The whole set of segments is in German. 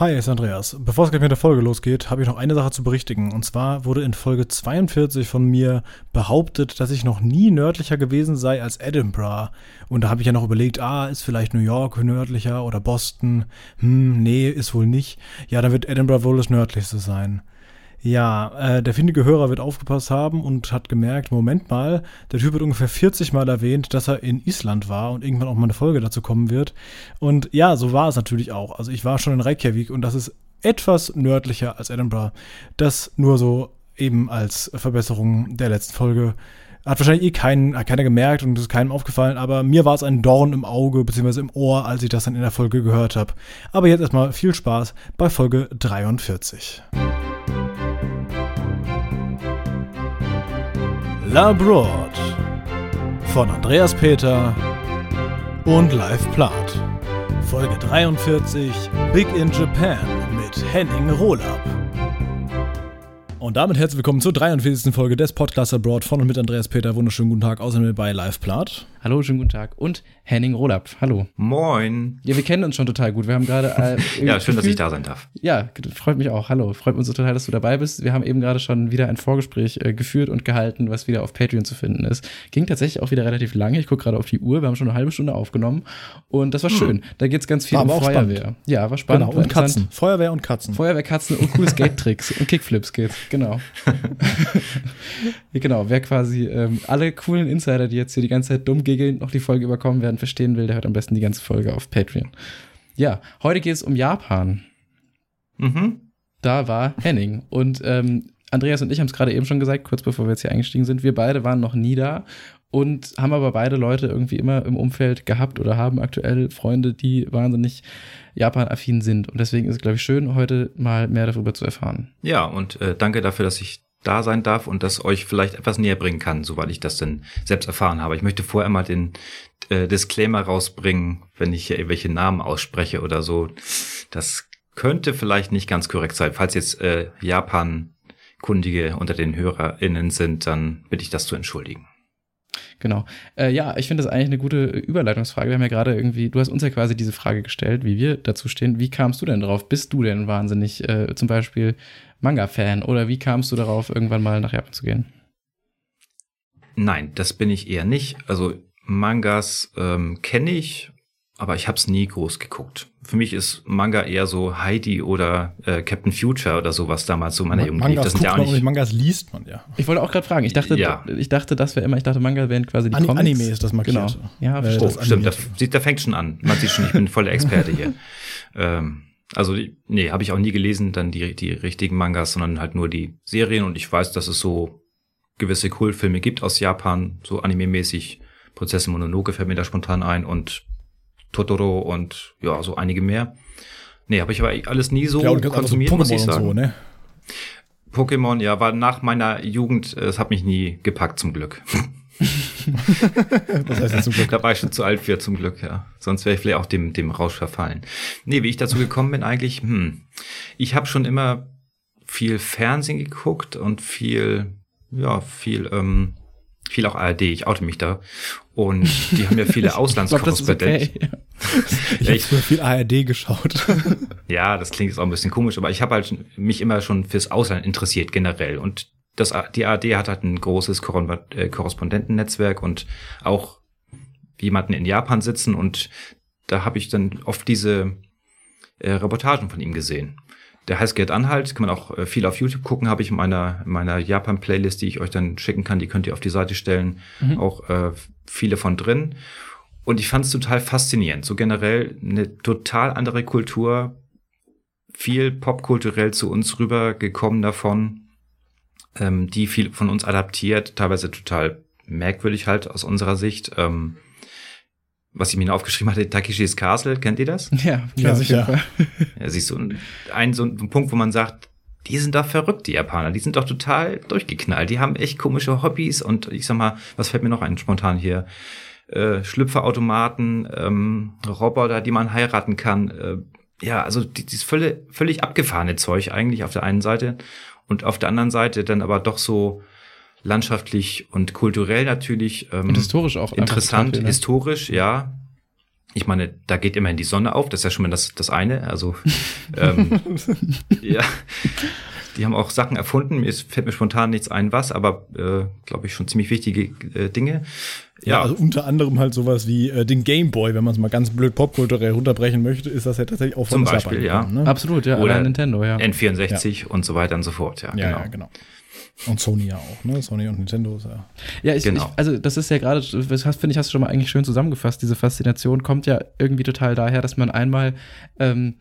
Hi, es ist Andreas. Bevor es gleich mit der Folge losgeht, habe ich noch eine Sache zu berichtigen. Und zwar wurde in Folge 42 von mir behauptet, dass ich noch nie nördlicher gewesen sei als Edinburgh. Und da habe ich ja noch überlegt, ah, ist vielleicht New York nördlicher oder Boston? Hm, nee, ist wohl nicht. Ja, dann wird Edinburgh wohl das nördlichste sein. Ja, äh, der findige Hörer wird aufgepasst haben und hat gemerkt, Moment mal, der Typ wird ungefähr 40 Mal erwähnt, dass er in Island war und irgendwann auch mal eine Folge dazu kommen wird. Und ja, so war es natürlich auch. Also ich war schon in Reykjavik und das ist etwas nördlicher als Edinburgh. Das nur so eben als Verbesserung der letzten Folge. Hat wahrscheinlich eh keinen, keiner gemerkt und ist keinem aufgefallen, aber mir war es ein Dorn im Auge bzw. im Ohr, als ich das dann in der Folge gehört habe. Aber jetzt erstmal viel Spaß bei Folge 43. Labroad von Andreas Peter und Live Plath. Folge 43 Big in Japan mit Henning Rohlab. Und damit herzlich willkommen zur 43. Folge des Podcasts Abroad von und mit Andreas Peter. Wunderschönen guten Tag, außerdem bei Live Plath. Hallo, schönen guten Tag. Und Henning Rohlab. Hallo. Moin. Ja, wir kennen uns schon total gut. Wir haben gerade. Äh, ja, schön, dass ich da sein darf. Ja, freut mich auch. Hallo. Freut uns so total, dass du dabei bist. Wir haben eben gerade schon wieder ein Vorgespräch äh, geführt und gehalten, was wieder auf Patreon zu finden ist. Ging tatsächlich auch wieder relativ lange. Ich gucke gerade auf die Uhr. Wir haben schon eine halbe Stunde aufgenommen. Und das war hm. schön. Da geht es ganz viel war um Feuerwehr. Spannend. Ja, war spannend. Genau, und Katzen. Feuerwehr und Katzen. Feuerwehr, Katzen und coole Skate-Tricks und Kickflips geht's. Genau. genau. Wer quasi ähm, alle coolen Insider, die jetzt hier die ganze Zeit dumm giggeln, noch die Folge überkommen werden, verstehen will, der hört am besten die ganze Folge auf Patreon. Ja, heute geht es um Japan. Mhm. Da war Henning. Und ähm, Andreas und ich haben es gerade eben schon gesagt, kurz bevor wir jetzt hier eingestiegen sind. Wir beide waren noch nie da und haben aber beide Leute irgendwie immer im Umfeld gehabt oder haben aktuell Freunde, die wahnsinnig Japan-affin sind. Und deswegen ist es, glaube ich, schön, heute mal mehr darüber zu erfahren. Ja, und äh, danke dafür, dass ich da sein darf und das euch vielleicht etwas näher bringen kann, soweit ich das denn selbst erfahren habe. Ich möchte vorher mal den äh, Disclaimer rausbringen, wenn ich hier irgendwelche Namen ausspreche oder so. Das könnte vielleicht nicht ganz korrekt sein. Falls jetzt äh, Japan-Kundige unter den HörerInnen sind, dann bitte ich das zu entschuldigen. Genau. Äh, ja, ich finde das eigentlich eine gute Überleitungsfrage. Wir haben ja gerade irgendwie, du hast uns ja quasi diese Frage gestellt, wie wir dazu stehen. Wie kamst du denn drauf? Bist du denn wahnsinnig äh, zum Beispiel Manga-Fan oder wie kamst du darauf, irgendwann mal nach Japan zu gehen? Nein, das bin ich eher nicht. Also Mangas ähm, kenne ich, aber ich habe es nie groß geguckt. Für mich ist Manga eher so Heidi oder äh, Captain Future oder sowas damals so meine Jugend. Mangas das sind ja auch nicht Mangas liest man ja. Ich wollte auch gerade fragen. Ich dachte, ja. ich dachte, das wäre immer. Ich dachte, Manga wären quasi die Ani Comics. Anime ist das markiert. Genau. Ja, äh, oh, stimmt. Da, da fängt schon an. Man sieht schon, ich bin voll der Experte hier. ähm, also, nee, habe ich auch nie gelesen, dann die, die richtigen Mangas, sondern halt nur die Serien. Und ich weiß, dass es so gewisse Kultfilme gibt aus Japan, so anime-mäßig. Prozesse Mononoke fällt mir da spontan ein und Totoro und ja, so einige mehr. Nee, habe ich aber alles nie so ja, konsumiert, also muss ich sagen. So, ne? Pokémon, ja, war nach meiner Jugend, es hat mich nie gepackt, zum Glück. das heißt zum Glück. Da war ich schon zu alt für, zum Glück, ja. Sonst wäre ich vielleicht auch dem, dem Rausch verfallen. Nee, wie ich dazu gekommen bin eigentlich, hm, ich habe schon immer viel Fernsehen geguckt und viel, ja, viel, ähm, viel auch ARD, ich oute mich da. Und die haben ja viele Auslandskorrespondenten. Okay. ich habe früher viel ARD geschaut. ja, das klingt jetzt auch ein bisschen komisch, aber ich habe halt mich immer schon fürs Ausland interessiert generell. Und das, die ARD hat halt ein großes äh, Korrespondentennetzwerk und auch jemanden in Japan sitzen und da habe ich dann oft diese äh, Reportagen von ihm gesehen. Der heißt Gerd Anhalt, kann man auch äh, viel auf YouTube gucken, habe ich in meiner, meiner Japan-Playlist, die ich euch dann schicken kann, die könnt ihr auf die Seite stellen, mhm. auch äh, viele von drin. Und ich fand es total faszinierend. So generell eine total andere Kultur, viel popkulturell zu uns rübergekommen davon, ähm, die viel von uns adaptiert, teilweise total merkwürdig halt aus unserer Sicht. Ähm, was ich mir aufgeschrieben hatte, Takeshis Castle, kennt ihr das? Ja, ja sicher. Ja, siehst du, ein so ein Punkt, wo man sagt, die sind doch verrückt, die Japaner. Die sind doch total durchgeknallt. Die haben echt komische Hobbys und ich sag mal, was fällt mir noch ein spontan hier? Äh, Schlüpferautomaten, ähm, Roboter, die man heiraten kann. Äh, ja, also dieses völlig, völlig abgefahrene Zeug eigentlich auf der einen Seite und auf der anderen Seite dann aber doch so landschaftlich und kulturell natürlich ähm, und historisch auch interessant, ne? historisch, ja. ich meine, da geht immerhin die Sonne auf, das ist ja schon mal das, das eine. Also ähm, ja, die haben auch Sachen erfunden. Mir fällt mir spontan nichts ein, was, aber äh, glaube ich schon ziemlich wichtige äh, Dinge. Ja. ja. also unter anderem halt sowas wie äh, den Gameboy, wenn man es mal ganz blöd popkulturell runterbrechen möchte, ist das ja tatsächlich auch von Zum Beispiel, ja. Ne? Absolut, ja. Oder Nintendo, ja. N64 ja. und so weiter und so fort, ja. Ja, genau. Ja, genau. Und Sony ja auch, ne? Sony und Nintendo ist ja. Ja, ich, genau. ich, also das ist ja gerade, das finde ich, hast du schon mal eigentlich schön zusammengefasst. Diese Faszination kommt ja irgendwie total daher, dass man einmal ähm,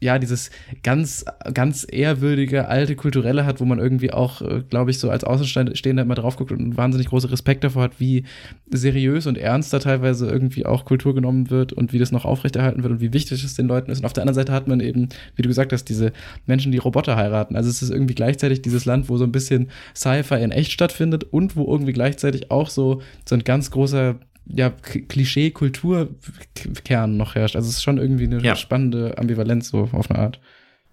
ja, dieses ganz, ganz ehrwürdige, alte Kulturelle hat, wo man irgendwie auch, äh, glaube ich, so als Außenstehender immer drauf guckt und wahnsinnig große Respekt davor hat, wie seriös und ernst da teilweise irgendwie auch Kultur genommen wird und wie das noch aufrechterhalten wird und wie wichtig es den Leuten ist. Und auf der anderen Seite hat man eben, wie du gesagt hast, diese Menschen, die Roboter heiraten. Also es ist irgendwie gleichzeitig dieses Land, wo so ein bisschen Sci-Fi in echt stattfindet und wo irgendwie gleichzeitig auch so, so ein ganz großer ja, Klischee-Kulturkern noch herrscht. Also es ist schon irgendwie eine ja. spannende Ambivalenz so auf eine Art.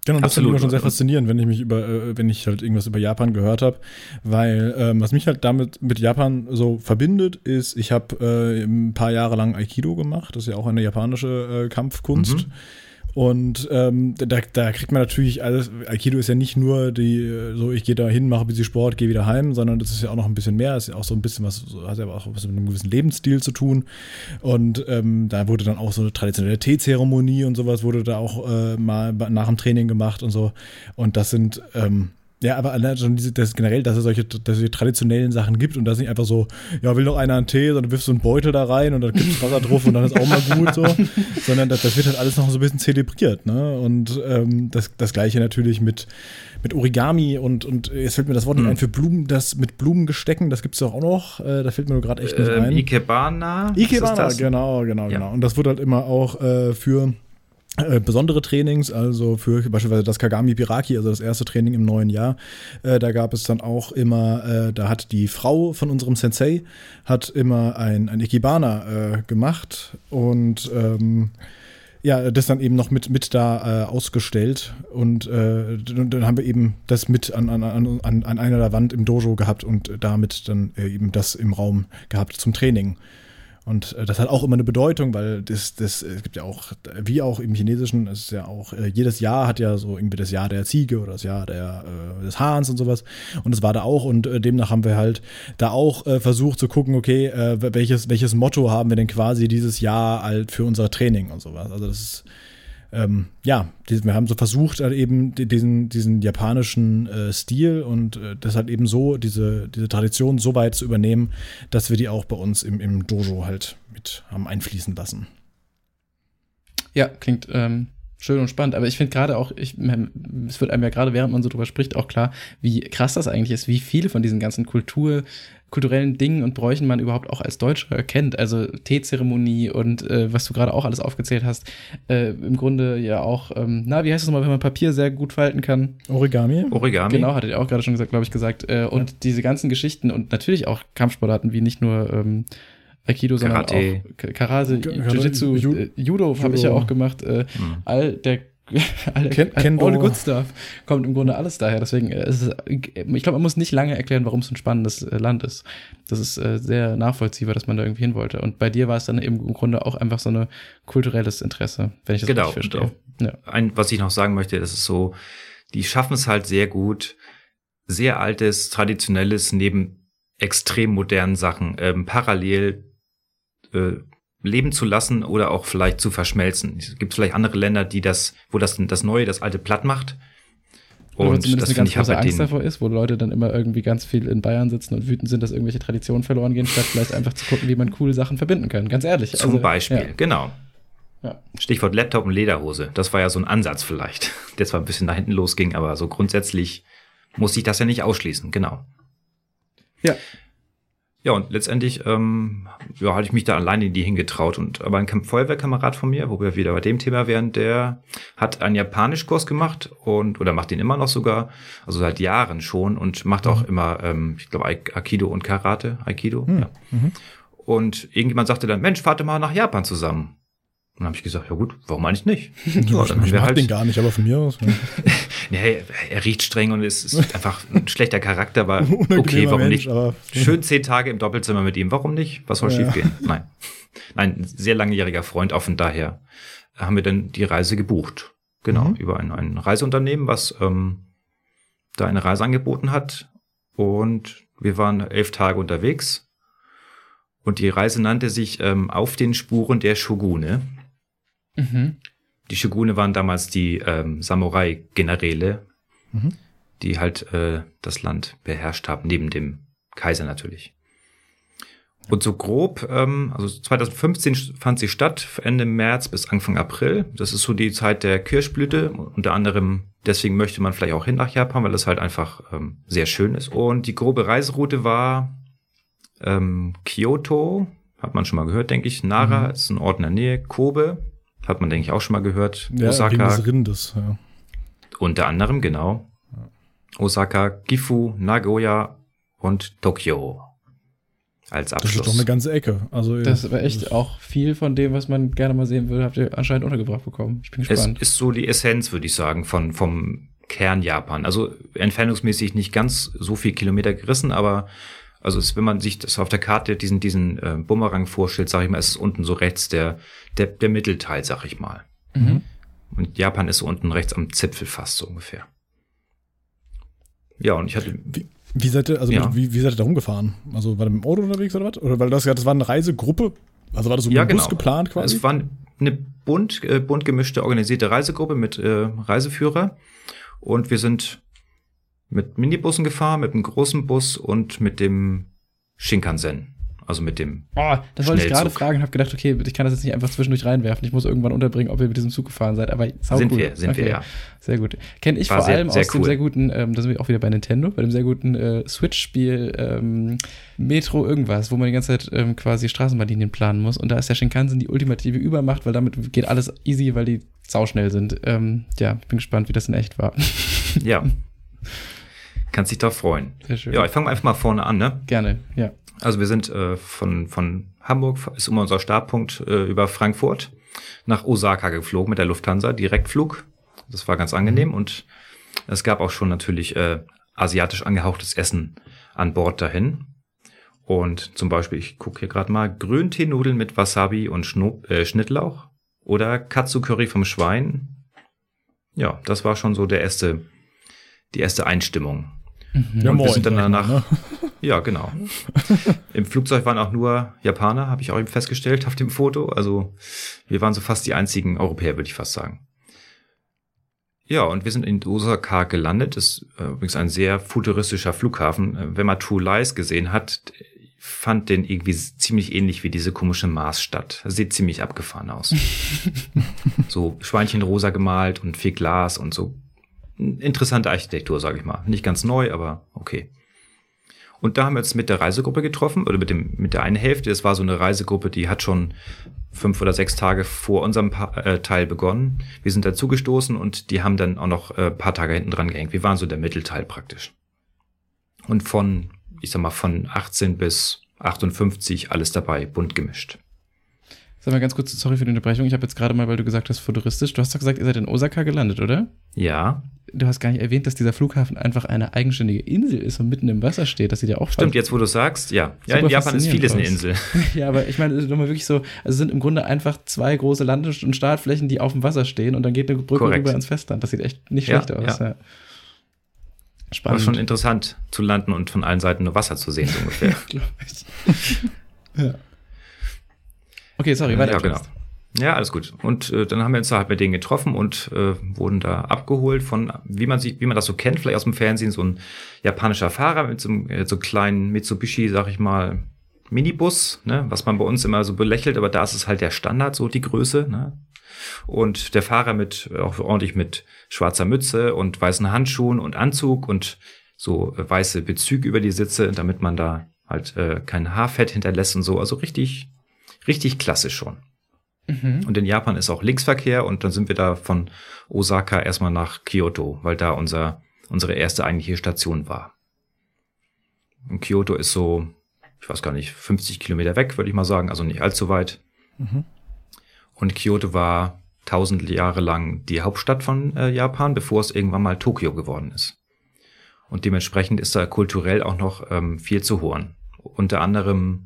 Genau, das finde ich immer schon sehr faszinierend, wenn ich mich über, äh, wenn ich halt irgendwas über Japan gehört habe, weil ähm, was mich halt damit mit Japan so verbindet, ist, ich habe äh, ein paar Jahre lang Aikido gemacht, das ist ja auch eine japanische äh, Kampfkunst. Mhm. Und ähm, da, da kriegt man natürlich alles, Aikido ist ja nicht nur die, so ich gehe da hin, mache ein bisschen Sport, gehe wieder heim, sondern das ist ja auch noch ein bisschen mehr, ist ja auch so ein bisschen was, hat ja auch was mit einem gewissen Lebensstil zu tun. Und ähm, da wurde dann auch so eine traditionelle Teezeremonie und sowas wurde da auch äh, mal nach dem Training gemacht und so. Und das sind, ähm, ja, aber allein schon diese, das generell, dass es solche, dass es traditionellen Sachen gibt und das nicht einfach so, ja, will noch einer einen Tee, sondern wirfst so einen Beutel da rein und dann gibt's Wasser drauf und dann ist auch mal gut so. Sondern das, das wird halt alles noch so ein bisschen zelebriert, ne? Und ähm, das, das gleiche natürlich mit, mit Origami und, und jetzt fällt mir das Wort nicht mhm. ein für Blumen, das mit Blumengestecken, das gibt's doch auch noch. Äh, da fällt mir nur gerade echt nicht ähm, ein. Ikebana. Ikebana, genau, genau, ja. genau. Und das wurde halt immer auch äh, für äh, besondere Trainings, also für beispielsweise das Kagami Piraki, also das erste Training im neuen Jahr, äh, da gab es dann auch immer, äh, da hat die Frau von unserem Sensei, hat immer ein, ein Ikebana äh, gemacht und ähm, ja, das dann eben noch mit, mit da äh, ausgestellt und äh, dann haben wir eben das mit an, an, an, an einer der Wand im Dojo gehabt und damit dann eben das im Raum gehabt zum Training. Und äh, das hat auch immer eine Bedeutung, weil das, das, es gibt ja auch, wie auch im Chinesischen, es ist ja auch, äh, jedes Jahr hat ja so irgendwie das Jahr der Ziege oder das Jahr der, äh, des Hahns und sowas. Und das war da auch. Und äh, demnach haben wir halt da auch äh, versucht zu gucken, okay, äh, welches, welches Motto haben wir denn quasi dieses Jahr halt für unser Training und sowas. Also das ist ähm, ja, wir haben so versucht, halt eben diesen, diesen japanischen äh, Stil und äh, das halt eben so, diese, diese Tradition so weit zu übernehmen, dass wir die auch bei uns im, im Dojo halt mit haben einfließen lassen. Ja, klingt ähm, schön und spannend. Aber ich finde gerade auch, ich, es wird einem ja gerade, während man so drüber spricht, auch klar, wie krass das eigentlich ist, wie viele von diesen ganzen Kultur, kulturellen Dingen und Bräuchen man überhaupt auch als Deutscher kennt. Also Teezeremonie und äh, was du gerade auch alles aufgezählt hast, äh, im Grunde ja auch, ähm, na, wie heißt es nochmal, wenn man Papier sehr gut falten kann? Origami. Origami. Genau, hattet ihr auch gerade schon gesagt, glaube ich, gesagt. Äh, und ja. diese ganzen Geschichten und natürlich auch Kampfsportarten wie nicht nur ähm, Aikido, sondern Karate. auch Karate, Jiu-Jitsu, Judo, äh, Judo habe ich ja auch gemacht. Äh, mhm. All der alle, Ken, Ken all the good stuff kommt im Grunde alles daher. Deswegen äh, ist es, ich glaube, man muss nicht lange erklären, warum es ein spannendes äh, Land ist. Das ist äh, sehr nachvollziehbar, dass man da irgendwie hin wollte. Und bei dir war es dann eben im Grunde auch einfach so ein kulturelles Interesse, wenn ich das genau, richtig verstehe. Genau. Ja. Ein, was ich noch sagen möchte, das ist so, die schaffen es halt sehr gut, sehr altes, traditionelles neben extrem modernen Sachen ähm, parallel äh, leben zu lassen oder auch vielleicht zu verschmelzen. Es gibt vielleicht andere Länder, die das, wo das das Neue, das Alte platt macht. Und Oder zumindest das eine ganz große Angst davor ist, wo Leute dann immer irgendwie ganz viel in Bayern sitzen und wütend sind, dass irgendwelche Traditionen verloren gehen, statt vielleicht einfach zu gucken, wie man coole Sachen verbinden kann. Ganz ehrlich. Zum also, Beispiel, ja. genau. Ja. Stichwort Laptop und Lederhose. Das war ja so ein Ansatz vielleicht, der zwar ein bisschen nach hinten losging, aber so grundsätzlich muss ich das ja nicht ausschließen, genau. Ja. Ja, und letztendlich ähm, ja, hatte ich mich da alleine in die hingetraut. Und aber ein Feuerwehrkamerad von mir, wo wir wieder bei dem Thema wären, der hat einen Japanischkurs gemacht und oder macht den immer noch sogar, also seit Jahren schon und macht auch mhm. immer, ähm, ich glaube, Aikido und Karate, Aikido. Mhm. Ja. Mhm. Und irgendjemand sagte dann, Mensch, fahrt mal nach Japan zusammen. Und dann habe ich gesagt, ja gut, warum eigentlich nicht? Ja, dann ich mag halt, den gar nicht, aber von mir aus. Ja. nee, er riecht streng und ist, ist einfach ein schlechter Charakter, aber okay, warum Mensch, nicht? Schön zehn Tage im Doppelzimmer mit ihm, warum nicht? Was soll ja. schiefgehen? Nein. ein sehr langjähriger Freund, auch von daher haben wir dann die Reise gebucht. Genau, mhm. über ein, ein Reiseunternehmen, was ähm, da eine Reise angeboten hat. Und wir waren elf Tage unterwegs. Und die Reise nannte sich ähm, Auf den Spuren der Shogune. Mhm. Die Shogune waren damals die ähm, Samurai-Generäle, mhm. die halt äh, das Land beherrscht haben, neben dem Kaiser natürlich. Und so grob, ähm, also 2015 fand sie statt, Ende März bis Anfang April. Das ist so die Zeit der Kirschblüte. Unter anderem deswegen möchte man vielleicht auch hin nach Japan, weil das halt einfach ähm, sehr schön ist. Und die grobe Reiseroute war ähm, Kyoto, hat man schon mal gehört, denke ich. Nara mhm. ist ein Ort in der Nähe. Kobe, hat man, denke ich, auch schon mal gehört. Ja, Osaka. Wegen des Rindes, ja. Unter anderem, genau. Osaka, Gifu, Nagoya und Tokio als Abschluss. Das ist doch eine ganze Ecke. Also, das war echt auch viel von dem, was man gerne mal sehen will, habt ihr anscheinend untergebracht bekommen. Ich bin gespannt. Es ist so die Essenz, würde ich sagen, von, vom Kern Japan. Also entfernungsmäßig nicht ganz so viel Kilometer gerissen, aber also es, wenn man sich das auf der Karte diesen, diesen äh, Bumerang vorstellt, sage ich mal, ist es unten so rechts der, der, der Mittelteil, sag ich mal. Mhm. Und Japan ist so unten rechts am Zipfel fast so ungefähr. Ja, und ich hatte. Wie, wie seid ihr, also ja. wie, wie seid ihr da rumgefahren? Also war ihr mit dem Auto unterwegs oder was? Oder weil das, das war eine Reisegruppe? Also war das so ja, genau. Bus geplant quasi? Es war eine bunt, äh, bunt gemischte organisierte Reisegruppe mit äh, Reiseführer. Und wir sind mit Minibussen gefahren, mit einem großen Bus und mit dem Shinkansen. Also mit dem. Oh, das wollte ich gerade fragen und habe gedacht, okay, ich kann das jetzt nicht einfach zwischendurch reinwerfen. Ich muss irgendwann unterbringen, ob ihr mit diesem Zug gefahren seid. Aber sind cool. wir, sind okay. wir, ja. Sehr gut. Kenne ich War vor sehr, allem sehr aus cool. dem sehr guten, ähm, da sind wir auch wieder bei Nintendo, bei dem sehr guten äh, Switch-Spiel ähm, Metro irgendwas, wo man die ganze Zeit ähm, quasi Straßenbahnlinien planen muss. Und da ist der Shinkansen die ultimative Übermacht, weil damit geht alles easy, weil die sauschnell sind. Ähm, ja, bin gespannt, wie das in echt war. Ja. Kannst dich doch freuen. Sehr schön. Ja, ich fange einfach mal vorne an, ne? Gerne, ja. Also wir sind äh, von, von Hamburg, ist immer unser Startpunkt, äh, über Frankfurt nach Osaka geflogen mit der Lufthansa, Direktflug. Das war ganz angenehm und es gab auch schon natürlich äh, asiatisch angehauchtes Essen an Bord dahin. Und zum Beispiel, ich gucke hier gerade mal, Grünteenudeln mit Wasabi und Schno äh, Schnittlauch oder Katsu Curry vom Schwein. Ja, das war schon so der erste, die erste Einstimmung. Mhm. Ja, und wir sind dann danach. Ne? Ja, genau. Im Flugzeug waren auch nur Japaner, habe ich auch eben festgestellt auf dem Foto. Also wir waren so fast die einzigen Europäer, würde ich fast sagen. Ja, und wir sind in Osaka gelandet. Das ist äh, übrigens ein sehr futuristischer Flughafen. Äh, wenn man True Lies gesehen hat, fand den irgendwie ziemlich ähnlich wie diese komische Marsstadt. Sieht ziemlich abgefahren aus. so Schweinchenrosa gemalt und viel Glas und so interessante Architektur, sage ich mal. Nicht ganz neu, aber okay. Und da haben wir uns mit der Reisegruppe getroffen, oder mit, dem, mit der einen Hälfte. Es war so eine Reisegruppe, die hat schon fünf oder sechs Tage vor unserem pa äh, Teil begonnen. Wir sind dazugestoßen und die haben dann auch noch äh, paar Tage hinten dran gehängt. Wir waren so der Mittelteil praktisch. Und von, ich sag mal, von 18 bis 58 alles dabei, bunt gemischt. Sag mal ganz kurz, sorry für die Unterbrechung. Ich habe jetzt gerade mal, weil du gesagt hast, futuristisch. Du hast doch gesagt, ihr seid in Osaka gelandet, oder? Ja du hast gar nicht erwähnt, dass dieser Flughafen einfach eine eigenständige Insel ist und mitten im Wasser steht. Das sieht ja auch Stimmt, jetzt wo du sagst, ja. Ja, in Japan ist vieles eine Insel. ja, aber ich meine, nochmal wirklich so, also sind im Grunde einfach zwei große Land- und Startflächen, die auf dem Wasser stehen und dann geht eine Brücke Korrekt. rüber ins Festland. Das sieht echt nicht schlecht ja, aus. Ja. Ja. Spannend. Aber schon interessant zu landen und von allen Seiten nur Wasser zu sehen, so ungefähr. Ja. Okay, sorry, weiter. Ja, genau. Ja, alles gut. Und äh, dann haben wir uns da halt mit denen getroffen und äh, wurden da abgeholt von, wie man sich, wie man das so kennt, vielleicht aus dem Fernsehen, so ein japanischer Fahrer mit so einem äh, so kleinen Mitsubishi, sag ich mal, Minibus, ne, was man bei uns immer so belächelt, aber da ist es halt der Standard, so die Größe, ne? Und der Fahrer mit, auch ordentlich mit schwarzer Mütze und weißen Handschuhen und Anzug und so äh, weiße Bezüge über die Sitze, damit man da halt äh, kein Haarfett hinterlässt und so. Also richtig, richtig klassisch schon. Mhm. Und in Japan ist auch Linksverkehr und dann sind wir da von Osaka erstmal nach Kyoto, weil da unser, unsere erste eigentliche Station war. Und Kyoto ist so, ich weiß gar nicht, 50 Kilometer weg, würde ich mal sagen, also nicht allzu weit. Mhm. Und Kyoto war tausend Jahre lang die Hauptstadt von äh, Japan, bevor es irgendwann mal Tokio geworden ist. Und dementsprechend ist da kulturell auch noch ähm, viel zu hören. Unter anderem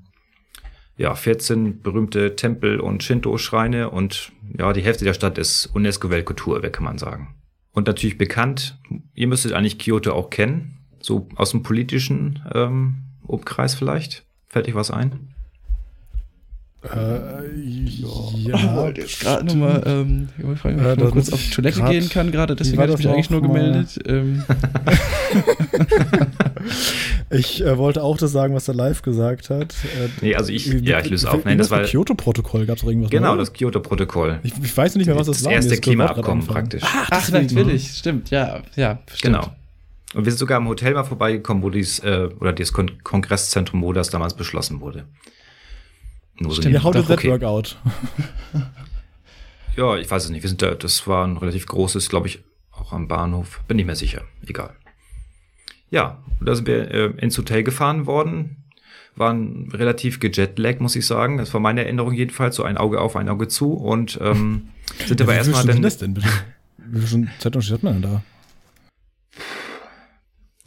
ja, 14 berühmte Tempel und Shinto-Schreine und ja, die Hälfte der Stadt ist UNESCO-Weltkulturerbe, kann man sagen. Und natürlich bekannt, ihr müsstet eigentlich Kyoto auch kennen, so aus dem politischen ähm, Umkreis vielleicht. Fällt euch was ein? Äh, ja, ja jetzt gerade nochmal, ähm, ich fragen, ob ich mal kurz auf die Toilette gehen kann gerade, deswegen habe ich mich eigentlich nur gemeldet. Ähm. ich äh, wollte auch das sagen, was er live gesagt hat. Äh, nee, also ich, ja, ich löse auf. Nein, das, das war Kyoto-Protokoll, gab es irgendwas? Genau, das Kyoto-Protokoll. Ich, ich, weiß nicht mehr, was das, das war. Das erste Klimaabkommen praktisch. Ach, Ach natürlich, stimmt, ja, ja, stimmt. Genau. Und wir sind sogar am Hotel mal vorbeigekommen, wo dies, äh, oder das Kon Kongresszentrum, wo das damals beschlossen wurde. Nur so Stimmt, how did that okay. work out? ja, ich weiß es nicht. Wir sind da, das war ein relativ großes, glaube ich, auch am Bahnhof. Bin nicht mehr sicher. Egal. Ja, da sind wir äh, ins Hotel gefahren worden. Waren relativ gejetlaggt, muss ich sagen. Das war meine Erinnerung jedenfalls. So ein Auge auf, ein Auge zu. Und ähm, sind ja, aber erstmal dann. Das denn bitte? Wie viel Zeitunterschied hat man denn da?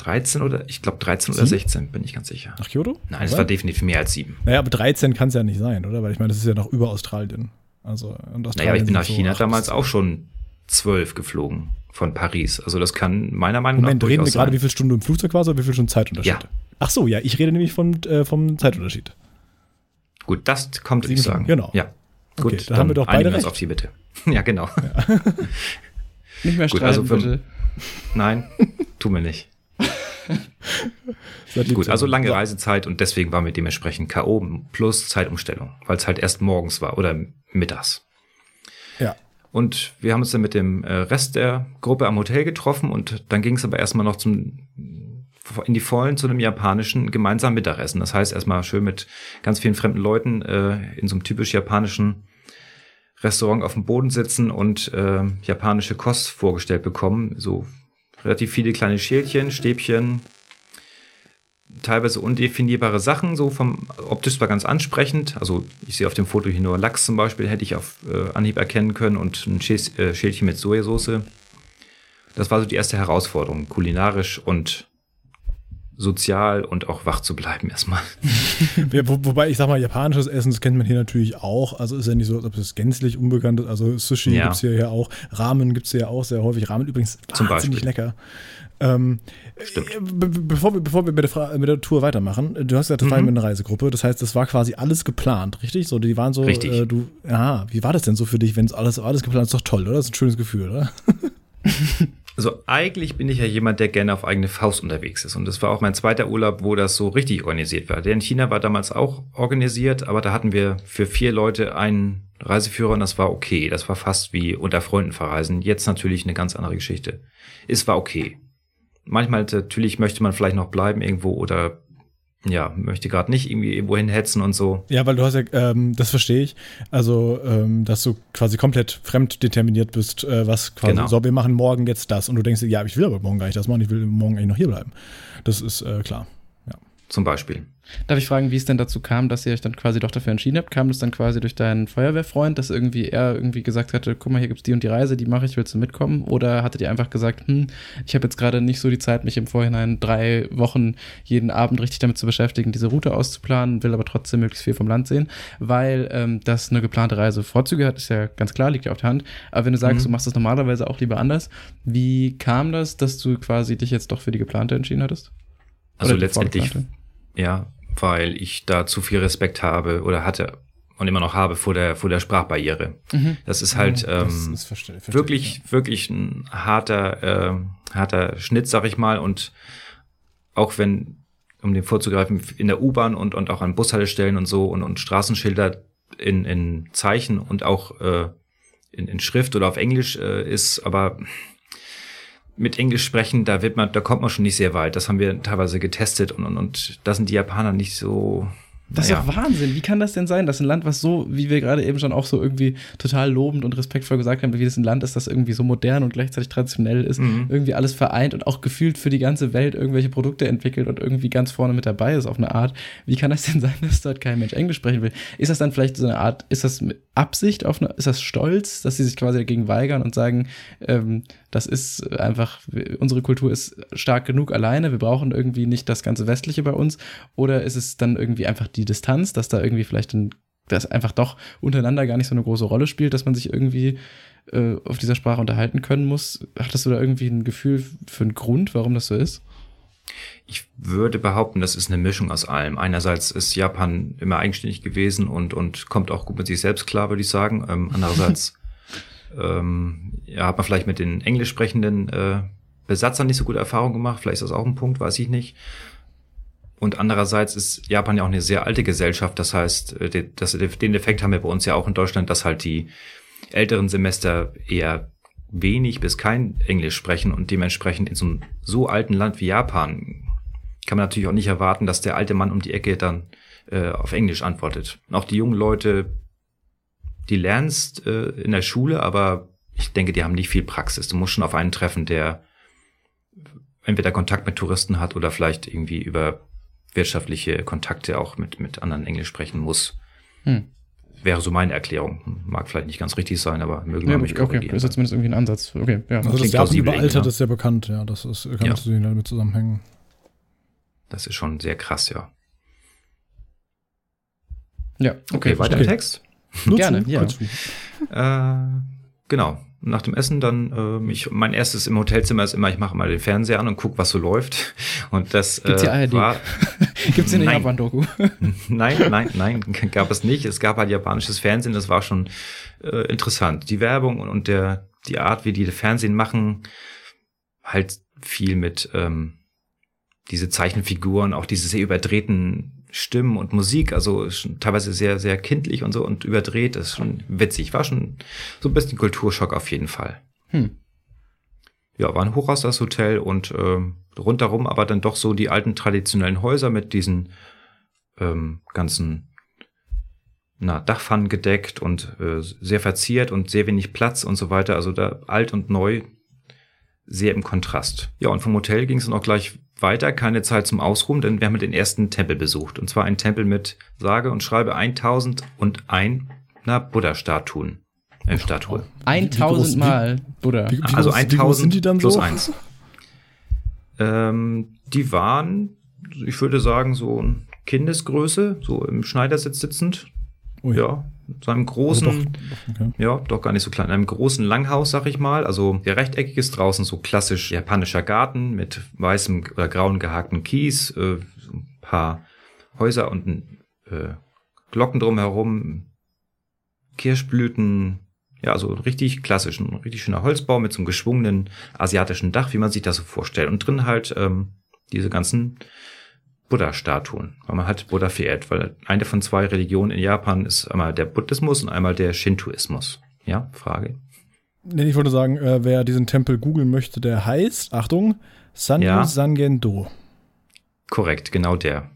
13 oder, ich glaube 13 oder 16, bin ich ganz sicher. Nach Kyoto? Nein, es war definitiv mehr als 7. Naja, aber 13 kann es ja nicht sein, oder? Weil ich meine, das ist ja noch über Australien. Also, und Australien naja, ich bin nach so China damals auch schon 12 geflogen von Paris. Also das kann meiner Meinung Moment, nach. Moment, reden wir gerade, wie viele Stunden im Flugzeug war oder wie viel Stunden Zeitunterschied? Ja. Ach so, ja, ich rede nämlich von, äh, vom Zeitunterschied. Gut, das kommt, würde ich sagen. Genau. Ja. Gut, okay, dann, dann haben wir doch beide recht. auf die Bitte. ja, genau. Ja. nicht mehr streiten, Gut, also für, bitte. Nein, tun wir nicht. Gut, also lange Reisezeit und deswegen waren wir dementsprechend K.O. plus Zeitumstellung, weil es halt erst morgens war oder mittags. Und wir haben uns dann mit dem äh, Rest der Gruppe am Hotel getroffen und dann ging es aber erstmal noch zum in die Vollen zu einem japanischen gemeinsamen Mittagessen. Das heißt erstmal schön mit ganz vielen fremden Leuten äh, in so einem typisch japanischen Restaurant auf dem Boden sitzen und äh, japanische Kost vorgestellt bekommen. So relativ viele kleine Schälchen, Stäbchen, teilweise undefinierbare Sachen, so vom optisch war ganz ansprechend. Also ich sehe auf dem Foto hier nur Lachs zum Beispiel, hätte ich auf äh, Anhieb erkennen können und ein äh, Schälchen mit Sojasauce. Das war so die erste Herausforderung, kulinarisch und sozial und auch wach zu bleiben erstmal. ja, wo, wobei ich sag mal, japanisches Essen, das kennt man hier natürlich auch. Also ist ja nicht so, als ob es gänzlich unbekannt ist. Also Sushi ja. gibt es hier ja auch, Ramen gibt es hier auch sehr häufig. Ramen übrigens Zum wahnsinnig Beispiel. lecker. Ähm, Stimmt. Äh, be bevor wir, bevor wir mit, der mit der Tour weitermachen, du hast gesagt, das mhm. war mit einer Reisegruppe, das heißt, das war quasi alles geplant, richtig? So, die waren so, richtig. Äh, du, ja, wie war das denn so für dich, wenn es alles, alles geplant ist? Doch toll, oder? Das ist ein schönes Gefühl, oder? Also eigentlich bin ich ja jemand, der gerne auf eigene Faust unterwegs ist. Und das war auch mein zweiter Urlaub, wo das so richtig organisiert war. Der in China war damals auch organisiert, aber da hatten wir für vier Leute einen Reiseführer und das war okay. Das war fast wie unter Freunden verreisen. Jetzt natürlich eine ganz andere Geschichte. Es war okay. Manchmal natürlich möchte man vielleicht noch bleiben irgendwo oder ja, möchte gerade nicht irgendwie irgendwo hinhetzen und so. Ja, weil du hast ja, ähm, das verstehe ich, also, ähm, dass du quasi komplett fremd determiniert bist, äh, was quasi, genau. so, wir machen morgen jetzt das und du denkst dir, ja, ich will aber morgen gar nicht das machen, ich will morgen eigentlich noch hier bleiben. Das ist äh, klar, ja. Zum Beispiel. Darf ich fragen, wie es denn dazu kam, dass ihr euch dann quasi doch dafür entschieden habt? Kam das dann quasi durch deinen Feuerwehrfreund, dass irgendwie er irgendwie gesagt hatte, guck mal, hier gibt's die und die Reise, die mache ich, willst du mitkommen? Oder hattet ihr einfach gesagt, hm, ich habe jetzt gerade nicht so die Zeit, mich im Vorhinein drei Wochen jeden Abend richtig damit zu beschäftigen, diese Route auszuplanen, will aber trotzdem möglichst viel vom Land sehen, weil ähm, das eine geplante Reise Vorzüge hat, ist ja ganz klar, liegt ja auf der Hand. Aber wenn du sagst, mhm. du machst das normalerweise auch lieber anders, wie kam das, dass du quasi dich jetzt doch für die geplante entschieden hattest? Also letztendlich, ja, weil ich da zu viel Respekt habe oder hatte und immer noch habe vor der vor der Sprachbarriere. Mhm. Das ist halt ähm, das ist verstehe, verstehe, wirklich ja. wirklich ein harter äh, harter Schnitt, sag ich mal. Und auch wenn um den vorzugreifen in der U-Bahn und und auch an Bushaltestellen und so und und Straßenschilder in in Zeichen und auch äh, in, in Schrift oder auf Englisch äh, ist, aber mit Englisch sprechen, da wird man, da kommt man schon nicht sehr weit. Das haben wir teilweise getestet und, und, und da sind die Japaner nicht so, das naja. ist doch Wahnsinn. Wie kann das denn sein, dass ein Land, was so, wie wir gerade eben schon auch so irgendwie total lobend und respektvoll gesagt haben, wie das ein Land ist, das irgendwie so modern und gleichzeitig traditionell ist, mhm. irgendwie alles vereint und auch gefühlt für die ganze Welt irgendwelche Produkte entwickelt und irgendwie ganz vorne mit dabei ist auf eine Art. Wie kann das denn sein, dass dort kein Mensch Englisch sprechen will? Ist das dann vielleicht so eine Art, ist das mit Absicht auf eine, ist das Stolz, dass sie sich quasi dagegen weigern und sagen, ähm, das ist einfach, unsere Kultur ist stark genug alleine, wir brauchen irgendwie nicht das ganze Westliche bei uns? Oder ist es dann irgendwie einfach die Distanz, dass da irgendwie vielleicht ein, das einfach doch untereinander gar nicht so eine große Rolle spielt, dass man sich irgendwie äh, auf dieser Sprache unterhalten können muss. Hattest du da irgendwie ein Gefühl für einen Grund, warum das so ist? Ich würde behaupten, das ist eine Mischung aus allem. Einerseits ist Japan immer eigenständig gewesen und, und kommt auch gut mit sich selbst klar, würde ich sagen. Ähm, andererseits ähm, ja, hat man vielleicht mit den englisch sprechenden äh, Besatzern nicht so gute Erfahrungen gemacht. Vielleicht ist das auch ein Punkt, weiß ich nicht. Und andererseits ist Japan ja auch eine sehr alte Gesellschaft. Das heißt, äh, das, den Effekt haben wir bei uns ja auch in Deutschland, dass halt die älteren Semester eher wenig bis kein Englisch sprechen und dementsprechend in so einem so alten Land wie Japan kann man natürlich auch nicht erwarten, dass der alte Mann um die Ecke dann äh, auf Englisch antwortet. Und auch die jungen Leute, die lernst äh, in der Schule, aber ich denke, die haben nicht viel Praxis. Du musst schon auf einen treffen, der entweder Kontakt mit Touristen hat oder vielleicht irgendwie über wirtschaftliche Kontakte auch mit, mit anderen Englisch sprechen muss. Hm. Wäre so meine Erklärung. Mag vielleicht nicht ganz richtig sein, aber mögen wir ja, mich Okay, das ist ja zumindest irgendwie ein Ansatz. Okay, ja. Also das Japan überaltert ist ja bekannt, ja. Das ist, kann ja. natürlich damit zusammenhängen. Das ist schon sehr krass, ja. Ja, okay. okay weiter okay. Text? Gerne, ja. Äh, genau nach dem Essen dann, äh, ich, mein erstes im Hotelzimmer ist immer, ich mache mal den Fernseher an und guck, was so läuft. Und das Gibt's äh, war. Gibt's in den Japan-Doku? nein, nein, nein, gab es nicht. Es gab halt japanisches Fernsehen, das war schon äh, interessant. Die Werbung und, und der die Art, wie die Fernsehen machen, halt viel mit ähm, diese Zeichenfiguren, auch diese sehr überdrehten Stimmen und Musik, also teilweise sehr, sehr kindlich und so und überdreht, das ist schon witzig. War schon so ein bisschen Kulturschock auf jeden Fall. Hm. Ja, war ein Hochhaus das Hotel und äh, rundherum aber dann doch so die alten traditionellen Häuser mit diesen ähm, ganzen na, Dachpfannen gedeckt und äh, sehr verziert und sehr wenig Platz und so weiter. Also da alt und neu sehr im Kontrast. Ja, und vom Hotel ging es dann auch gleich weiter, keine Zeit zum Ausruhen, denn wir haben den ersten Tempel besucht. Und zwar ein Tempel mit sage und schreibe 1001 na, Buddha-Statuen. Äh, Statue. 1000 Mal Buddha. Wie, wie also 1000 sind die dann plus so? 1. Ähm, die waren, ich würde sagen, so Kindesgröße, so im Schneidersitz sitzend. Ui. Ja, so einem großen, also doch, okay. ja, doch gar nicht so klein, in einem großen Langhaus, sag ich mal. Also der rechteckiges ist draußen so klassisch japanischer Garten mit weißem oder grauen gehakten Kies, äh, ein paar Häuser und äh, Glocken drumherum, Kirschblüten, ja, also richtig klassisch, ein richtig schöner Holzbau mit so einem geschwungenen asiatischen Dach, wie man sich das so vorstellt. Und drin halt ähm, diese ganzen Buddha-Statuen, weil man halt Buddha verehrt, weil eine von zwei Religionen in Japan ist einmal der Buddhismus und einmal der Shintoismus. Ja, Frage. Nee, ich wollte sagen, äh, wer diesen Tempel googeln möchte, der heißt, Achtung, Sanyu ja. Sangendo. Korrekt, genau der.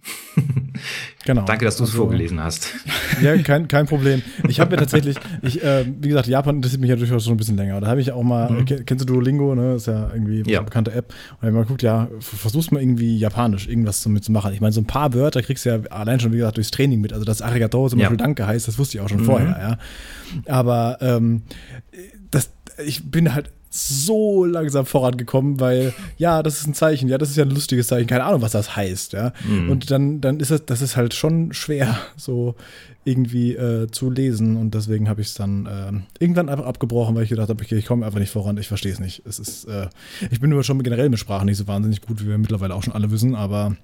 genau. Danke, dass du es also, vorgelesen hast. Ja, kein, kein Problem. Ich habe mir tatsächlich, ich, äh, wie gesagt, Japan interessiert mich ja durchaus schon ein bisschen länger. Da habe ich auch mal, mhm. kennst du Duolingo, ne? Das ist ja irgendwie ja. eine bekannte App. Und wenn man guckt, ja, versuchst mal irgendwie japanisch irgendwas damit zu machen. Ich meine, so ein paar Wörter kriegst du ja allein schon, wie gesagt, durchs Training mit. Also das Arigato zum ja. Beispiel Danke heißt, das wusste ich auch schon mhm. vorher, ja. Aber ähm, das, ich bin halt so langsam vorangekommen, weil ja, das ist ein Zeichen, ja, das ist ja ein lustiges Zeichen, keine Ahnung, was das heißt, ja. Mhm. Und dann, dann ist es, das ist halt schon schwer, so irgendwie äh, zu lesen und deswegen habe ich es dann äh, irgendwann einfach abgebrochen, weil ich gedacht habe, okay, ich komme einfach nicht voran, ich verstehe es nicht. Es ist, äh, ich bin immer schon generell mit Sprachen nicht so wahnsinnig gut, wie wir mittlerweile auch schon alle wissen, aber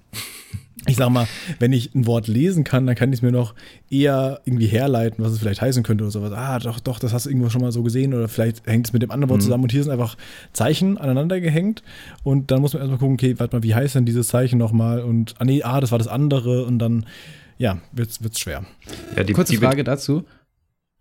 ich sag mal, wenn ich ein Wort lesen kann, dann kann ich es mir noch eher irgendwie herleiten, was es vielleicht heißen könnte oder sowas. Ah, doch, doch, das hast du irgendwo schon mal so gesehen oder vielleicht hängt es mit dem anderen Wort mhm. zusammen und hier sind einfach Zeichen aneinander gehängt und dann muss man erstmal gucken, okay, warte mal, wie heißt denn dieses Zeichen nochmal und, ah nee, ah, das war das andere und dann ja, wird's, wird's schwer. Ja, die, Kurze die Frage dazu.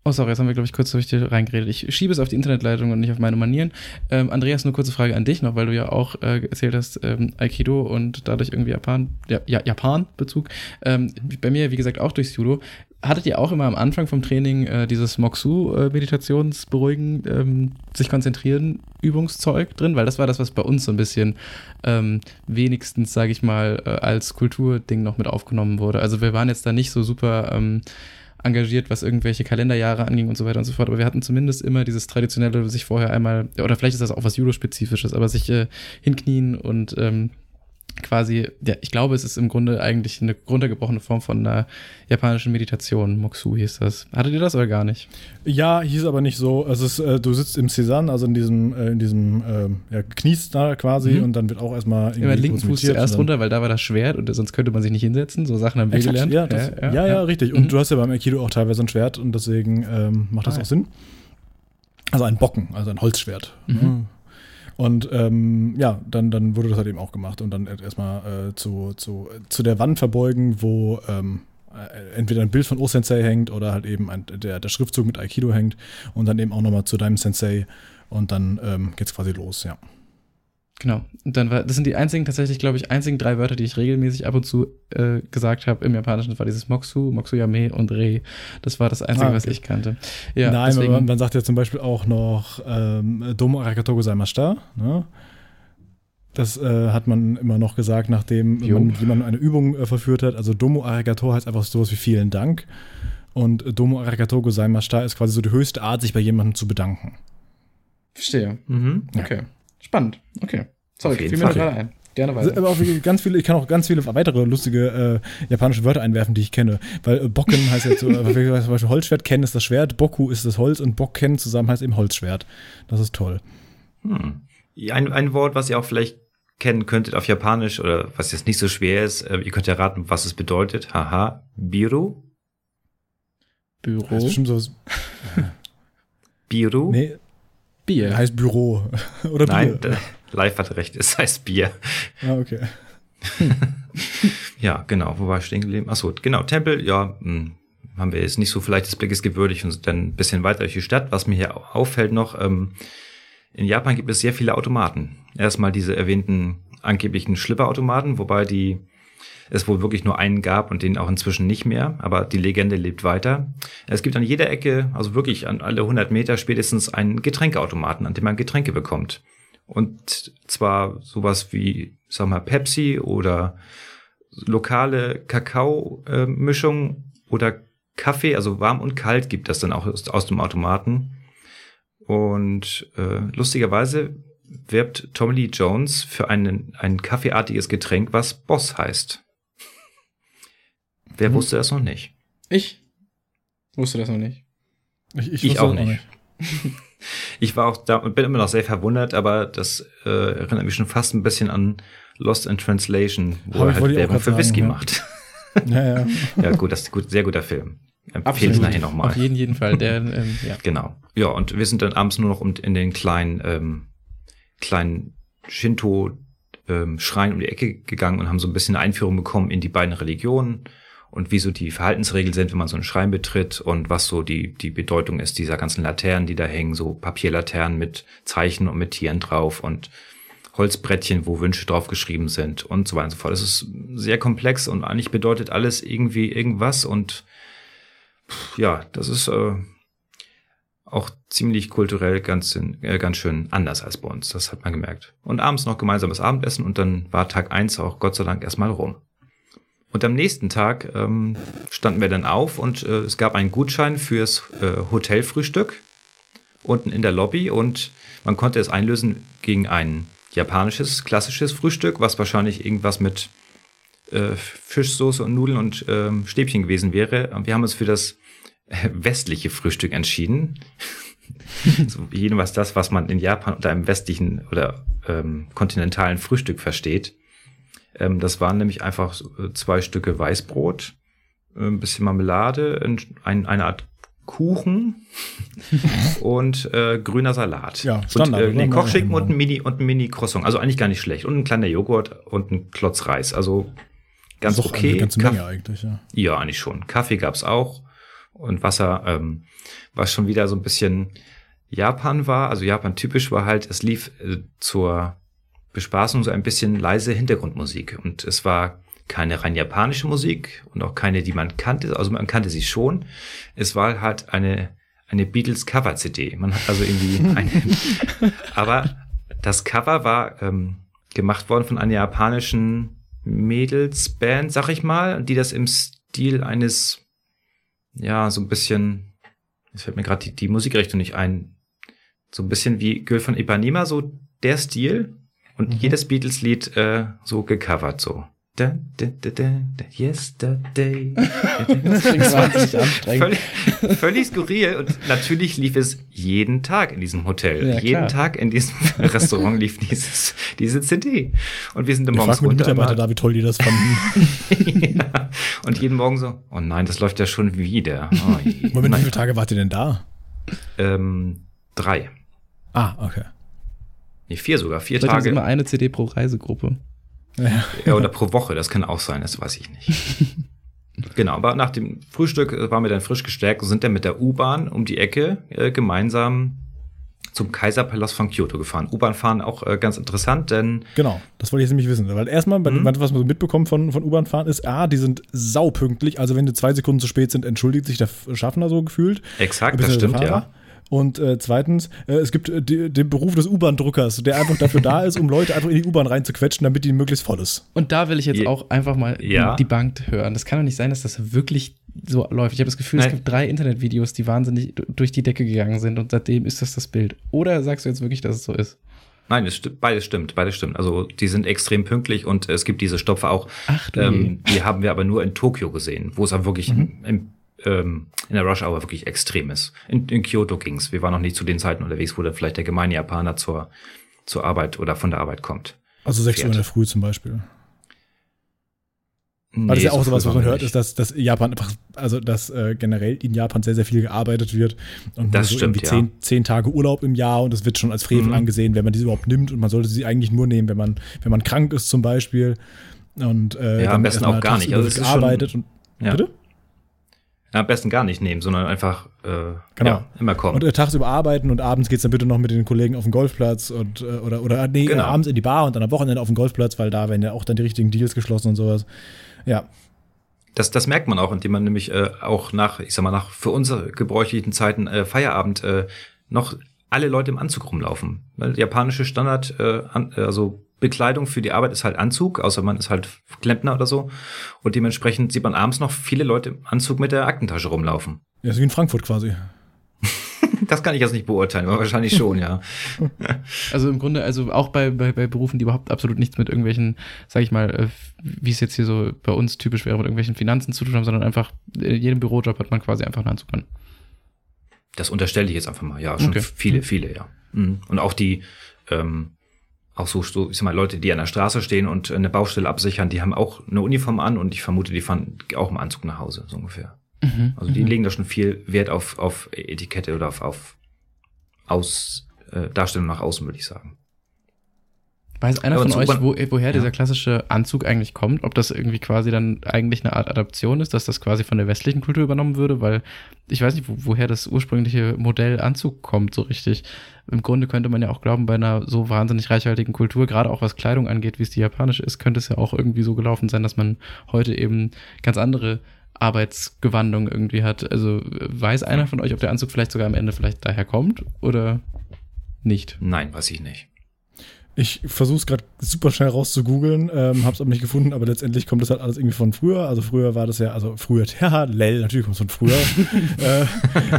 Oh, sorry, jetzt haben wir, glaube ich, kurz durch die reingeredet. Ich schiebe es auf die Internetleitung und nicht auf meine Manieren. Ähm, Andreas, nur kurze Frage an dich noch, weil du ja auch äh, erzählt hast, ähm, Aikido und dadurch irgendwie Japan, ja, ja Japan-Bezug. Ähm, bei mir, wie gesagt, auch durchs Judo. Hattet ihr auch immer am Anfang vom Training äh, dieses Moxu-Meditationsberuhigen, äh, ähm, sich konzentrieren, Übungszeug drin? Weil das war das, was bei uns so ein bisschen ähm, wenigstens, sage ich mal, äh, als Kulturding noch mit aufgenommen wurde. Also wir waren jetzt da nicht so super ähm, engagiert, was irgendwelche Kalenderjahre anging und so weiter und so fort. Aber wir hatten zumindest immer dieses traditionelle, sich vorher einmal, oder vielleicht ist das auch was Judo-spezifisches, aber sich äh, hinknien und ähm, quasi, ja, ich glaube, es ist im Grunde eigentlich eine runtergebrochene Form von einer japanischen Meditation. Moxu hieß das. Hattet ihr das oder gar nicht? Ja, hieß aber nicht so. Also es, äh, du sitzt im Cezanne, also in diesem, äh, in diesem, äh, ja, kniest da quasi Mhm. und dann wird auch erstmal Immer linken Fuß zuerst runter, weil da war das Schwert und sonst könnte man sich nicht hinsetzen. So Sachen haben wir Exakt, gelernt. ja, das, ja, ja, richtig. Und Mhm. du hast ja beim Aikido auch teilweise ein Schwert und deswegen ähm, macht das Ah, auch ja. Sinn. Also ein Bocken, also ein Holzschwert. Mhm. Und ähm, ja, dann, dann wurde das halt eben auch gemacht und dann erstmal äh, zu, zu, zu der Wand verbeugen, wo ähm, äh, entweder ein Bild von O-Sensei hängt oder halt eben ein, der, der Schriftzug mit Aikido hängt und dann eben auch nochmal zu deinem Sensei und dann ähm, geht's quasi los, ja. Genau. Und dann war, das sind die einzigen, tatsächlich, glaube ich, einzigen drei Wörter, die ich regelmäßig ab und zu äh, gesagt habe im Japanischen. Das war dieses Moxu, Moxuyame und Re. Das war das Einzige, Ah, okay. was ich kannte. Ja, Nein, deswegen, man, man sagt ja zum Beispiel auch noch ähm, Domo Arigato gozaimashita. Ne? Das äh, hat man immer noch gesagt, nachdem Jo. man mit jemandem eine Übung äh, verführt hat. Also Domo Arigato heißt einfach sowas wie vielen Dank. Und Domo Arigato gozaimashita ist quasi so die höchste Art, sich bei jemandem zu bedanken. verstehe. Mhm. Ja. Okay. Spannend. Okay. Sorry, fiel mir gerade ein. Gerne Also, weiter. aber auch wirklich ganz viele, ich kann auch ganz viele weitere lustige äh, japanische Wörter einwerfen, die ich kenne. Weil äh, Bokken heißt jetzt so, äh, zum Beispiel Holzschwert, Ken ist das Schwert, Boku ist das Holz und Bokken zusammen heißt eben Holzschwert. Das ist toll. Hm. Ein, ein Wort, was ihr auch vielleicht kennen könntet auf Japanisch oder was jetzt nicht so schwer ist, äh, ihr könnt ja raten, was es bedeutet. Haha, Biru. Büro. Heißt bestimmt so, Biru. nee, Bier. heißt Büro. Oder Nein, Bier. Live hat recht, es heißt Bier. Ah, okay. Ja, genau, wo war ich stehen geblieben? Achso, genau, Tempel, ja, hm, haben wir jetzt nicht so vielleicht des Blickes gewürdigt und sind dann ein bisschen weiter durch die Stadt. Was mir hier au- auffällt noch, ähm, in Japan gibt es sehr viele Automaten. Erstmal diese erwähnten angeblichen Schlipperautomaten, wobei die es wohl wirklich nur einen gab und den auch inzwischen nicht mehr, aber die Legende lebt weiter. Es gibt an jeder Ecke, also wirklich an alle 100 Meter spätestens einen Getränkeautomaten, an dem man Getränke bekommt. Und zwar sowas wie, sag mal, Pepsi oder lokale Kakao-Mischung oder Kaffee, also warm und kalt gibt das dann auch aus, aus dem Automaten. Und äh, lustigerweise wirbt Tommy Lee Jones für einen, ein kaffeeartiges Getränk, was Boss heißt. Wer Mhm. wusste das noch nicht? Ich wusste das noch nicht. Ich, Ich wusste auch das nicht. Ich war auch da und bin immer noch sehr verwundert, aber das äh, erinnert mich schon fast ein bisschen an Lost in Translation, wo Hab er ich- halt ich Werbung für sagen, Whisky ja. macht. Ja, ja. ja, gut, das ist gut, sehr guter Film. Empfehle es nachher Auf nochmal. jeden, jeden Fall. Der, ähm, ja. Genau. Ja, und wir sind dann abends nur noch in den kleinen, ähm, kleinen Shinto ähm, um die Ecke gegangen und haben so ein bisschen eine Einführung bekommen in die beiden Religionen und wie so die Verhaltensregeln sind, wenn man so einen Schrein betritt und was so die, die Bedeutung ist dieser ganzen Laternen, die da hängen, so Papierlaternen mit Zeichen und mit Tieren drauf und Holzbrettchen, wo Wünsche drauf geschrieben sind und so weiter und so fort. Es ist sehr komplex und eigentlich bedeutet alles irgendwie irgendwas und ja, das ist äh, auch ziemlich kulturell ganz, äh, ganz schön anders als bei uns. Das hat man gemerkt. Und abends noch gemeinsames Abendessen und dann war Tag eins auch Gott sei Dank erstmal rum. Und am nächsten Tag ähm, standen wir dann auf und äh, es gab einen Gutschein fürs äh, Hotelfrühstück unten in der Lobby und man konnte es einlösen gegen ein japanisches, klassisches Frühstück, was wahrscheinlich irgendwas mit äh, Fischsoße und Nudeln und ähm, Stäbchen gewesen wäre. Und wir haben uns für das äh, westliche Frühstück entschieden. so jedenfalls das, was man in Japan unter einem westlichen oder ähm, kontinentalen Frühstück versteht. Ähm, das waren nämlich einfach äh, zwei Stücke Weißbrot, äh, ein bisschen Marmelade, ein, ein, eine Art Kuchen und äh, grüner Salat. Ja, Standard, Und, äh, nee? Kochschinken und ein Mini und ein Mini Croissant. Also eigentlich gar nicht schlecht. Und ein kleiner Joghurt und ein Klotz Reis. Also ganz Doch okay. Eine ganze Kaff- Menge eigentlich, ja. ja, eigentlich schon. Kaffee gab's auch und Wasser, ähm, was schon wieder so ein bisschen Japan war. Also Japan typisch war halt, es lief äh, zur Bespaßung so ein bisschen leise Hintergrundmusik und es war keine rein japanische Musik und auch keine, die man kannte. Also man kannte sie schon. Es war halt eine eine Beatles Cover CD. Man hat also irgendwie eine, aber das Cover war ähm, gemacht worden von einer japanischen Mädelsband, sag ich mal, die das im Stil eines, ja, so ein bisschen, es fällt mir gerade die, die Musikrichtung nicht ein, so ein bisschen wie Girl von Ipanema, so der Stil. Und mhm. jedes Beatles-Lied äh, so gecovert so. Da, da, da, da, da, yesterday. das klingt wahnsinnig anstrengend. Völlig, völlig skurril. Und natürlich lief es jeden Tag in diesem Hotel. Ja, jeden Tag in diesem Restaurant lief dieses, diese CD. Und wir sind dann morgens runter. Mitarbeiter da, wie toll die das fanden. ja. Und jeden Morgen so, oh nein, das läuft ja schon wieder. Oh, Moment, wie viele Tage wart ihr denn da? Ähm, drei. Ah, okay. Nee, vier sogar, vier Vielleicht Tage. immer eine CD pro Reisegruppe. Ja. ja, oder pro Woche, das kann auch sein, das weiß ich nicht. genau, aber nach dem Frühstück äh, waren wir dann frisch gestärkt und sind dann mit der U-Bahn um die Ecke äh, gemeinsam zum Kaiserpalast von Kyoto gefahren. U-Bahn fahren auch äh, ganz interessant, denn. Genau, das wollte ich jetzt nämlich wissen. Weil erstmal, mhm. was man so mitbekommt von, von U-Bahn fahren, ist, ah, die sind saupünktlich. Also wenn die zwei Sekunden zu spät sind, entschuldigt sich der Schaffner so gefühlt. Exakt, das stimmt, ja. Und äh, zweitens, äh, es gibt äh, die, den Beruf des U-Bahn-Druckers, der einfach dafür da ist, um Leute einfach in die U-Bahn reinzuquetschen, damit die möglichst voll ist. Und da will ich jetzt ja. auch einfach mal ja. die Bank hören. Das kann doch nicht sein, dass das wirklich so läuft. Ich habe das Gefühl, Nein. es gibt drei Internetvideos, die wahnsinnig durch die Decke gegangen sind und seitdem ist das das Bild. Oder sagst du jetzt wirklich, dass es so ist? Nein, es stimmt, beides stimmt, beides stimmt. Also die sind extrem pünktlich und es gibt diese Stopfe auch. Ach, du ähm, die haben wir aber nur in Tokio gesehen, wo es aber wirklich mhm. im ähm, in der Rush Hour wirklich extrem ist. In, in Kyoto ging's. Wir waren noch nicht zu den Zeiten unterwegs, wo dann vielleicht der gemeine Japaner zur, zur Arbeit oder von der Arbeit kommt. Also 6 Uhr in der Früh zum Beispiel. Nee, das ist ja auch so sowas, was man hört, ist, dass, dass Japan einfach, also dass äh, generell in Japan sehr, sehr viel gearbeitet wird. Und das so stimmt, irgendwie zehn, ja. zehn Tage Urlaub im Jahr und das wird schon als Frevel mhm. angesehen, wenn man diese überhaupt nimmt. Und man sollte sie eigentlich nur nehmen, wenn man, wenn man krank ist zum Beispiel. Und äh, ja, am besten auch gar nicht. Also gearbeitet schon, und ja. bitte? Ja, am besten gar nicht nehmen, sondern einfach äh, genau. ja, immer kommen. Und äh, tagsüber arbeiten und abends geht's dann bitte noch mit den Kollegen auf den Golfplatz und äh, oder oder nee, genau. abends in die Bar und dann am Wochenende auf den Golfplatz, weil da werden ja auch dann die richtigen Deals geschlossen und sowas. Ja. Das, das merkt man auch, indem man nämlich äh, auch nach, ich sag mal, nach für unsere gebräuchlichen Zeiten äh, Feierabend äh, noch alle Leute im Anzug rumlaufen. Weil japanische Standard, äh, an, also Bekleidung für die Arbeit ist halt Anzug, außer man ist halt Klempner oder so. Und dementsprechend sieht man abends noch viele Leute im Anzug mit der Aktentasche rumlaufen. Ja, so wie in Frankfurt quasi. das kann ich jetzt nicht beurteilen, aber wahrscheinlich schon, ja. Also im Grunde, also auch bei, bei, bei Berufen, die überhaupt absolut nichts mit irgendwelchen, sag ich mal, äh, wie es jetzt hier so bei uns typisch wäre, mit irgendwelchen Finanzen zu tun haben, sondern einfach, in jedem Bürojob hat man quasi einfach einen Anzug an. Das unterstelle ich jetzt einfach mal, ja. Schon okay. viele, viele, ja. Mhm. Und auch die, ähm, auch so, so, ich sag mal, Leute, die an der Straße stehen und eine Baustelle absichern, die haben auch eine Uniform an und ich vermute, die fahren auch im Anzug nach Hause, so ungefähr. Mhm, also die mhm. legen da schon viel Wert auf, auf Etikette oder auf, auf Aus, äh, Darstellung nach außen, würde ich sagen. Weiß einer Aber von euch, wo, woher ja. dieser klassische Anzug eigentlich kommt? Ob das irgendwie quasi dann eigentlich eine Art Adaption ist, dass das quasi von der westlichen Kultur übernommen würde? Weil ich weiß nicht, wo, woher das ursprüngliche Modell Anzug kommt, so richtig. Im Grunde könnte man ja auch glauben, bei einer so wahnsinnig reichhaltigen Kultur, gerade auch was Kleidung angeht, wie es die japanische ist, könnte es ja auch irgendwie so gelaufen sein, dass man heute eben ganz andere Arbeitsgewandung irgendwie hat. Also weiß einer von euch, ob der Anzug vielleicht sogar am Ende vielleicht daher kommt oder nicht? Nein, weiß ich nicht. Ich versuche es gerade super schnell rauszugoogeln, ähm, habe es aber nicht gefunden, aber letztendlich kommt das halt alles irgendwie von früher. Also früher war das ja, also früher, ja, Lell, natürlich kommt es von früher. äh,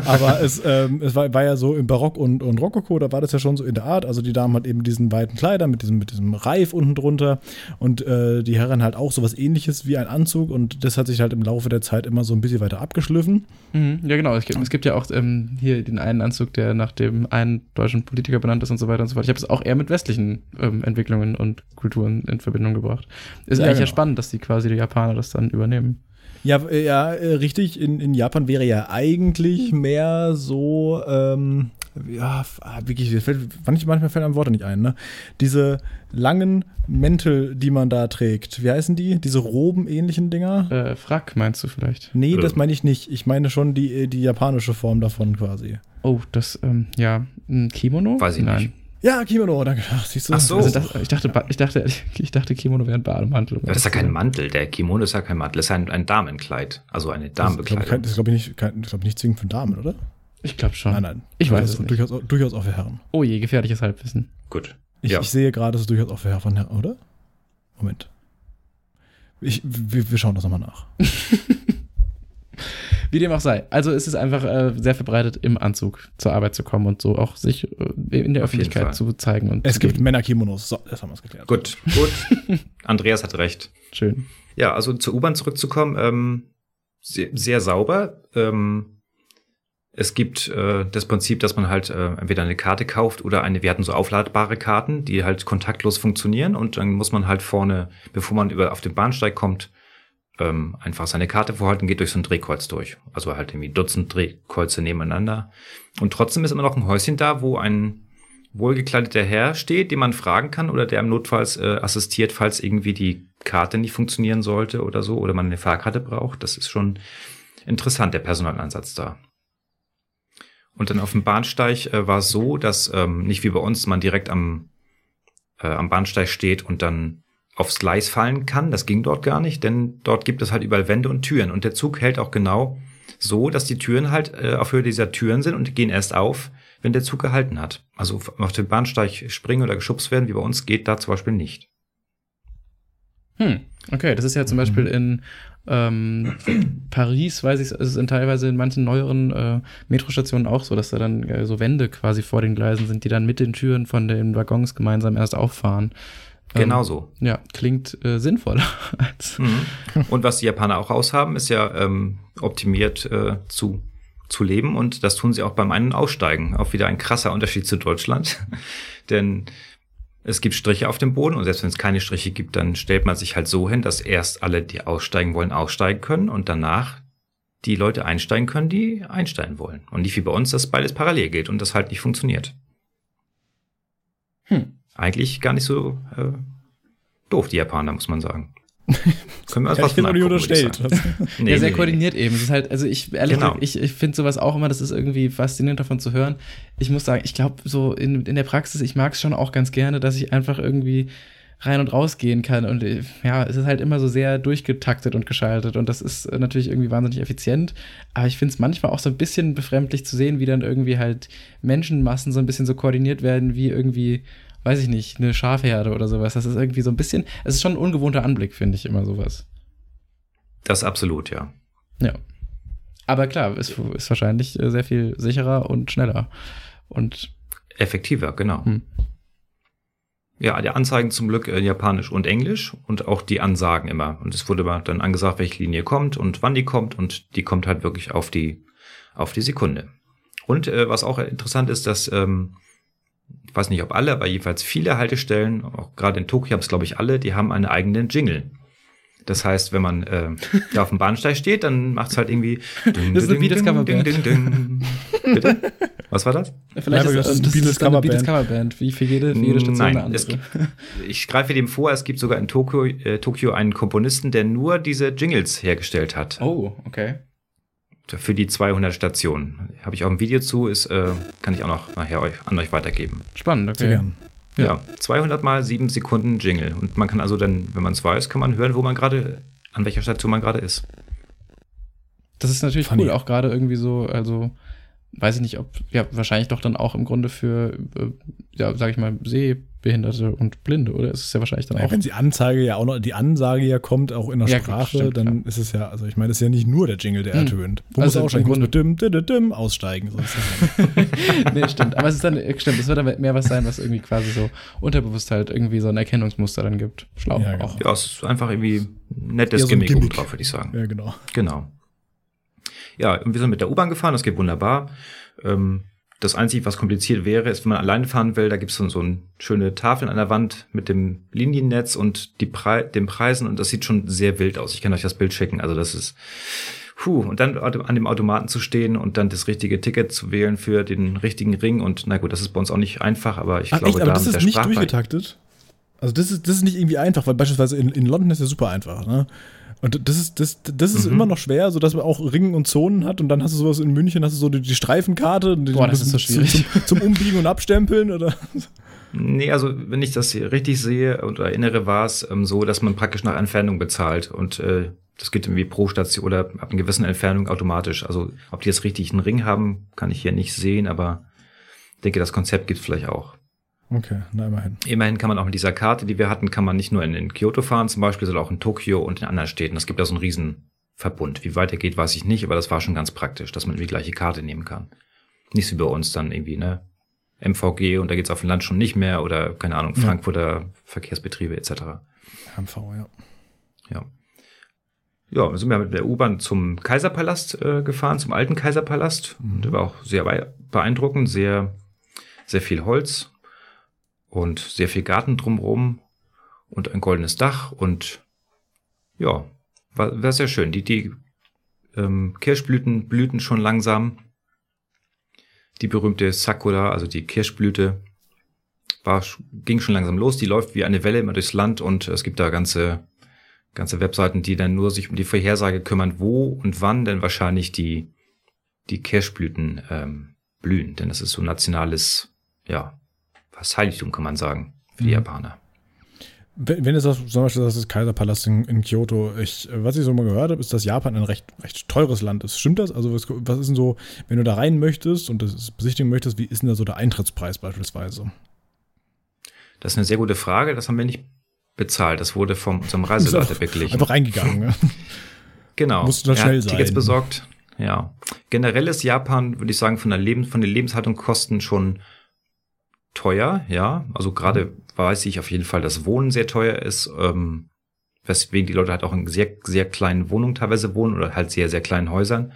aber es, ähm, es war, war, ja so im Barock und, und Rokoko, da war das ja schon so in der Art. Also die Damen halt eben diesen weiten Kleider mit diesem, mit diesem Reif unten drunter und äh, die Herren halt auch sowas ähnliches wie ein Anzug und das hat sich halt im Laufe der Zeit immer so ein bisschen weiter abgeschliffen. Mhm, ja, genau. Es gibt, es gibt ja auch ähm, hier den einen Anzug, der nach dem einen deutschen Politiker benannt ist und so weiter und so fort. Ich habe es auch eher mit westlichen ähm, Entwicklungen und Kulturen in Verbindung gebracht. Ist ja, eigentlich genau. ja spannend, dass die quasi die Japaner das dann übernehmen. Ja, äh, ja, äh, richtig. In, in Japan wäre ja eigentlich mehr so, ähm, ja, ah, wirklich, manchmal fällt einem Worte nicht ein, ne? Diese langen Mäntel, die man da trägt. Wie heißen die? Diese Roben-ähnlichen Dinger? Äh, Frack meinst du vielleicht? Nee, das meine ich nicht. Ich meine schon die, die japanische Form davon quasi. Oh, das, ähm, ja, ein Kimono? Weiß ich Nein. nicht. Ja, Kimono, danke. Ach, siehst du? Ach so. Also das, ich, dachte, ich, dachte, ich dachte, Kimono wäre ein Bademantel. Das ist ja kein Mantel. Der Kimono ist ja kein Mantel. Das ist ein, ein Damenkleid. Also eine Damenbekleidung. Das ist, glaube ich, nicht, glaub nicht zwingend für Damen, oder? Ich glaube schon. Nein, nein. Ich weiß es nicht. Durchaus, durchaus auch für Herren. Oh je, gefährliches Halbwissen. Gut. Ich, ja. ich sehe gerade, es ist durchaus auch für Herren, oder? Moment. Ich, wir, wir schauen das nochmal nach. Wie dem auch sei. Also es ist einfach äh, sehr verbreitet, im Anzug zur Arbeit zu kommen und so auch sich äh, in der Öffentlichkeit zu zeigen. Und es gibt Männerkimonos. So, das haben wir es geklärt. Gut, gut. Andreas hat recht. Schön. Ja, also zur U-Bahn zurückzukommen, ähm, sehr, sehr sauber. Ähm, es gibt äh, das Prinzip, dass man halt äh, entweder eine Karte kauft oder eine, wir hatten so aufladbare Karten, die halt kontaktlos funktionieren und dann muss man halt vorne, bevor man über auf den Bahnsteig kommt, ähm, einfach seine Karte vorhalten, geht durch so ein Drehkreuz durch. Also halt irgendwie Dutzend Drehkreuze nebeneinander. Und trotzdem ist immer noch ein Häuschen da, wo ein wohlgekleideter Herr steht, den man fragen kann oder der im Notfalls äh, assistiert, falls irgendwie die Karte nicht funktionieren sollte oder so oder man eine Fahrkarte braucht. Das ist schon interessant, der Personalansatz da. Und dann auf dem Bahnsteig äh, war es so, dass ähm, nicht wie bei uns man direkt am, äh, am Bahnsteig steht und dann aufs Gleis fallen kann. Das ging dort gar nicht, denn dort gibt es halt überall Wände und Türen. Und der Zug hält auch genau so, dass die Türen halt äh, auf Höhe dieser Türen sind und gehen erst auf, wenn der Zug gehalten hat. Also auf den Bahnsteig springen oder geschubst werden, wie bei uns, geht da zum Beispiel nicht. Hm, okay, das ist ja zum Beispiel in ähm, Paris, weiß ich, ist es teilweise in manchen neueren äh, Metrostationen auch so, dass da dann äh, so Wände quasi vor den Gleisen sind, die dann mit den Türen von den Waggons gemeinsam erst auffahren. Ähm, genau so. Ja, klingt äh, sinnvoller. mhm. Und was die Japaner auch aushaben, ist ja ähm, optimiert äh, zu, zu leben und das tun sie auch beim Ein- und Aussteigen. Auch wieder ein krasser Unterschied zu Deutschland. Denn es gibt Striche auf dem Boden und selbst wenn es keine Striche gibt, dann stellt man sich halt so hin, dass erst alle, die aussteigen wollen, aussteigen können und danach die Leute einsteigen können, die einsteigen wollen. Und nicht wie bei uns, dass beides parallel geht und das halt nicht funktioniert. Hm. Eigentlich gar nicht so äh, doof, die Japaner, muss man sagen. Können wir uns was von nicht unterstellt. nee, ja, sehr nee, koordiniert nee. eben. Es ist halt, also ich ehrlich genau. ich, ich finde sowas auch immer, das ist irgendwie faszinierend davon zu hören. Ich muss sagen, ich glaube, so in, in der Praxis, ich mag es schon auch ganz gerne, dass ich einfach irgendwie rein und raus gehen kann. Und ja, es ist halt immer so sehr durchgetaktet und geschaltet. Und das ist natürlich irgendwie wahnsinnig effizient. Aber ich finde es manchmal auch so ein bisschen befremdlich zu sehen, wie dann irgendwie halt Menschenmassen so ein bisschen so koordiniert werden, wie irgendwie weiß ich nicht, eine Schafherde oder sowas. Das ist irgendwie so ein bisschen, es ist schon ein ungewohnter Anblick, finde ich immer sowas. Das absolut, ja. Ja. Aber klar, ist, ist wahrscheinlich äh, sehr viel sicherer und schneller. Und effektiver, genau. Hm. Ja, die Anzeigen zum Glück in Japanisch und Englisch und auch die Ansagen immer. Und es wurde dann angesagt, welche Linie kommt und wann die kommt und die kommt halt wirklich auf die, auf die Sekunde. Und äh, was auch interessant ist, dass ähm, ich weiß nicht, ob alle, aber jedenfalls viele Haltestellen, auch gerade in Tokio haben es, glaube ich, alle, die haben einen eigenen Jingle. Das heißt, wenn man äh, da auf dem Bahnsteig steht, dann macht es halt irgendwie. Ding, das ist eine Beatles-Coverband. Bitte? Was war das? Vielleicht ja, ist, das, das ist eine Beatles-Coverband, wie für jede, für jede Station Nein, eine andere. Gibt, ich greife dem vor, es gibt sogar in Tokio, äh, Tokio einen Komponisten, der nur diese Jingles hergestellt hat. Oh, okay für die 200 Stationen. Habe ich auch ein Video zu, ist, äh, kann ich auch noch nachher euch, an euch weitergeben. Spannend, okay. Ja. ja, 200 mal 7 Sekunden Jingle. Und man kann also dann, wenn man es weiß, kann man hören, wo man gerade, an welcher Station man gerade ist. Das ist natürlich Funny. cool, auch gerade irgendwie so, also weiß ich nicht, ob, ja, wahrscheinlich doch dann auch im Grunde für, äh, ja, sag ich mal, Sehbehinderte und Blinde, oder? Es ist ja wahrscheinlich dann ja, auch. Wenn die Anzeige ja auch noch, die Ansage ja kommt, auch in der ja, Sprache, stimmt, dann ja. ist es ja, also ich meine, das ist ja nicht nur der Jingle, der hm. ertönt. Wo also muss auch schon im Grunde dim, dim, dim, aussteigen. So nee, stimmt. Aber es ist dann, stimmt, es wird dann mehr was sein, was irgendwie quasi so unterbewusst halt irgendwie so ein Erkennungsmuster dann gibt. Schlau ja, genau. auch. Ja, es ist einfach irgendwie ein nettes ja, so Gimmick, Gimmick drauf, würde ich sagen. Ja, genau. Genau. Ja, und wir sind mit der U-Bahn gefahren, das geht wunderbar. Ähm, das Einzige, was kompliziert wäre, ist, wenn man alleine fahren will, da gibt es so, so eine schöne Tafel an der Wand mit dem Liniennetz und die Pre den Preisen und das sieht schon sehr wild aus. Ich kann euch das Bild schicken. Also das ist, puh, und dann an dem Automaten zu stehen und dann das richtige Ticket zu wählen für den richtigen Ring und na gut, das ist bei uns auch nicht einfach, aber ich Ach, glaube, echt? aber da das ist nicht durchgetaktet. Also das ist, das ist nicht irgendwie einfach, weil beispielsweise in, in London ist ja super einfach, ne? Und das ist, das, das ist mhm. immer noch schwer, so dass man auch Ringen und Zonen hat und dann hast du sowas in München, hast du so die, die Streifenkarte Boah, das ist so schwierig. Zum, zum, Umbiegen und Abstempeln oder? Nee, also wenn ich das hier richtig sehe und erinnere, war es ähm, so, dass man praktisch nach Entfernung bezahlt und äh, das geht irgendwie pro Station oder ab einer gewissen Entfernung automatisch. Also ob die jetzt richtig einen Ring haben, kann ich hier nicht sehen, aber ich denke, das Konzept gibt vielleicht auch. Okay, na immerhin. Immerhin kann man auch mit dieser Karte, die wir hatten, kann man nicht nur in, in Kyoto fahren zum Beispiel, sondern auch in Tokio und in anderen Städten. Es gibt da so einen riesen Verbund. Wie weitergeht, weiß ich nicht, aber das war schon ganz praktisch, dass man die gleiche Karte nehmen kann. Nicht so wie bei uns dann irgendwie, ne? MVG und da geht's auf dem Land schon nicht mehr oder, keine Ahnung, Frankfurter ja. Verkehrsbetriebe etc. MV, ja. Ja. Ja, dann sind wir mit der U-Bahn zum Kaiserpalast äh, gefahren, zum alten Kaiserpalast. Mhm. Der war auch sehr beeindruckend, sehr, sehr viel Holz und sehr viel Garten drumherum und ein goldenes Dach und ja, war, war sehr schön. Die, die ähm, Kirschblüten blühten schon langsam. Die berühmte Sakura, also die Kirschblüte, war, ging schon langsam los. Die läuft wie eine Welle immer durchs Land und es gibt da ganze, ganze Webseiten, die dann nur sich um die Vorhersage kümmern, wo und wann denn wahrscheinlich die, die Kirschblüten ähm, blühen. Denn das ist so nationales, ja, was Heiligtum kann man sagen, für die mhm. Japaner. Wenn, es das, zum Beispiel das Kaiserpalast in, in Kyoto, ich, was ich so mal gehört habe, ist, dass Japan ein recht, recht teures Land ist. Stimmt das? Also, was, was ist denn so, wenn du da rein möchtest und das besichtigen möchtest, wie ist denn da so der Eintrittspreis beispielsweise? Das ist eine sehr gute Frage. Das haben wir nicht bezahlt. Das wurde vom unserem Reiseleiter beglichen. Einfach reingegangen. Ne? genau. Musst du dann schnell sein. Tickets besorgt. Ja. Generell ist Japan, würde ich sagen, von der Leben, von den Lebenshaltungskosten schon teuer, ja. Also gerade weiß ich auf jeden Fall, dass Wohnen sehr teuer ist, ähm, weswegen die Leute halt auch in sehr, sehr kleinen Wohnungen teilweise wohnen oder halt sehr, sehr kleinen Häusern.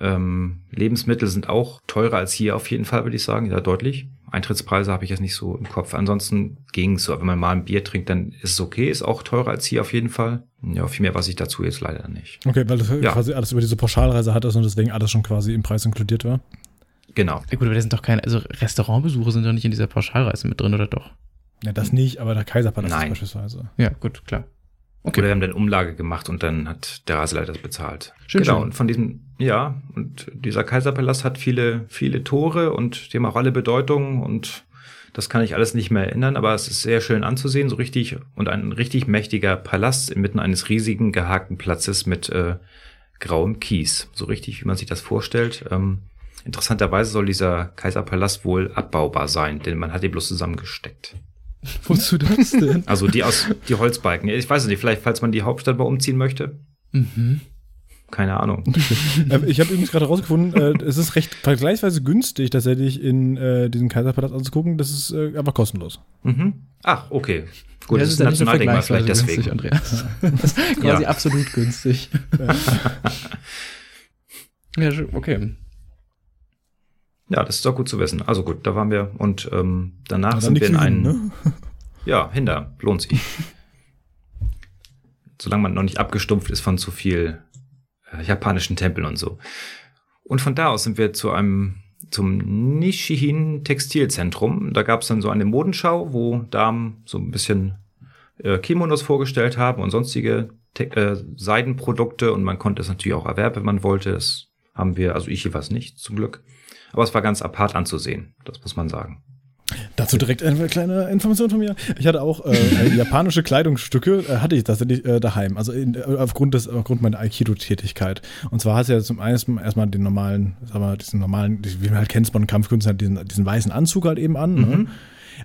Ähm, Lebensmittel sind auch teurer als hier auf jeden Fall, würde ich sagen, ja, deutlich. Eintrittspreise habe ich jetzt nicht so im Kopf. Ansonsten ging es so, wenn man mal ein Bier trinkt, dann ist es okay, ist auch teurer als hier auf jeden Fall. Ja, viel mehr weiß ich dazu jetzt leider nicht. Okay, weil das ja. quasi alles über diese Pauschalreise hat und deswegen alles schon quasi im Preis inkludiert war. Genau. Ja, gut, aber das sind doch keine, also Restaurantbesuche sind doch nicht in dieser Pauschalreise mit drin, oder doch? Ja, das nicht, aber der Kaiserpalast Nein. beispielsweise. Ja, gut, klar. Okay. Oder wir haben dann Umlage gemacht und dann hat der Reiseleiter das bezahlt. Schön, genau. Schön. Und von diesem, ja, und dieser Kaiserpalast hat viele, viele Tore und die haben auch alle Bedeutung und das kann ich alles nicht mehr erinnern, aber es ist sehr schön anzusehen, so richtig und ein richtig mächtiger Palast inmitten eines riesigen gehakten Platzes mit äh, grauem Kies. So richtig, wie man sich das vorstellt. Ähm, interessanterweise soll dieser Kaiserpalast wohl abbaubar sein, denn man hat ihn bloß zusammengesteckt. Wozu das denn? Also die aus die Holzbalken. Ich weiß es nicht, vielleicht falls man die Hauptstadt mal umziehen möchte. Mhm. Keine Ahnung. Ähm, ich habe übrigens gerade rausgefunden, äh, es ist recht vergleichsweise günstig, tatsächlich in äh, diesen Kaiserpalast anzugucken. Das ist äh, einfach kostenlos. Mhm. Ach, okay. Gut, ja, das, ist ein Nationaldenkmal vielleicht deswegen. Günstig, Andreas. Das ist quasi ja. absolut günstig. ja, okay. Ja, das ist doch gut zu wissen. Also gut, da waren wir und ähm, danach sind wir in einen. Ne? Ja, hinter, lohnt sich. Solange man noch nicht abgestumpft ist von zu viel äh, japanischen Tempeln und so. Und von da aus sind wir zu einem zum Nishihin Textilzentrum. Da gab es dann so eine Modenschau, wo Damen so ein bisschen äh, Kimonos vorgestellt haben und sonstige Te äh, Seidenprodukte und man konnte es natürlich auch erwerben, wenn man wollte. Das haben wir, also ich jeweils nicht, zum Glück. Aber es war ganz apart anzusehen, das muss man sagen. Dazu direkt eine kleine Information von mir. Ich hatte auch äh, japanische Kleidungsstücke, äh, hatte ich tatsächlich äh, daheim, also in, äh, aufgrund, des, aufgrund meiner Aikido-Tätigkeit. Und zwar hast du ja zum einen erstmal den normalen, sag mal, diesen normalen, wie man halt kennt von Kampfkünstler, diesen, diesen weißen Anzug halt eben an. Ne? Mhm. Ne?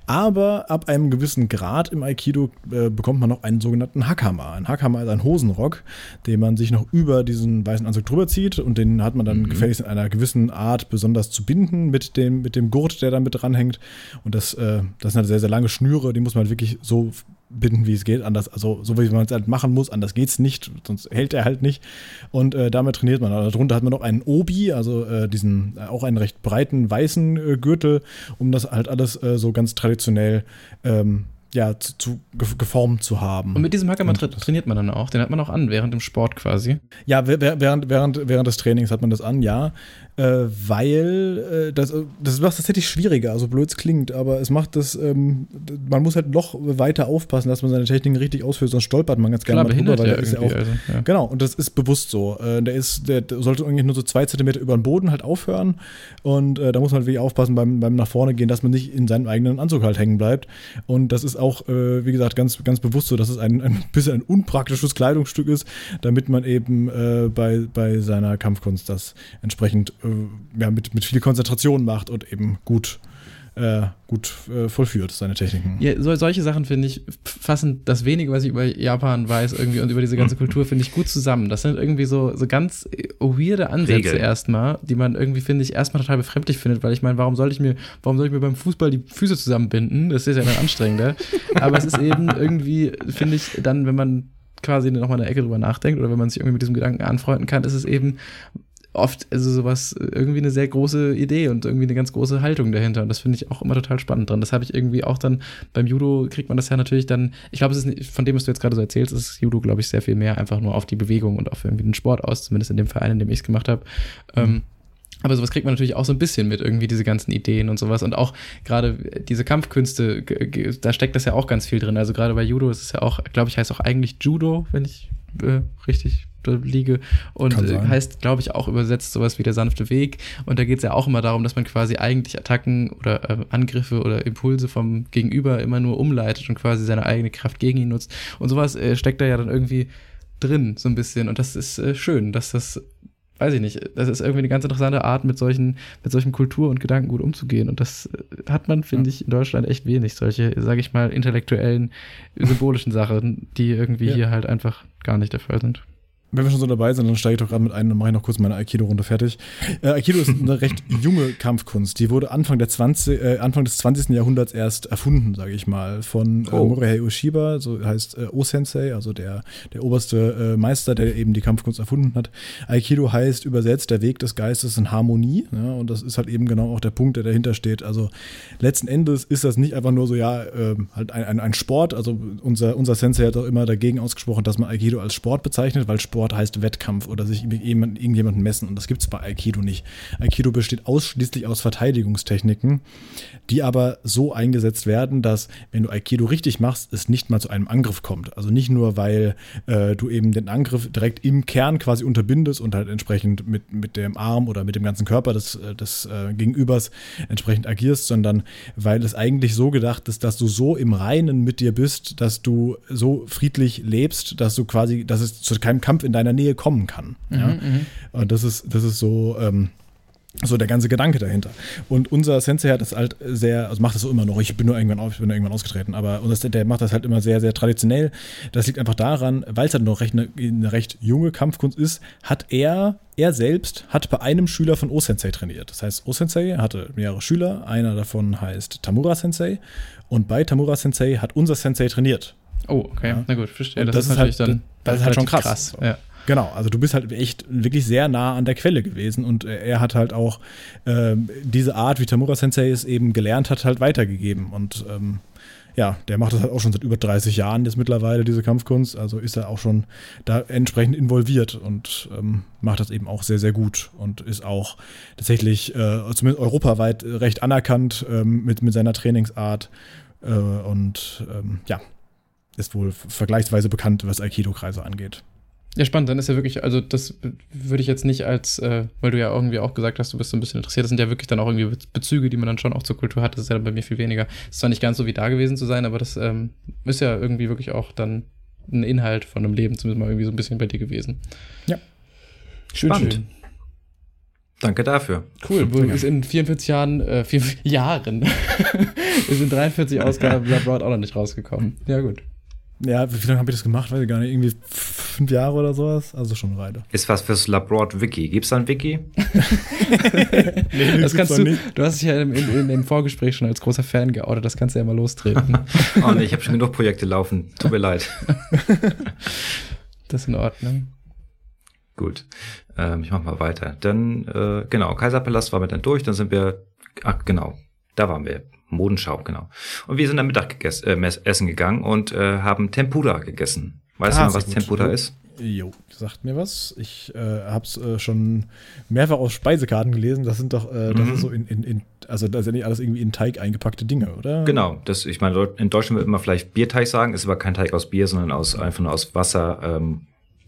Aber ab einem gewissen Grad im Aikido äh, bekommt man noch einen sogenannten Hackhammer. Ein Hackhammer ist ein Hosenrock, den man sich noch über diesen weißen Anzug drüber zieht und den hat man dann mhm. gefälligst in einer gewissen Art besonders zu binden mit dem, mit dem Gurt, der da mit dranhängt. Und das, äh, das sind halt sehr, sehr lange Schnüre, die muss man wirklich so binden, wie es geht. Anders, also so wie man es halt machen muss, anders geht es nicht, sonst hält er halt nicht. Und äh, damit trainiert man. Also darunter hat man noch einen Obi, also äh, diesen äh, auch einen recht breiten weißen äh, Gürtel, um das halt alles äh, so ganz traditionell ähm, ja, zu, zu, geformt zu haben. Und mit diesem Hacker tra trainiert man dann auch. Den hat man auch an während dem Sport quasi. Ja, während, während, während des Trainings hat man das an, ja äh, weil äh, das, das macht es tatsächlich schwieriger, also blöd es klingt, aber es macht das, ähm, man muss halt noch weiter aufpassen, dass man seine Techniken richtig ausführt, sonst stolpert man ganz gerne Klar, mal drüber, weil ja der ist ja auch, also, ja. genau, und das ist bewusst so. Äh, der ist, der sollte irgendwie nur so zwei Zentimeter über den Boden halt aufhören und äh, da muss man halt wirklich aufpassen beim, beim nach vorne gehen, dass man nicht in seinem eigenen Anzug halt hängen bleibt und das ist auch, äh, wie gesagt, ganz, ganz bewusst so, dass es ein, ein bisschen ein unpraktisches Kleidungsstück ist, damit man eben äh, bei, bei seiner Kampfkunst das entsprechend äh, ja, mit, mit viel Konzentration macht und eben gut äh, gut äh, vollführt, seine Techniken. Ja, so, solche Sachen finde ich fassen das wenige, was ich über Japan weiß irgendwie und über diese ganze Kultur finde ich gut zusammen. Das sind irgendwie so, so ganz äh, weirde Ansätze Regeln. erstmal, die man irgendwie finde ich erstmal total befremdlich findet, weil ich meine, warum sollte ich mir, warum soll ich mir beim Fußball die Füße zusammenbinden? Das ist ja dann anstrengender. Aber es ist eben irgendwie, finde ich, dann, wenn man quasi nochmal eine Ecke drüber nachdenkt oder wenn man sich irgendwie mit diesem Gedanken anfreunden kann, ist es eben oft also sowas irgendwie eine sehr große Idee und irgendwie eine ganz große Haltung dahinter und das finde ich auch immer total spannend dran. Das habe ich irgendwie auch dann beim Judo kriegt man das ja natürlich dann, ich glaube, es ist nicht, von dem, was du jetzt gerade so erzählst, ist Judo glaube ich sehr viel mehr einfach nur auf die Bewegung und auf irgendwie den Sport aus, zumindest in dem Verein, in dem ich es gemacht habe. Mhm. Ähm, aber sowas kriegt man natürlich auch so ein bisschen mit, irgendwie diese ganzen Ideen und sowas. Und auch gerade diese Kampfkünste, da steckt das ja auch ganz viel drin. Also gerade bei Judo ist es ja auch, glaube ich, heißt auch eigentlich Judo, wenn ich äh, richtig liege. Und äh, heißt, glaube ich, auch übersetzt sowas wie der sanfte Weg. Und da geht es ja auch immer darum, dass man quasi eigentlich Attacken oder äh, Angriffe oder Impulse vom Gegenüber immer nur umleitet und quasi seine eigene Kraft gegen ihn nutzt. Und sowas äh, steckt da ja dann irgendwie drin, so ein bisschen. Und das ist äh, schön, dass das weiß ich nicht, das ist irgendwie eine ganz interessante Art, mit solchen, mit solchen Kultur- und Gedankengut umzugehen. Und das äh, hat man, finde ja. ich, in Deutschland echt wenig. Solche, sage ich mal, intellektuellen, symbolischen Sachen, die irgendwie ja. hier halt einfach gar nicht der Fall sind wenn wir schon so dabei sind, dann steige ich doch gerade mit ein und mache ich noch kurz meine Aikido-Runde fertig. Äh, Aikido ist eine recht junge Kampfkunst. Die wurde Anfang, der 20, äh, Anfang des 20. Jahrhunderts erst erfunden, sage ich mal, von äh, oh. Morihei Ushiba, so heißt äh, O-Sensei, also der, der oberste äh, Meister, der eben die Kampfkunst erfunden hat. Aikido heißt übersetzt der Weg des Geistes in Harmonie. Ja, und das ist halt eben genau auch der Punkt, der dahinter steht. Also letzten Endes ist das nicht einfach nur so, ja, äh, halt ein, ein, ein Sport. Also unser, unser Sensei hat auch immer dagegen ausgesprochen, dass man Aikido als Sport bezeichnet, weil Sport Sport heißt Wettkampf oder sich mit irgendjemandem messen. Und das gibt es bei Aikido nicht. Aikido besteht ausschließlich aus Verteidigungstechniken, die aber so eingesetzt werden, dass, wenn du Aikido richtig machst, es nicht mal zu einem Angriff kommt. Also nicht nur, weil äh, du eben den Angriff direkt im Kern quasi unterbindest und halt entsprechend mit, mit dem Arm oder mit dem ganzen Körper des, äh, des äh, Gegenübers entsprechend agierst, sondern weil es eigentlich so gedacht ist, dass du so im Reinen mit dir bist, dass du so friedlich lebst, dass du quasi, dass es zu keinem Kampf in deiner Nähe kommen kann. Mhm, ja? Mhm. Und das ist, das ist so. Ähm, so der ganze Gedanke dahinter. Und unser Sensei hat das halt sehr, also macht das so immer noch. Ich bin nur irgendwann, auf, ich bin nur irgendwann ausgetreten, aber unser, der macht das halt immer sehr, sehr traditionell. Das liegt einfach daran, weil es halt noch recht eine, eine, recht junge Kampfkunst ist, hat er, er selbst hat bei einem Schüler von O-Sensei trainiert. Das heißt, O-Sensei hatte mehrere Schüler, einer davon heißt Tamura Sensei und bei Tamura Sensei hat unser Sensei trainiert. Oh, okay, ja. na gut, verstehe. Das, das, ist natürlich halt, dann das, ist halt schon krass. krass. Ja. Genau, also du bist halt echt wirklich sehr nah an der Quelle gewesen und äh, er hat halt auch äh, diese Art, wie Tamura Sensei es eben gelernt hat, halt weitergegeben und ähm, ja, der macht das halt auch schon seit über 30 Jahren jetzt mittlerweile, diese Kampfkunst. Also ist er auch schon da entsprechend involviert und ähm, macht das eben auch sehr, sehr gut und ist auch tatsächlich äh, zumindest europaweit recht anerkannt ähm, mit, mit seiner Trainingsart. Äh, und ähm, ja, ist wohl vergleichsweise bekannt, was Aikido-Kreise angeht. Ja, spannend. Dann ist ja wirklich, also das würde ich jetzt nicht als, äh, weil du ja irgendwie auch gesagt hast, du bist so ein bisschen interessiert. Das sind ja wirklich dann auch irgendwie Bezüge, die man dann schon auch zur Kultur hat. Das ist ja dann bei mir viel weniger. Ist zwar nicht ganz so wie da gewesen zu sein, aber das ähm, ist ja irgendwie wirklich auch dann ein Inhalt von einem Leben, zumindest mal irgendwie so ein bisschen bei dir gewesen. Ja. Schön, Spannend. schön. Danke dafür. Cool. Wo ist in 44 Jahren, äh, 44 Jahren, ist in 43 Ausgaben Blood Road auch noch nicht rausgekommen. Ja, gut. Ja, wie lange habe ich das gemacht? Weiß ich gar nicht. Irgendwie fünf Jahre oder sowas. Also schon weiter. Ist was fürs Labroad Wiki. Gibt's da ein Wiki? nee, das kannst du. Nicht. Du hast dich ja in, in, in, dem Vorgespräch schon als großer Fan geoutet. Das kannst du ja mal lostreten. oh nee, ich habe schon genug Projekte laufen. Tut mir leid. das ist in Ordnung. Gut. Ähm, ich mach mal weiter. Dann, äh, genau, Kaiserpalast war mit dann durch. Dann sind wir, ach genau, da waren wir. Modenschau, genau. Und wir sind am Mittag gegessen, äh, essen gegangen und äh, haben Tempura gegessen. Weißt ah, du was Tempura ist? Jo, sagt mir was. Ich äh, habe es äh, schon mehrfach auf Speisekarten gelesen. Das sind doch, äh, das mhm. ist so in, in, in, also das ist ja nicht alles irgendwie in Teig eingepackte Dinge, oder? Genau, das, ich meine, in Deutschland wird immer vielleicht Bierteig sagen, ist aber kein Teig aus Bier, sondern aus einfach nur aus Wasser, ähm,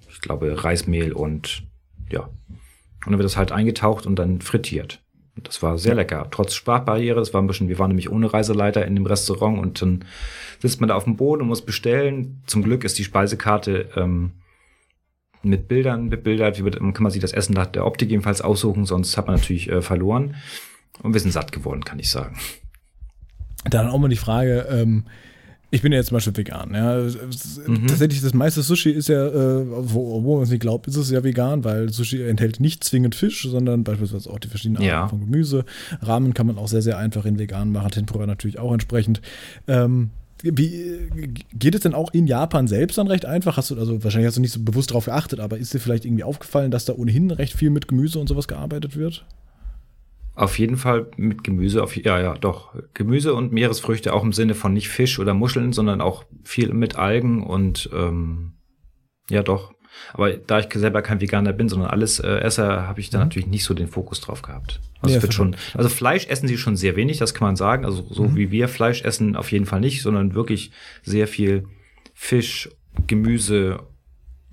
ich glaube Reismehl und ja. Und dann wird das halt eingetaucht und dann frittiert. Das war sehr lecker, trotz Sprachbarriere. Das war ein bisschen, wir waren nämlich ohne Reiseleiter in dem Restaurant und dann sitzt man da auf dem Boden und muss bestellen. Zum Glück ist die Speisekarte ähm, mit Bildern bebildert. Wie wird, kann man sich das Essen nach der Optik jedenfalls aussuchen, sonst hat man natürlich äh, verloren. Und wir sind satt geworden, kann ich sagen. dann auch mal die Frage, ähm, ich bin ja jetzt zum Beispiel vegan. Ja. Mhm. Tatsächlich, das meiste Sushi ist ja, äh, wo, wo man es nicht glaubt, ist es ja vegan, weil Sushi enthält nicht zwingend Fisch, sondern beispielsweise auch die verschiedenen ja. Arten von Gemüse. Rahmen kann man auch sehr, sehr einfach in vegan machen, Tempura natürlich auch entsprechend. Ähm, wie, geht es denn auch in Japan selbst dann recht einfach? Hast du, also wahrscheinlich hast du nicht so bewusst darauf geachtet, aber ist dir vielleicht irgendwie aufgefallen, dass da ohnehin recht viel mit Gemüse und sowas gearbeitet wird? Auf jeden Fall mit Gemüse, auf, ja, ja, doch. Gemüse und Meeresfrüchte auch im Sinne von nicht Fisch oder Muscheln, sondern auch viel mit Algen und ähm, ja, doch. Aber da ich selber kein Veganer bin, sondern alles äh, Esser, habe ich da mhm. natürlich nicht so den Fokus drauf gehabt. Also ja, wird schon, also Fleisch essen sie schon sehr wenig, das kann man sagen. Also so mhm. wie wir Fleisch essen, auf jeden Fall nicht, sondern wirklich sehr viel Fisch, Gemüse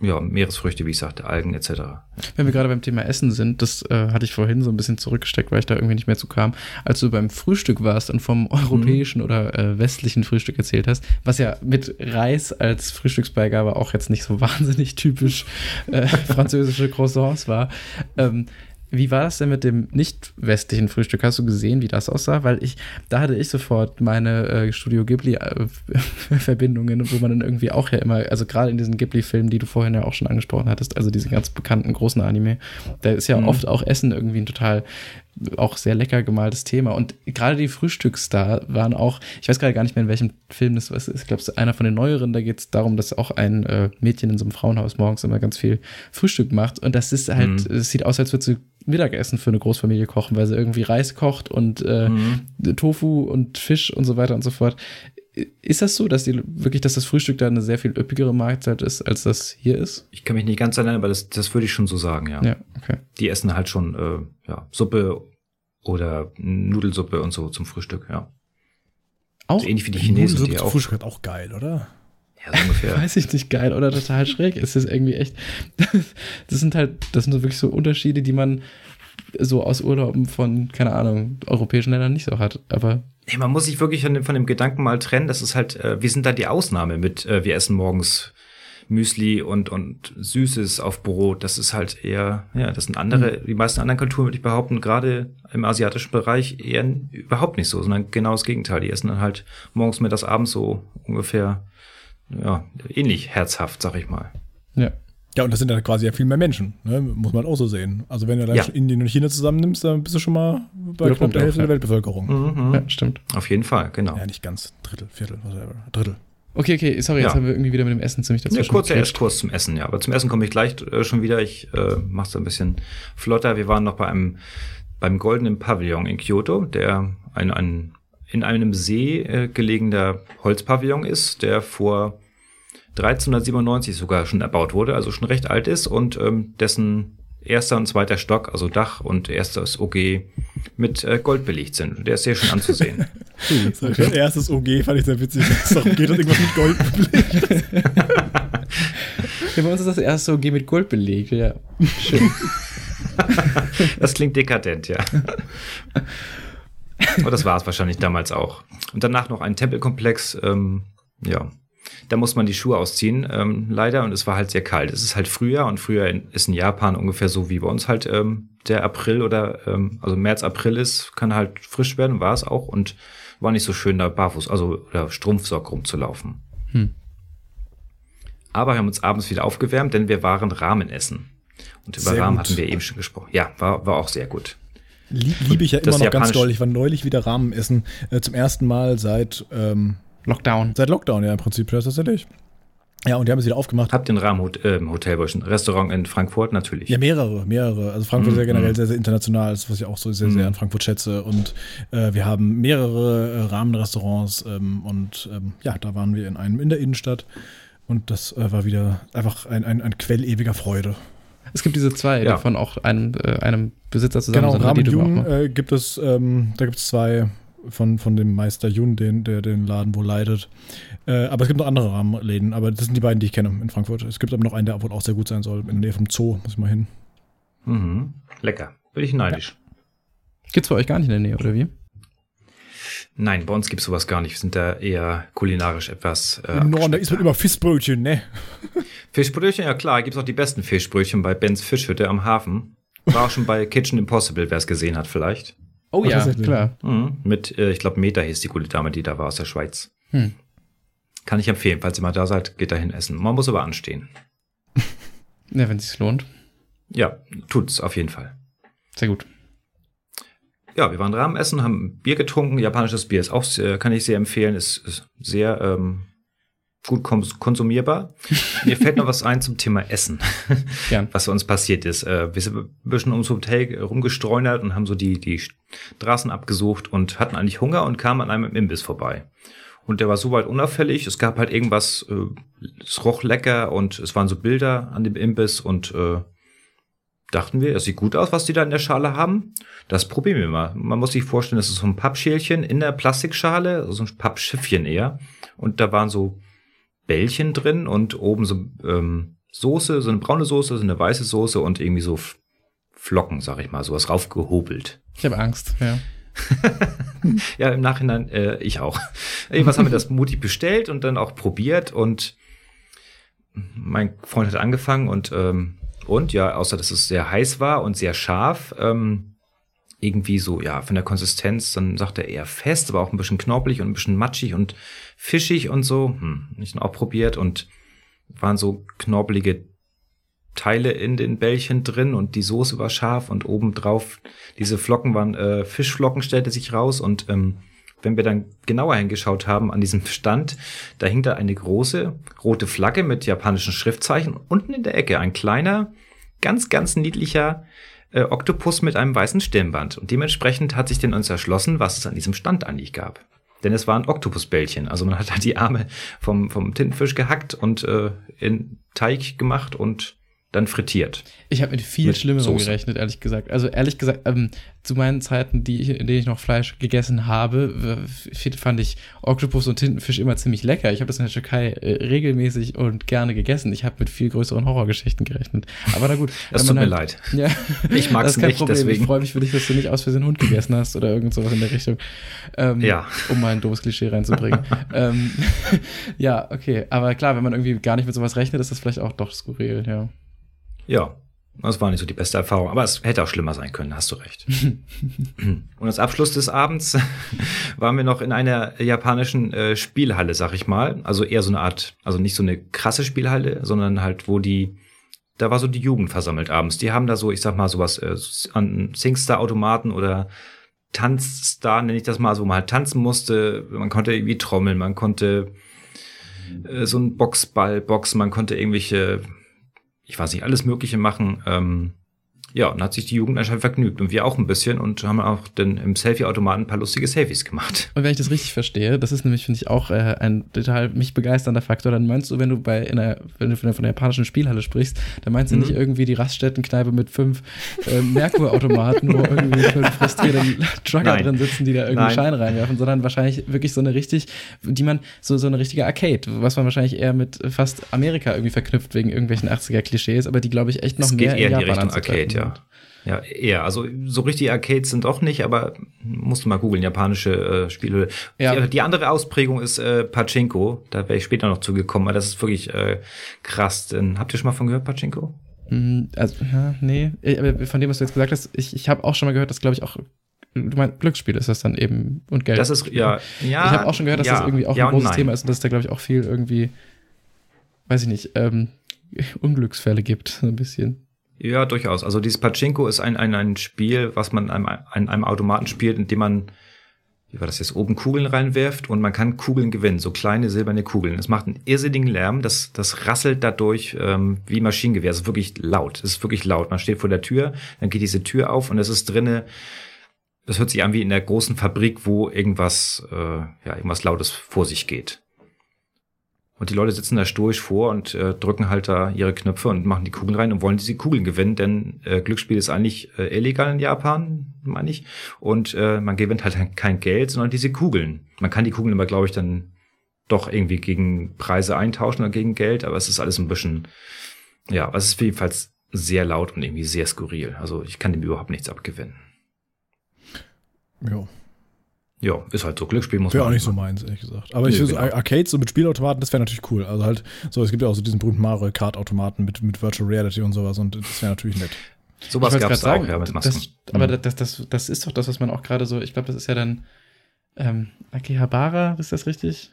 ja, Meeresfrüchte, wie ich sagte, Algen etc. Wenn wir gerade beim Thema Essen sind, das äh, hatte ich vorhin so ein bisschen zurückgesteckt, weil ich da irgendwie nicht mehr zu kam. Als du beim Frühstück warst und vom europäischen mhm. oder äh, westlichen Frühstück erzählt hast, was ja mit Reis als Frühstücksbeigabe auch jetzt nicht so wahnsinnig typisch äh, französische Croissants war, ähm, wie war das denn mit dem nicht westlichen Frühstück? Hast du gesehen, wie das aussah? Weil ich, da hatte ich sofort meine äh, Studio Ghibli-Verbindungen, äh, wo man dann irgendwie auch ja immer, also gerade in diesen Ghibli-Filmen, die du vorhin ja auch schon angesprochen hattest, also diese ganz bekannten großen Anime, da ist ja mhm. oft auch Essen irgendwie ein total auch sehr lecker gemaltes Thema. Und gerade die Frühstücks da waren auch, ich weiß gerade gar nicht mehr, in welchem Film das ist. Ich glaube, es ist einer von den neueren. Da geht es darum, dass auch ein äh, Mädchen in so einem Frauenhaus morgens immer ganz viel Frühstück macht. Und das ist halt, es mhm. sieht aus, als würde sie Mittagessen für eine Großfamilie kochen, weil sie irgendwie Reis kocht und äh, mhm. Tofu und Fisch und so weiter und so fort. Ist das so, dass die wirklich, dass das Frühstück da eine sehr viel üppigere Mahlzeit ist, als das hier ist? Ich kann mich nicht ganz erinnern, aber das, das würde ich schon so sagen, ja. Ja, okay. Die essen halt schon äh, ja, Suppe oder Nudelsuppe und so zum Frühstück, ja. Auch so ähnlich wie die Chinesen. Nudelsuppe zum Frühstück auch geil, oder? Ja, so ungefähr. Weiß ich nicht geil oder total schräg. Es ist irgendwie echt. Das sind halt, das sind wirklich so Unterschiede, die man so aus Urlauben von, keine Ahnung, europäischen Ländern nicht so hat. Aber. Nee, man muss sich wirklich von dem, von dem Gedanken mal trennen. Das ist halt, äh, wir sind da die Ausnahme mit, äh, wir essen morgens Müsli und, und Süßes auf Brot. Das ist halt eher, ja, das sind andere, mhm. die meisten anderen Kulturen würde ich behaupten, gerade im asiatischen Bereich eher überhaupt nicht so, sondern genau das Gegenteil. Die essen dann halt morgens, mittags, abends so ungefähr ja, ähnlich herzhaft, sag ich mal. Ja. Ja, und das sind ja quasi ja viel mehr Menschen, ne? muss man auch so sehen. Also wenn du dann ja. Indien und China zusammennimmst, dann bist du schon mal bei knapp der Hälfte ja. der Weltbevölkerung. Mhm. Ja, stimmt. Auf jeden Fall, genau. Ja, nicht ganz. Drittel, Viertel, whatever. Drittel. Okay, okay, sorry, jetzt haben wir irgendwie wieder mit dem Essen ziemlich dazu. Ja, kurzer Esskurs zum Essen, ja. Aber zum Essen komme ich gleich äh, schon wieder. Ich äh, mache es ein bisschen flotter. Wir waren noch bei einem beim Goldenen Pavillon in Kyoto, der ein, ein in einem See äh, gelegener Holzpavillon ist, der vor 1397 sogar schon erbaut wurde, also schon recht alt ist und ähm, dessen erster und zweiter Stock, also Dach und erstes OG mit äh, Gold belegt sind. Der ist sehr schön anzusehen. so, das erstes OG fand ich sehr witzig. Darum geht das irgendwas mit Gold belegt. ja, bei uns ist das erste OG mit Gold belegt, ja. Schön. das klingt dekadent, ja. Aber das war es wahrscheinlich damals auch. Und danach noch ein Tempelkomplex, ähm, ja, da muss man die Schuhe ausziehen, ähm, leider. Und es war halt sehr kalt. Es ist halt Frühjahr und Frühjahr in, ist in Japan ungefähr so wie bei uns halt ähm, der April oder ähm, also März, April ist, kann halt frisch werden, war es auch und war nicht so schön da barfuß, also oder Strumpfsock rumzulaufen. Hm. Aber wir haben uns abends wieder aufgewärmt, denn wir waren Ramen essen. Und über sehr Ramen gut. hatten wir eben schon gesprochen. Ja, war, war auch sehr gut. Liebe ich ja immer noch ganz doll. Ich war neulich wieder Ramen essen. Äh, zum ersten Mal seit ähm, Lockdown. Seit Lockdown, ja, im Prinzip, ja, tatsächlich. Ja, und die haben es wieder aufgemacht. Habt ihr ein Rahmenhotel, äh, ein Restaurant in Frankfurt natürlich? Ja, mehrere, mehrere. Also Frankfurt mhm. ist ja generell mhm. sehr, sehr international, das, was ich auch so sehr, sehr mhm. an Frankfurt schätze. Und äh, wir haben mehrere äh, Rahmenrestaurants ähm, und ähm, ja, da waren wir in einem in der Innenstadt und das äh, war wieder einfach ein, ein, ein Quell ewiger Freude. Es gibt diese zwei, ja. davon auch einem, äh, einem Besitzer zusammen genau, sind. Rahmen Jung äh, gibt es, ähm, da gibt es zwei von, von dem Meister Jun, den, der den Laden wohl leitet. Äh, aber es gibt noch andere Rahmenläden, aber das sind die beiden, die ich kenne in Frankfurt. Es gibt aber noch einen, der wohl auch sehr gut sein soll, in der Nähe vom Zoo, muss ich mal hin. Mhm. Lecker. Bin ich neidisch. Ja. Gibt's bei euch gar nicht in der Nähe, oder wie? Nein, bei uns gibt's sowas gar nicht. Wir sind da eher kulinarisch etwas. Äh, Im Norden, da ist man immer Fischbrötchen, ne? Fischbrötchen, ja klar, gibt's auch die besten Fischbrötchen bei Bens Fischhütte am Hafen. War auch schon bei Kitchen Impossible, wer es gesehen hat, vielleicht. Oh, ja, klar. Mhm. Mit, äh, ich glaube, Meta hieß die gute Dame, die da war aus der Schweiz. Hm. Kann ich empfehlen, falls ihr mal da seid, geht dahin essen. Man muss aber anstehen. ja, wenn es sich lohnt. Ja, tut's auf jeden Fall. Sehr gut. Ja, wir waren Rahmen essen, haben Bier getrunken. Japanisches Bier ist auch, kann ich sehr empfehlen, ist, ist sehr ähm, gut konsumierbar. Mir fällt noch was ein zum Thema Essen, ja. was uns passiert ist. Äh, wir sind ein bisschen ums Hotel rumgestreunert und haben so die, die Straßen abgesucht und hatten eigentlich Hunger und kamen an einem Imbiss vorbei. Und der war so weit unauffällig. Es gab halt irgendwas, äh, es roch lecker und es waren so Bilder an dem Imbiss und äh, dachten wir, es sieht gut aus, was die da in der Schale haben. Das probieren wir mal. Man muss sich vorstellen, das ist so ein Pappschälchen in der Plastikschale, so ein Pappschiffchen eher. Und da waren so Bällchen drin und oben so ähm, Soße, so eine braune Soße, so eine weiße Soße und irgendwie so Flocken, sag ich mal, sowas raufgehobelt. Ich habe Angst, ja. ja, im Nachhinein, äh, ich auch. Irgendwas haben wir das mutig bestellt und dann auch probiert und mein Freund hat angefangen und ähm, und ja, außer dass es sehr heiß war und sehr scharf, ähm, irgendwie so, ja, von der Konsistenz, dann sagt er eher fest, aber auch ein bisschen knorpelig und ein bisschen matschig und fischig und so. Hm, ich auch probiert und waren so knorpelige Teile in den Bällchen drin und die Soße war scharf und obendrauf diese Flocken waren äh, Fischflocken, stellte sich raus und ähm, wenn wir dann genauer hingeschaut haben an diesem Stand, da hing da eine große rote Flagge mit japanischen Schriftzeichen. Unten in der Ecke ein kleiner, ganz, ganz niedlicher äh, Oktopus mit einem weißen Stirnband. Und dementsprechend hat sich denn uns erschlossen, was es an diesem Stand eigentlich gab. Denn es waren Oktopusbällchen. Also man hat halt die Arme vom, vom Tintenfisch gehackt und äh, in Teig gemacht und dann frittiert. Ich habe mit viel mit Schlimmerem gerechnet, ehrlich gesagt. Also ehrlich gesagt, ähm, zu meinen Zeiten, die ich, in denen ich noch Fleisch gegessen habe, fand ich Oktopus und Tintenfisch immer ziemlich lecker. Ich habe das in der Türkei äh, regelmäßig und gerne gegessen. Ich habe mit viel größeren Horrorgeschichten gerechnet. Aber na gut. Das tut mir halt, leid. Ja, ich mag es nicht, Problem. deswegen. Ich freue mich für dich, dass du nicht aus Versehen Hund gegessen hast oder irgend sowas in der Richtung. Ähm, ja. Um mal ein doofes Klischee reinzubringen. ähm, ja, okay. Aber klar, wenn man irgendwie gar nicht mit sowas rechnet, ist das vielleicht auch doch skurril, ja. Ja, das war nicht so die beste Erfahrung, aber es hätte auch schlimmer sein können, hast du recht. und als Abschluss des Abends waren wir noch in einer japanischen äh, Spielhalle, sag ich mal. Also eher so eine Art, also nicht so eine krasse Spielhalle, sondern halt, wo die, da war so die Jugend versammelt abends. Die haben da so, ich sag mal, sowas äh, an Singstar-Automaten oder Tanzstar, nenne ich das mal, so wo man halt tanzen musste. Man konnte irgendwie trommeln, man konnte äh, so ein Boxball boxen, man konnte irgendwelche ich weiß nicht, alles Mögliche machen. Ähm, ja, und hat sich die Jugend anscheinend vergnügt und wir auch ein bisschen und haben auch dann im Selfie-Automaten ein paar lustige Selfies gemacht. Und wenn ich das richtig verstehe, das ist nämlich, finde ich, auch äh, ein total mich begeisternder Faktor, dann meinst du, wenn du bei in einer, wenn du von der, von der japanischen Spielhalle sprichst, dann meinst du mhm. nicht irgendwie die Raststättenkneipe mit fünf äh, Merkur-Automaten, wo irgendwie fünf frustrierte Trucker drin sitzen, die da irgendwie Nein. Schein reinwerfen, sondern wahrscheinlich wirklich so eine richtig, die man, so, so eine richtige Arcade, was man wahrscheinlich eher mit fast Amerika irgendwie verknüpft wegen irgendwelchen 80er-Klischees, aber die, glaube ich, echt noch es mehr geht eher in, Japan in die Richtung Arcade, ja. Ja, eher. Also so richtig Arcades sind auch nicht, aber musst du mal googeln, japanische äh, Spiele. Ja. Die, die, andere Ausprägung ist äh, Pachinko. Da wäre ich später noch zugekommen, aber das ist wirklich äh, krass. Denn, habt ihr schon mal von gehört, Pachinko? Mm, also, ja, nee. Aber von dem, was du jetzt gesagt hast, ich, ich habe auch schon mal gehört, dass, glaube ich, auch du meinst Glücksspiel ist das dann eben und Geld. Das ist ja, ja. Ich habe auch schon gehört, dass ja, das irgendwie auch ja ein großes Thema ist und dass da glaube ich auch viel irgendwie, weiß ich nicht, ähm, Unglücksfälle gibt, so ein bisschen. Ja, durchaus. Also dieses Pachinko ist ein, ein, ein Spiel, was man an einem, einem Automaten spielt, in dem man, wie war das jetzt, oben Kugeln reinwerft und man kann Kugeln gewinnen, so kleine silberne Kugeln. Es macht einen irrsinnigen Lärm, das, das rasselt dadurch ähm, wie Maschinengewehr. Es ist wirklich laut. Es ist wirklich laut. Man steht vor der Tür, dann geht diese Tür auf und es ist drinne. Das hört sich an wie in der großen Fabrik, wo irgendwas, äh, ja, irgendwas Lautes vor sich geht. Und die Leute sitzen da stoisch vor und äh, drücken halt da ihre Knöpfe und machen die Kugeln rein und wollen diese Kugeln gewinnen, denn äh, Glücksspiel ist eigentlich äh, illegal in Japan, meine ich. Und äh, man gewinnt halt kein Geld, sondern diese Kugeln. Man kann die Kugeln immer, glaube ich, dann doch irgendwie gegen Preise eintauschen oder gegen Geld, aber es ist alles ein bisschen, ja, es ist jedenfalls sehr laut und irgendwie sehr skurril. Also ich kann dem überhaupt nichts abgewinnen. Ja. Ja, ist halt so. Glücksspiel muss Wäre auch nicht so meins, ehrlich gesagt. Aber nee, ich finde genau. so Arcades so mit Spielautomaten, das wäre natürlich cool. Also halt, so, es gibt ja auch so diesen berühmten Mario Kart Automaten mit, mit Virtual Reality und sowas und das wäre natürlich nett. Sowas gab es auch, ja, mit Masken. Das, aber mhm. das, das, das ist doch das, was man auch gerade so, ich glaube, das ist ja dann ähm, Akihabara, ist das richtig?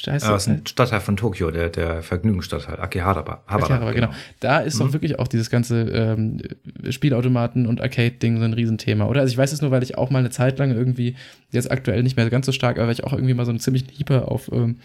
Scheiße. Ja, das ist ein Stadtteil von Tokio, der, der Vergnügungsstadtteil, Akihabara. Akihabara, genau. Da ist mhm. doch wirklich auch dieses ganze ähm, Spielautomaten und Arcade-Ding so ein Riesenthema, oder? Also ich weiß es nur, weil ich auch mal eine Zeit lang irgendwie, jetzt aktuell nicht mehr ganz so stark, aber weil ich auch irgendwie mal so einen ziemlichen Hieper auf ähm,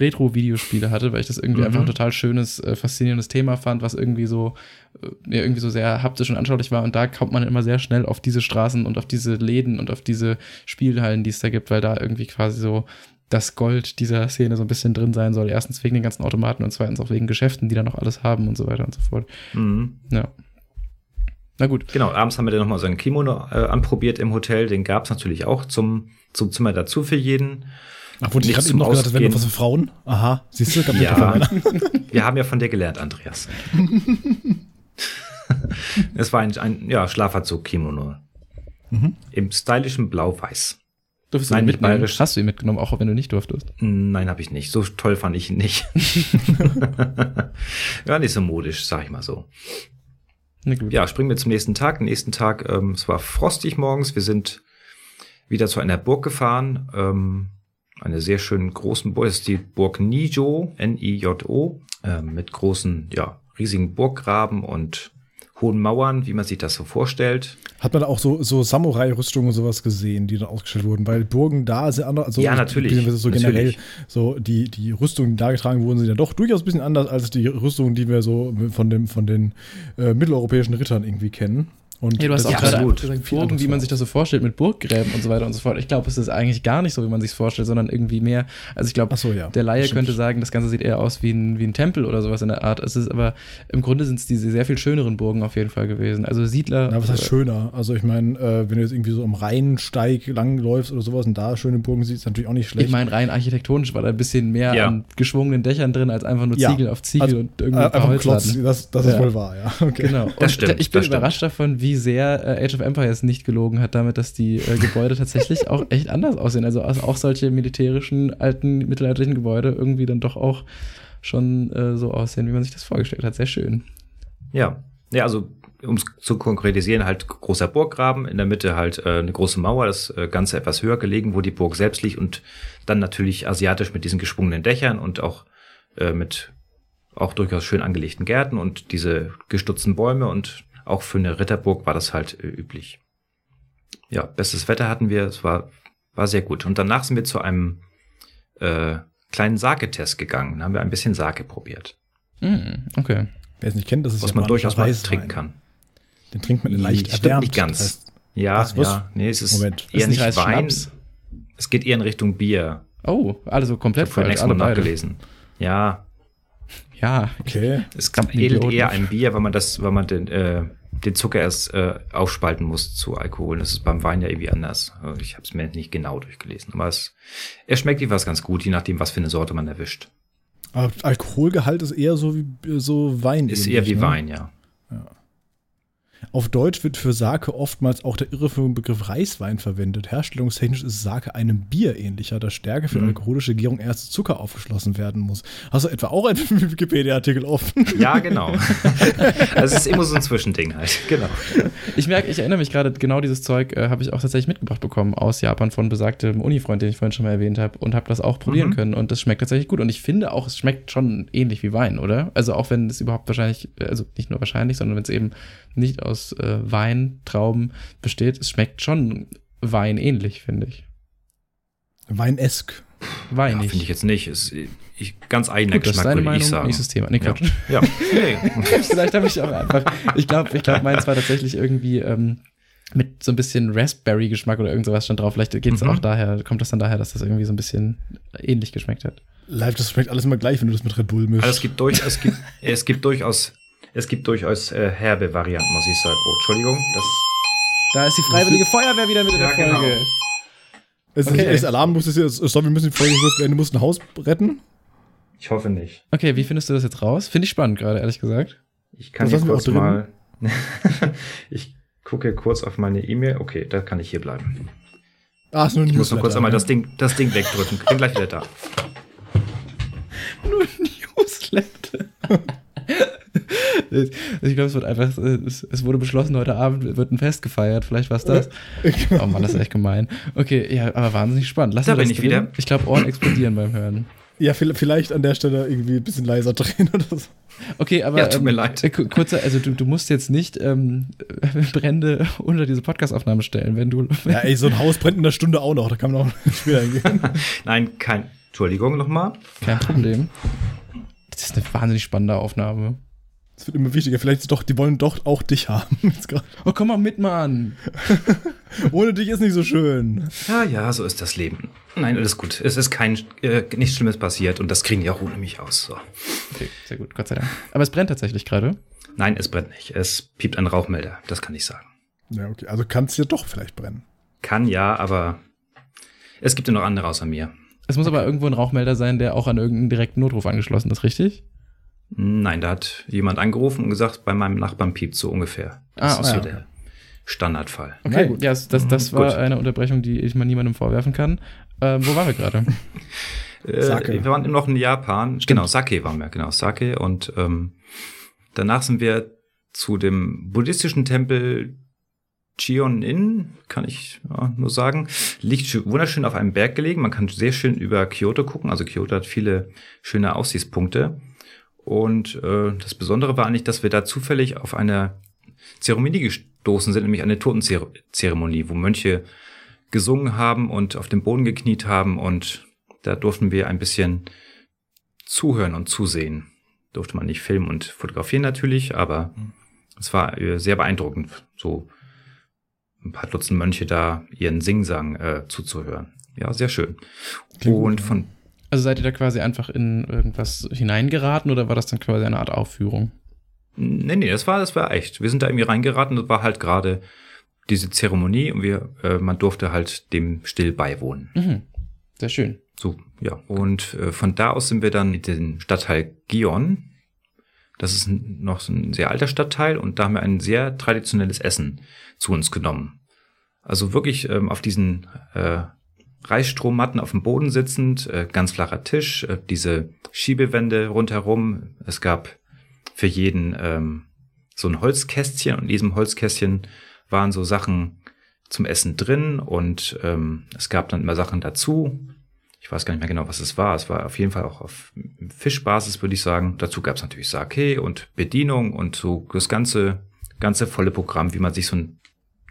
Retro-Videospiele hatte, weil ich das irgendwie mhm. einfach ein total schönes, äh, faszinierendes Thema fand, was irgendwie so, äh, ja, irgendwie so sehr haptisch und anschaulich war. Und da kommt man immer sehr schnell auf diese Straßen und auf diese Läden und auf diese Spielhallen, die es da gibt, weil da irgendwie quasi so das Gold dieser Szene so ein bisschen drin sein soll. Erstens wegen den ganzen Automaten und zweitens auch wegen Geschäften, die da noch alles haben und so weiter und so fort. Mhm. Ja. Na gut. Genau, abends haben wir dann nochmal so einen Kimono äh, anprobiert im Hotel. Den gab es natürlich auch zum, zum Zimmer dazu für jeden. Ach, wurde ich gerade eben noch gesagt, das wäre noch was für Frauen? Aha, siehst du? Ja, wir haben ja von dir gelernt, Andreas. es war ein, ein ja, Schlafanzug-Kimono. Mhm. Im stylischen Blau-Weiß. Durftest Nein, du mitnehmen? Bayerisch. Hast du ihn mitgenommen, auch wenn du nicht durftest? Nein, habe ich nicht. So toll fand ich ihn nicht. ja, nicht so modisch, sag ich mal so. Ja, springen wir zum nächsten Tag. Den nächsten Tag, ähm, es war frostig morgens. Wir sind wieder zu einer Burg gefahren. Ähm, eine sehr schönen großen Burg. Das ist die Burg Nijo, N-I-J-O, äh, mit großen, ja, riesigen Burggraben und hohen Mauern, wie man sich das so vorstellt. Hat man auch so, so Samurai-Rüstungen und sowas gesehen, die dann ausgestellt wurden? Weil Burgen da sind andere, also ja, natürlich. So natürlich. generell, so die, die Rüstungen, die da getragen wurden, sind ja doch durchaus ein bisschen anders als die Rüstungen, die wir so von, dem, von den äh, mitteleuropäischen Rittern irgendwie kennen. Und ja, du hast auch gerade einfach gesagt, Burgen, wie man sich das so vorstellt, mit Burggräben und so weiter und so fort. Ich glaube, es ist eigentlich gar nicht so, wie man sich vorstellt, sondern irgendwie mehr. Also ich glaube, so, ja. der Laie könnte sagen, das Ganze sieht eher aus wie ein, wie ein Tempel oder sowas in der Art. Es ist aber im Grunde sind es diese sehr viel schöneren Burgen auf jeden Fall gewesen. Also Siedler. Ja, was heißt schöner? Also ich meine, äh, wenn du jetzt irgendwie so am Rheinsteig langläufst oder sowas und da schöne Burgen siehst, ist natürlich auch nicht schlecht. Ich meine, rein architektonisch war da ein bisschen mehr ja. an geschwungenen Dächern drin, als einfach nur Ziegel ja. auf Ziegel also, und irgendwie äh, ein paar Klotz, das, das ist wohl wahr, ja. Okay. Genau. Und stimmt, ich bin überrascht stimmt. davon, wie sehr äh, Age of Empires nicht gelogen hat damit, dass die äh, Gebäude tatsächlich auch echt anders aussehen. Also, also auch solche militärischen, alten, mittelalterlichen Gebäude irgendwie dann doch auch schon äh, so aussehen, wie man sich das vorgestellt hat. Sehr schön. Ja, ja, also um es zu konkretisieren, halt großer Burggraben, in der Mitte halt äh, eine große Mauer, das äh, Ganze etwas höher gelegen, wo die Burg selbst liegt und dann natürlich asiatisch mit diesen geschwungenen Dächern und auch äh, mit auch durchaus schön angelegten Gärten und diese gestutzten Bäume und auch für eine Ritterburg war das halt äh, üblich. Ja, bestes Wetter hatten wir, es war, war sehr gut. Und danach sind wir zu einem äh, kleinen Sake-Test gegangen. Haben wir ein bisschen Sake probiert. Mm, okay. Wer es nicht kennt, das ist Was man durchaus mal trinken kann. Den trinkt man in leicht Stimmt erwärmt. nicht ganz. Das heißt, ja, was, was? ja, nee, es ist Moment. eher ist nicht, nicht Wein. Schnaps? Es geht eher in Richtung Bier. Oh, also komplett falsch. Ich habe Mal nachgelesen. Ja, ja, okay. Es ähnelt eher ein Bier, weil man das, weil man den, äh, den Zucker erst äh, aufspalten muss zu Alkohol. Das ist beim Wein ja irgendwie anders. Ich habe es mir nicht genau durchgelesen, aber es, er schmeckt was ganz gut, je nachdem, was für eine Sorte man erwischt. Aber Alkoholgehalt ist eher so wie so Wein. Ist eher wie ne? Wein, ja. Auf Deutsch wird für Sake oftmals auch der irreführende Begriff Reiswein verwendet. Herstellungstechnisch ist Sake einem Bier ähnlicher, da Stärke für mhm. alkoholische Gärung erst Zucker aufgeschlossen werden muss. Hast du etwa auch einen Wikipedia-Artikel offen? Ja, genau. also es ist immer so ein Zwischending halt. Genau. Ich merke, ich erinnere mich gerade, genau dieses Zeug äh, habe ich auch tatsächlich mitgebracht bekommen aus Japan von besagtem Unifreund, den ich vorhin schon mal erwähnt habe und habe das auch probieren mhm. können und das schmeckt tatsächlich gut und ich finde auch, es schmeckt schon ähnlich wie Wein, oder? Also auch wenn es überhaupt wahrscheinlich, also nicht nur wahrscheinlich, sondern wenn es eben nicht aus äh, Weintrauben besteht. Es schmeckt schon weinähnlich, finde ich. Weinesk. Weinig. Ja, finde ich jetzt nicht. Ist, ich, ganz eigener Gut, Geschmack, würde Meinung, ich sagen. Nächstes Thema. Nee, Quatsch. Ja. ja. Nee. Vielleicht habe ich auch einfach. Ich glaube, ich glaub, meins war tatsächlich irgendwie ähm, mit so ein bisschen Raspberry-Geschmack oder irgend sowas stand drauf. Vielleicht geht es mhm. auch daher, kommt das dann daher, dass das irgendwie so ein bisschen ähnlich geschmeckt hat. Live, das schmeckt alles immer gleich, wenn du das mit Red Bull mischst. Also es gibt, durch, es gibt, es gibt durchaus es gibt durchaus äh, herbe Varianten, muss ich sagen. Oh, Entschuldigung, das. Da ist die Freiwillige Feuerwehr wieder mit in der Folge. Genau. Ist okay. das Alarm? Muss es jetzt, stopp, wir müssen die Folge kurz beenden. Du musst ein Haus retten? Ich hoffe nicht. Okay, wie findest du das jetzt raus? Finde ich spannend gerade, ehrlich gesagt. Ich kann hier kurz mal. ich gucke kurz auf meine E-Mail. Okay, da kann ich hier bleiben. Ah, ist nur ein ich muss nur kurz einmal das Ding, das Ding wegdrücken. Bin gleich wieder da. Nur Newsletter. ich glaube, es wird einfach, es, es, wurde beschlossen, heute Abend wird ein Fest gefeiert. Vielleicht war es das. Oh Mann, das ist echt gemein. Okay, ja, aber wahnsinnig spannend. Lass da bin ich drin. wieder. Ich glaube, Ohren explodieren beim Hören. Ja, vielleicht an der Stelle irgendwie ein bisschen leiser drehen oder so. Okay, aber ja, tut mir ähm, leid. Äh, kurzer, also du, du musst jetzt nicht ähm, Brände unter diese Podcastaufnahme stellen, wenn du. Ja, ey, so ein Haus brennt in einer Stunde auch noch, da kann man auch später hingehen. Nein, kein. Entschuldigung nochmal. Kein Problem. Das ist eine wahnsinnig spannende Aufnahme. Es wird immer wichtiger. Vielleicht ist doch, die wollen doch auch dich haben. oh, komm mal mit, Mann. Ohne dich ist nicht so schön. Ja, ja, so ist das Leben. Nein, alles gut. Es ist kein, äh, nichts Schlimmes passiert und das kriegen die auch ohne mich aus. So. Okay, sehr gut, Gott sei Dank. Aber es brennt tatsächlich gerade. Nein, es brennt nicht. Es piept ein Rauchmelder, das kann ich sagen. Ja, okay. Also kann es ja doch vielleicht brennen. Kann ja, aber es gibt ja noch andere außer mir. Es muss okay. aber irgendwo ein Rauchmelder sein, der auch an irgendeinen direkten Notruf angeschlossen ist, richtig? Nein, da hat jemand angerufen und gesagt, bei meinem Nachbarn piept so ungefähr. Das ah, ist ja, so der Standardfall. Okay, ja, das, das, das mhm, war gut. eine Unterbrechung, die ich mal niemandem vorwerfen kann. Ähm, wo waren wir gerade? äh, wir waren noch in Japan. Stimmt. Genau, Sake waren wir, genau, Sake. Und ähm, danach sind wir zu dem buddhistischen Tempel Chion-in, kann ich ja, nur sagen, liegt wunderschön auf einem Berg gelegen. Man kann sehr schön über Kyoto gucken. Also Kyoto hat viele schöne Aussichtspunkte. Und äh, das Besondere war eigentlich, dass wir da zufällig auf eine Zeremonie gestoßen sind, nämlich eine Totenzeremonie, wo Mönche gesungen haben und auf dem Boden gekniet haben und da durften wir ein bisschen zuhören und zusehen. Durfte man nicht filmen und fotografieren natürlich, aber mhm. es war äh, sehr beeindruckend, so ein paar Dutzend Mönche da ihren Singsang äh, zuzuhören. Ja, sehr schön. Klingt und von also seid ihr da quasi einfach in irgendwas hineingeraten oder war das dann quasi eine Art Aufführung? Nee, nee, das war, das war echt. Wir sind da irgendwie reingeraten, das war halt gerade diese Zeremonie und wir, äh, man durfte halt dem still beiwohnen. Mhm. Sehr schön. So, ja. Und äh, von da aus sind wir dann in den Stadtteil Gion. Das ist noch so ein sehr alter Stadtteil und da haben wir ein sehr traditionelles Essen zu uns genommen. Also wirklich ähm, auf diesen äh, Reisstrohmatten auf dem Boden sitzend, äh, ganz flacher Tisch, äh, diese Schiebewände rundherum. Es gab für jeden ähm, so ein Holzkästchen und in diesem Holzkästchen waren so Sachen zum Essen drin und ähm, es gab dann immer Sachen dazu. Ich weiß gar nicht mehr genau, was es war. Es war auf jeden Fall auch auf Fischbasis, würde ich sagen. Dazu gab es natürlich Sake und Bedienung und so das ganze, ganze volle Programm, wie man sich so ein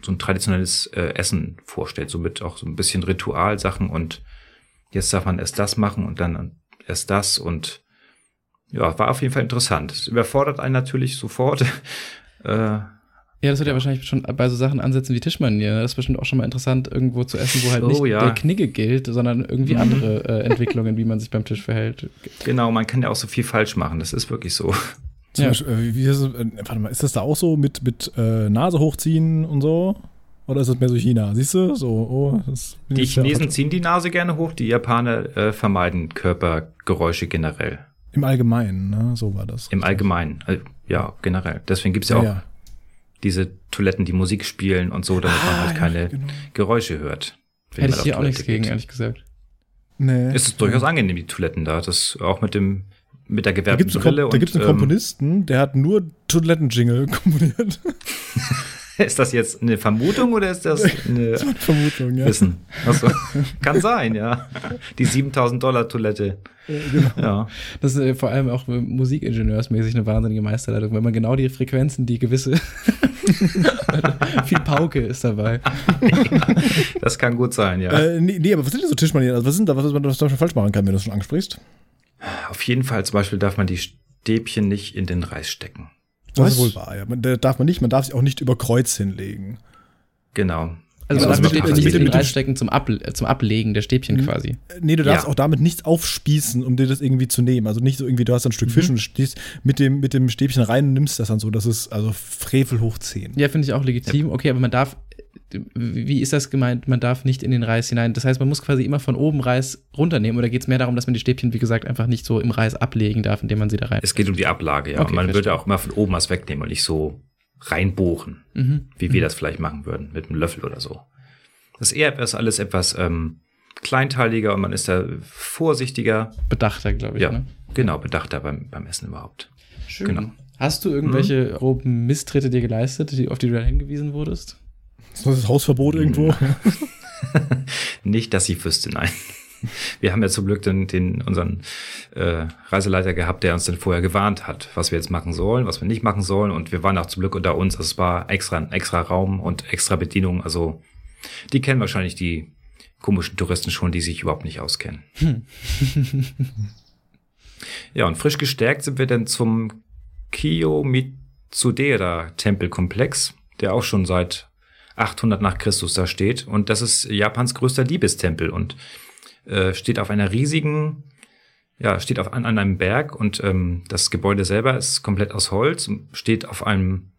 so ein traditionelles äh, Essen vorstellt, so mit auch so ein bisschen Ritualsachen und jetzt darf man erst das machen und dann erst das und ja, war auf jeden Fall interessant. Es überfordert einen natürlich sofort. äh, ja, das wird ja wahrscheinlich schon bei so Sachen ansetzen wie Tischmanier. Das ist bestimmt auch schon mal interessant, irgendwo zu essen, wo halt oh, nicht ja. der Knigge gilt, sondern irgendwie mhm. andere äh, Entwicklungen, wie man sich beim Tisch verhält. Genau, man kann ja auch so viel falsch machen. Das ist wirklich so. Zum ja. Beispiel, äh, wie ist, es, äh, warte mal, ist das da auch so mit, mit äh, Nase hochziehen und so? Oder ist das mehr so China? Siehst du? So, oh, die Chinesen ziehen die Nase gerne hoch, die Japaner äh, vermeiden Körpergeräusche generell. Im Allgemeinen, ne? So war das. Im Allgemeinen, äh, ja, generell. Deswegen gibt's ja, ja auch ja. Diese Toiletten, die Musik spielen und so, damit ah, man halt keine ja, genau. Geräusche hört. Hätte ich hier auch nichts gegen, ehrlich gesagt. Nee. Es ist durchaus angenehm, die Toiletten da. Das auch mit dem mit der gewährten da Brille. Da gibt es einen ähm, Komponisten, der hat nur Toilettenjingle komponiert. ist das jetzt eine Vermutung oder ist das eine, das eine Vermutung, ja. Wissen? Achso. Kann sein, ja. Die 7000 Dollar Toilette. Genau. ja. Das ist äh, vor allem auch musikingenieursmäßig eine wahnsinnige Meisterleitung, wenn man genau die Frequenzen, die gewisse viel Pauke ist dabei. das kann gut sein, ja. Äh, nee, nee, aber was sind denn so Tischmanieren? Also was sind da, was man da falsch machen kann, wenn du das schon ansprichst? Auf jeden Fall zum Beispiel darf man die Stäbchen nicht in den Reis stecken. Das ist wohl wahr, ja. Man, darf man nicht, man darf sich auch nicht über Kreuz hinlegen. Genau. Also ja, man darf nicht, nicht in den Reis stecken zum, Ab, zum Ablegen der Stäbchen quasi. Nee, du darfst ja. auch damit nichts aufspießen, um dir das irgendwie zu nehmen. Also nicht so irgendwie, du hast ein Stück mhm. Fisch und stehst mit dem, mit dem Stäbchen rein und nimmst das dann so. Das ist also Frevel hoch 10. Ja, finde ich auch legitim. Ja. Okay, aber man darf wie ist das gemeint? Man darf nicht in den Reis hinein. Das heißt, man muss quasi immer von oben Reis runternehmen oder geht es mehr darum, dass man die Stäbchen, wie gesagt, einfach nicht so im Reis ablegen darf, indem man sie da rein. Es geht um die Ablage, ja. Okay, man würde auch immer von oben was wegnehmen und nicht so reinbohren, mhm. wie wir mhm. das vielleicht machen würden, mit einem Löffel oder so. Das ist eher etwas, alles etwas ähm, kleinteiliger und man ist da vorsichtiger. Bedachter, glaube ich. Ja, ne? genau, bedachter beim, beim Essen überhaupt. Schön. Genau. Hast du irgendwelche mhm. groben Misstritte dir geleistet, die, auf die du dann hingewiesen wurdest? Ist das Hausverbot irgendwo? Nicht, dass ich wüsste, nein. Wir haben ja zum Glück den, den unseren äh, Reiseleiter gehabt, der uns dann vorher gewarnt hat, was wir jetzt machen sollen, was wir nicht machen sollen. Und wir waren auch zum Glück unter uns. Also es war extra ein extra Raum und extra Bedienung. Also die kennen wahrscheinlich die komischen Touristen schon, die sich überhaupt nicht auskennen. Hm. ja, und frisch gestärkt sind wir dann zum Kiyomitzudera Tempelkomplex, der auch schon seit 800 nach Christus da steht. Und das ist Japans größter Liebestempel und äh, steht auf einer riesigen, ja, steht auf, an, an einem Berg und ähm, das Gebäude selber ist komplett aus Holz, steht auf einem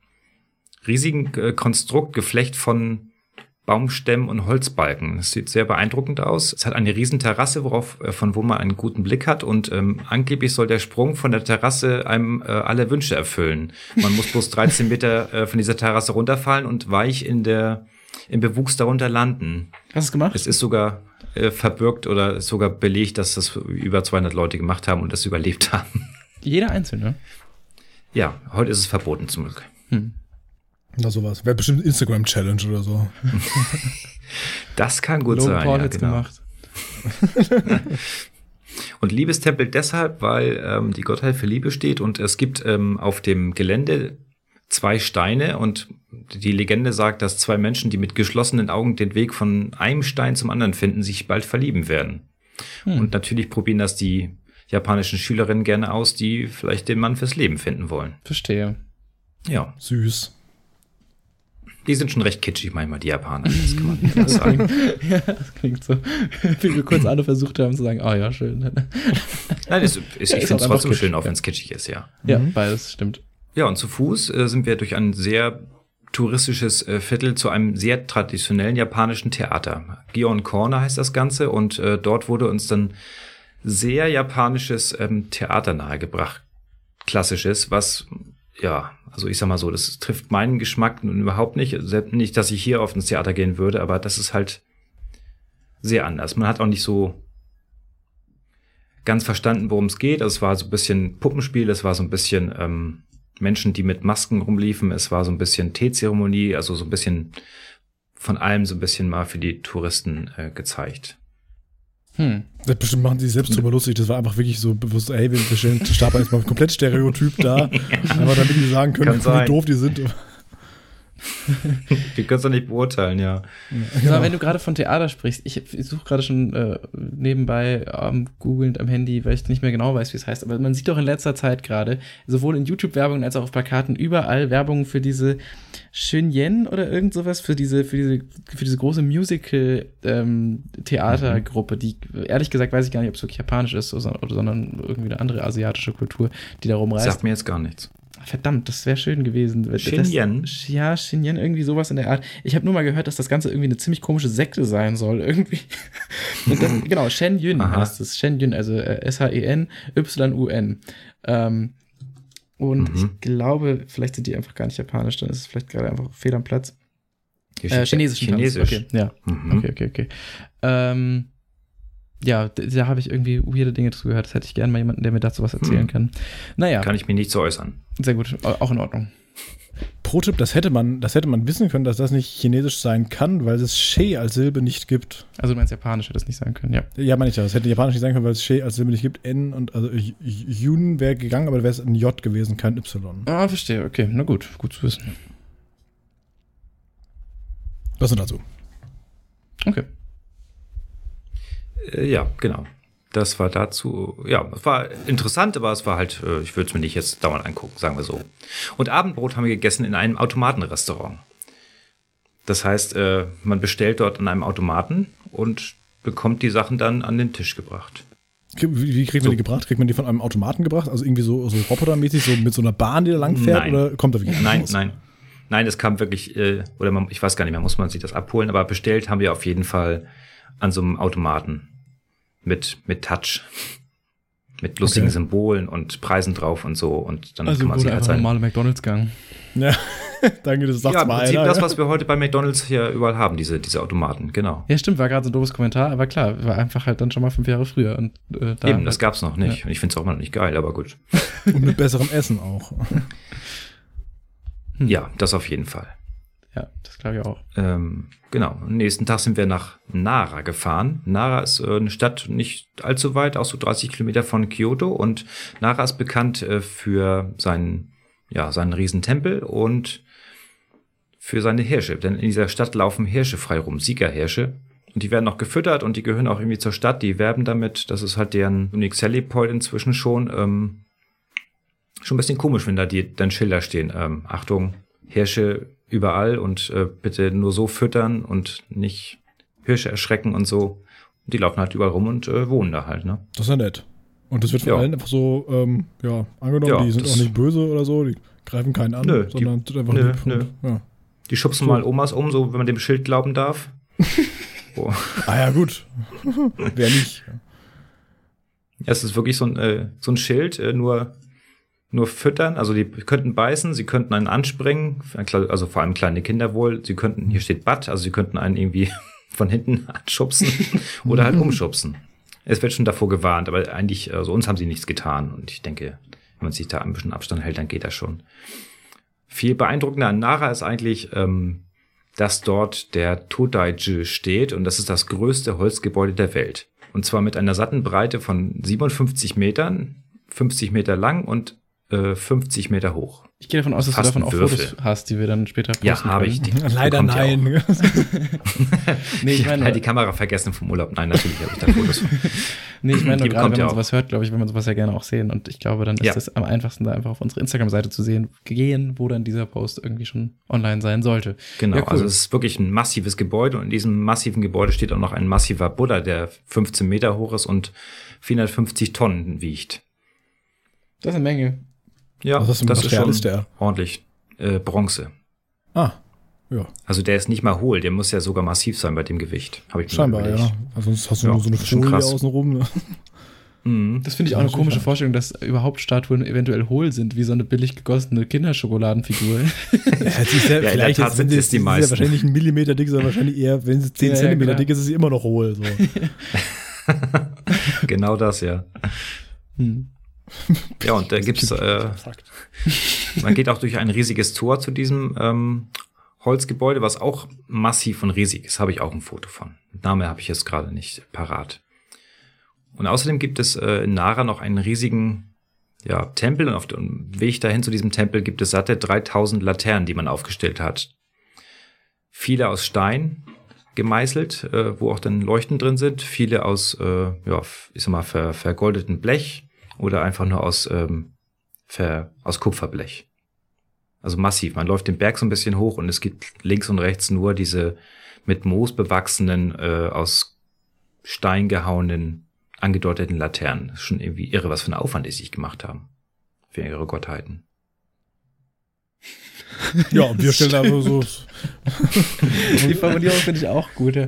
riesigen äh, Konstrukt, Geflecht von Baumstämmen und Holzbalken. Es sieht sehr beeindruckend aus. Es hat eine riesen Terrasse, worauf, äh, von wo man einen guten Blick hat und ähm, angeblich soll der Sprung von der Terrasse einem äh, alle Wünsche erfüllen. Man muss bloß 13 Meter äh, von dieser Terrasse runterfallen und weich in der im Bewuchs darunter landen. Hast du es gemacht? Es ist sogar äh, verbürgt oder sogar belegt, dass das über 200 Leute gemacht haben und das überlebt haben. Jeder einzelne? Ja, heute ist es verboten zum Glück. Hm. Na sowas. Wäre bestimmt Instagram-Challenge oder so. das kann gut Logan sein. Paul ja, genau. gemacht. und Liebestempel deshalb, weil ähm, die Gottheit für Liebe steht und es gibt ähm, auf dem Gelände zwei Steine und die Legende sagt, dass zwei Menschen, die mit geschlossenen Augen den Weg von einem Stein zum anderen finden, sich bald verlieben werden. Hm. Und natürlich probieren das die japanischen Schülerinnen gerne aus, die vielleicht den Mann fürs Leben finden wollen. Verstehe. Ja. Süß. Die sind schon recht kitschig manchmal, die Japaner. Das kann man nicht sagen. ja, das klingt so. Wie wir kurz alle versucht haben zu sagen, oh ja, schön. Nein, es, es, ich finde es trotzdem schön, auch wenn es kitschig ist, ja. Ja, mhm. beides stimmt. Ja, und zu Fuß äh, sind wir durch ein sehr touristisches äh, Viertel zu einem sehr traditionellen japanischen Theater. Gion Corner heißt das Ganze und äh, dort wurde uns dann sehr japanisches ähm, Theater nahegebracht. Klassisches, was, ja, also ich sag mal so, das trifft meinen Geschmack nun überhaupt nicht. Nicht, dass ich hier auf ins Theater gehen würde, aber das ist halt sehr anders. Man hat auch nicht so ganz verstanden, worum es geht. Es war so ein bisschen Puppenspiel, es war so ein bisschen ähm, Menschen, die mit Masken rumliefen. Es war so ein bisschen Teezeremonie, also so ein bisschen von allem so ein bisschen mal für die Touristen äh, gezeigt. Hm. Das bestimmt machen sie sich selbst drüber lustig. Das war einfach wirklich so bewusst, ey, wir stellen Stab jetzt mal komplett Stereotyp da. Aber damit die sagen können, wie doof die sind. Wir können es doch nicht beurteilen, ja. ja genau. wenn du gerade von Theater sprichst, ich, ich suche gerade schon äh, nebenbei ähm, googelnd am Handy, weil ich nicht mehr genau weiß, wie es heißt, aber man sieht doch in letzter Zeit gerade, sowohl in YouTube-Werbungen als auch auf Plakaten, überall Werbung für diese Shinyen oder irgend sowas, für diese, für diese, für diese große Musical-Theatergruppe, ähm, die, ehrlich gesagt, weiß ich gar nicht, ob es wirklich japanisch ist, sondern irgendwie eine andere asiatische Kultur, die da rumreist. Sagt mir jetzt gar nichts. Verdammt, das wäre schön gewesen. Das, ja, Shinyan, irgendwie sowas in der Art. Ich habe nur mal gehört, dass das Ganze irgendwie eine ziemlich komische Sekte sein soll, irgendwie. Das, genau, Shen Yun Aha. heißt es. Shen Yun, also äh, S-H-E-N, Y-U-N. Ähm, und mhm. ich glaube, vielleicht sind die einfach gar nicht japanisch, dann ist es vielleicht gerade einfach fehl am Platz. Äh, Chinesisch. Chinesisch. Okay, ja. Mhm. Okay, okay, okay. Ähm, ja, da, da habe ich irgendwie weirde Dinge dazu gehört. Das hätte ich gerne mal jemanden, der mir dazu was erzählen hm. kann. Naja. Kann ich mir nicht zu äußern. Sehr gut, auch in Ordnung. Pro-Tipp, das hätte man, das hätte man wissen können, dass das nicht chinesisch sein kann, weil es She als Silbe nicht gibt. Also du meinst japanisch hätte es nicht sein können, ja. Ja, meine ich ja. Es hätte japanisch nicht sein können, weil es She als Silbe nicht gibt. N und also Yun wäre gegangen, aber wäre es ein J gewesen, kein Y. Ah, verstehe. Okay, na gut, gut zu wissen. Was denn dazu? Okay. Äh, ja, genau. Das war dazu, ja, es war interessant, aber es war halt, äh, ich würde es mir nicht jetzt dauernd angucken, sagen wir so. Und Abendbrot haben wir gegessen in einem Automatenrestaurant. Das heißt, äh, man bestellt dort an einem Automaten und bekommt die Sachen dann an den Tisch gebracht. Wie, wie kriegt man so. die gebracht? Kriegt man die von einem Automaten gebracht? Also irgendwie so, so robotermäßig, so mit so einer Bahn, die da lang fährt? Nein. Oder kommt da wirklich Nein, raus? nein. Nein, es kam wirklich, oder man, ich weiß gar nicht mehr, muss man sich das abholen, aber bestellt haben wir auf jeden Fall an so einem Automaten mit, mit Touch. Mit lustigen okay. Symbolen und Preisen drauf und so. Und dann also kann man sich halt sein. normale McDonalds gegangen. Ja, danke, das sagt ja, im mal Prinzip einer. das, ja. was wir heute bei McDonalds hier überall haben, diese, diese Automaten, genau. Ja, stimmt, war gerade so ein doofes Kommentar, aber klar, war einfach halt dann schon mal fünf Jahre früher. Und, äh, da Eben, das gab's noch nicht. Und ich finde es auch immer noch nicht geil, aber gut. Und mit besserem Essen auch. Hm. Ja, das auf jeden Fall. Ja, das glaube ich auch. Ähm, genau. Am nächsten Tag sind wir nach Nara gefahren. Nara ist äh, eine Stadt nicht allzu weit, auch so 30 Kilometer von Kyoto. Und Nara ist bekannt äh, für seinen, ja, seinen Riesentempel und für seine Hirsche. Denn in dieser Stadt laufen Hirsche frei rum, Siegerhirsche. Und die werden noch gefüttert und die gehören auch irgendwie zur Stadt. Die werben damit. Das ist halt deren Unique Selling Point inzwischen schon. Ähm, schon ein bisschen komisch, wenn da die dann Schilder stehen. Ähm, Achtung, Hirsche überall und äh, bitte nur so füttern und nicht Hirsche erschrecken und so. Und die laufen halt überall rum und äh, wohnen da halt, ne? Das ist ja nett. Und das wird von Ja. allen einfach so, ähm, ja, angenommen, Ja, die sind auch nicht böse oder so, die greifen keinen an, Nö, die- sondern sind einfach nö, nö. Und, ja. Die schubsen So. mal Omas um, so wenn man dem Schild glauben darf. oh. Ah ja, gut. Wer nicht? Ja, es ist wirklich so ein, äh, so ein Schild, äh, nur, nur füttern. Also die könnten beißen, sie könnten einen anspringen, also vor allem kleine Kinder wohl. Sie könnten, hier steht Butt, also sie könnten einen irgendwie von hinten anschubsen oder halt umschubsen. Es wird schon davor gewarnt, aber eigentlich, also uns haben sie nichts getan. Und ich denke, wenn man sich da ein bisschen Abstand hält, dann geht das schon. Viel beeindruckender an Nara ist eigentlich, ähm, dass dort der Todaiji steht und das ist das größte Holzgebäude der Welt. Und zwar mit einer satten Breite von 57 Metern, 50 Meter lang und äh, 50 Meter hoch. Ich gehe davon aus, dass du davon auch Würfel. Fotos hast, die wir dann später posten Ja, habe ich. Die Leider nein. Nee, ich Ich meine, habe die Kamera vergessen vom Urlaub. Nein, natürlich habe ich da Fotos. nee, ich meine gerade, wenn man auch. sowas hört, glaube ich, will man sowas ja gerne auch sehen. Und ich glaube, dann ist Ja. das am einfachsten, da einfach auf unsere Instagram-Seite zu sehen, gehen, wo dann dieser Post irgendwie schon online sein sollte. Genau, Ja, cool. also es ist wirklich ein massives Gebäude und in diesem massiven Gebäude steht auch noch ein massiver Buddha, der 15 Meter hoch ist und 450 Tonnen wiegt. Das ist eine Menge. Ja, Was ist denn das ist schon ist der? ordentlich. Äh, Bronze. Ah, ja, Also der ist nicht mal hohl, der muss ja sogar massiv sein bei dem Gewicht. Habe ich mir scheinbar, ja. Also sonst hast du Ja, nur so eine das Folie krass. außenrum. Ne? Mhm. Das finde ich auch eine komische. Vorstellung, dass überhaupt Statuen eventuell hohl sind, wie so eine billig gegossene Kinderschokoladenfigur. Ja, ist ja, Ja, in der vielleicht Tat jetzt, sind wenn sie es die ist ja meisten. wahrscheinlich ein Millimeter dick, sondern wahrscheinlich eher, wenn sie 10 Ja, Zentimeter dick ist, ist sie immer noch hohl. So. Genau das, ja. Hm. Ja, und da gibt's, äh, man geht auch durch ein riesiges Tor zu diesem ähm, Holzgebäude, was auch massiv und riesig ist. Habe ich auch ein Foto von. Name habe ich jetzt gerade nicht parat. Und außerdem gibt es äh, in Nara noch einen riesigen ja, Tempel und auf dem Weg dahin zu diesem Tempel gibt es satte 3000 Laternen, die man aufgestellt hat. Viele aus Stein gemeißelt, äh, wo auch dann Leuchten drin sind. Viele aus, äh, ja, ich sag mal, ver, vergoldeten Blech oder einfach nur aus, ähm, ver, aus Kupferblech. Also massiv. Man läuft den Berg so ein bisschen hoch und es gibt links und rechts nur diese mit Moos bewachsenen, äh, aus Stein gehauenen, angedeuteten Laternen. Schon irgendwie irre, was für einen Aufwand die sich gemacht haben. Für ihre Gottheiten. Ja, und wir stellen da so, so Die Formulierung finde ich auch gut. Ja.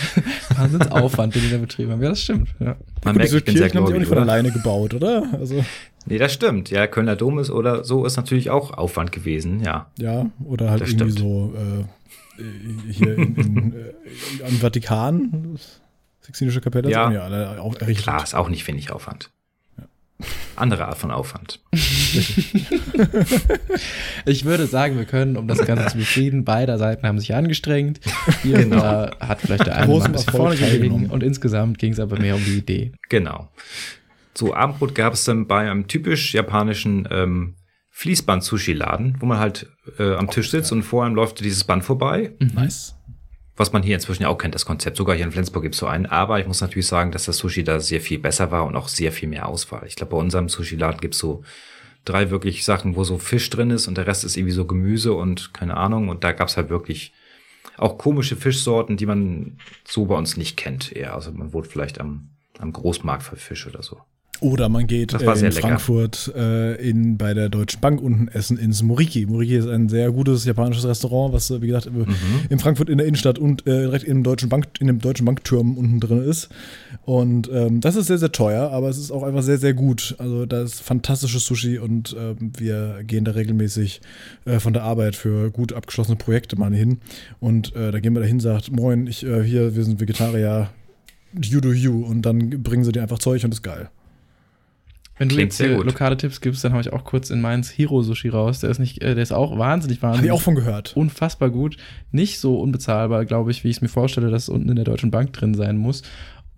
Wahnsinnsaufwand, den die da betrieben haben. Ja, das stimmt. Ja. Man Gut, merkt, diese ich bin sehr Kirchen haben sie auch nicht von oder? alleine gebaut, oder? Also, Nee, das stimmt. Ja, Kölner Dom ist oder so ist natürlich auch Aufwand gewesen, ja. ja, oder halt Das irgendwie stimmt. so äh, hier in, in, äh, am Vatikan, Sixtinische Kapelle, Ja. ja, alle auch errichtet. Klar, ist auch nicht wenig Aufwand. Andere Art von Aufwand. Ich würde sagen, wir können, um das Ganze zu befrieden, beide Seiten haben sich angestrengt. Hier Genau. da hat vielleicht der eine mal Großen ein bisschen Erfolg vorne gelegen und insgesamt ging es aber mehr um die Idee. Genau. Zu Abendbrot gab es dann bei einem typisch japanischen ähm, Fließband-Sushi-Laden, wo man halt äh, am Tisch sitzt und vor einem läuft dieses Band vorbei, Nice. Was man hier inzwischen ja auch kennt, das Konzept. Sogar hier in Flensburg gibt es so einen. Aber ich muss natürlich sagen, dass das Sushi da sehr viel besser war und auch sehr viel mehr Auswahl. Ich glaube, bei unserem Sushi-Laden gibt es so drei wirklich Sachen, wo so Fisch drin ist und der Rest ist irgendwie so Gemüse und keine Ahnung. Und da gab es halt wirklich auch komische Fischsorten, die man so bei uns nicht kennt eher. Also man wohnt vielleicht am, am Großmarkt für Fisch oder so. Oder man geht äh, in Frankfurt äh, in, bei der Deutschen Bank unten essen ins Moriki. Moriki ist ein sehr gutes japanisches Restaurant, was, wie gesagt, mhm. in Frankfurt in der Innenstadt und äh, direkt in dem Deutschen Bank, in dem Deutschen Bankturm unten drin ist. Und ähm, das ist sehr, sehr teuer, aber es ist auch einfach sehr, sehr gut. Also da ist fantastisches Sushi und ähm, wir gehen da regelmäßig äh, von der Arbeit für gut abgeschlossene Projekte mal hin. Und äh, da gehen wir da hin, sagt, moin, ich äh, hier, wir sind Vegetarier, you do you. Und dann bringen sie dir einfach Zeug und ist geil. Wenn du jetzt hier lokale Tipps gibst, dann habe ich auch kurz in Mainz Hiro Sushi raus. Der ist nicht, äh, der ist auch wahnsinnig, wahnsinnig. Habe ich auch von gehört. Unfassbar gut. Nicht so unbezahlbar, glaube ich, wie ich es mir vorstelle, dass es unten in der Deutschen Bank drin sein muss.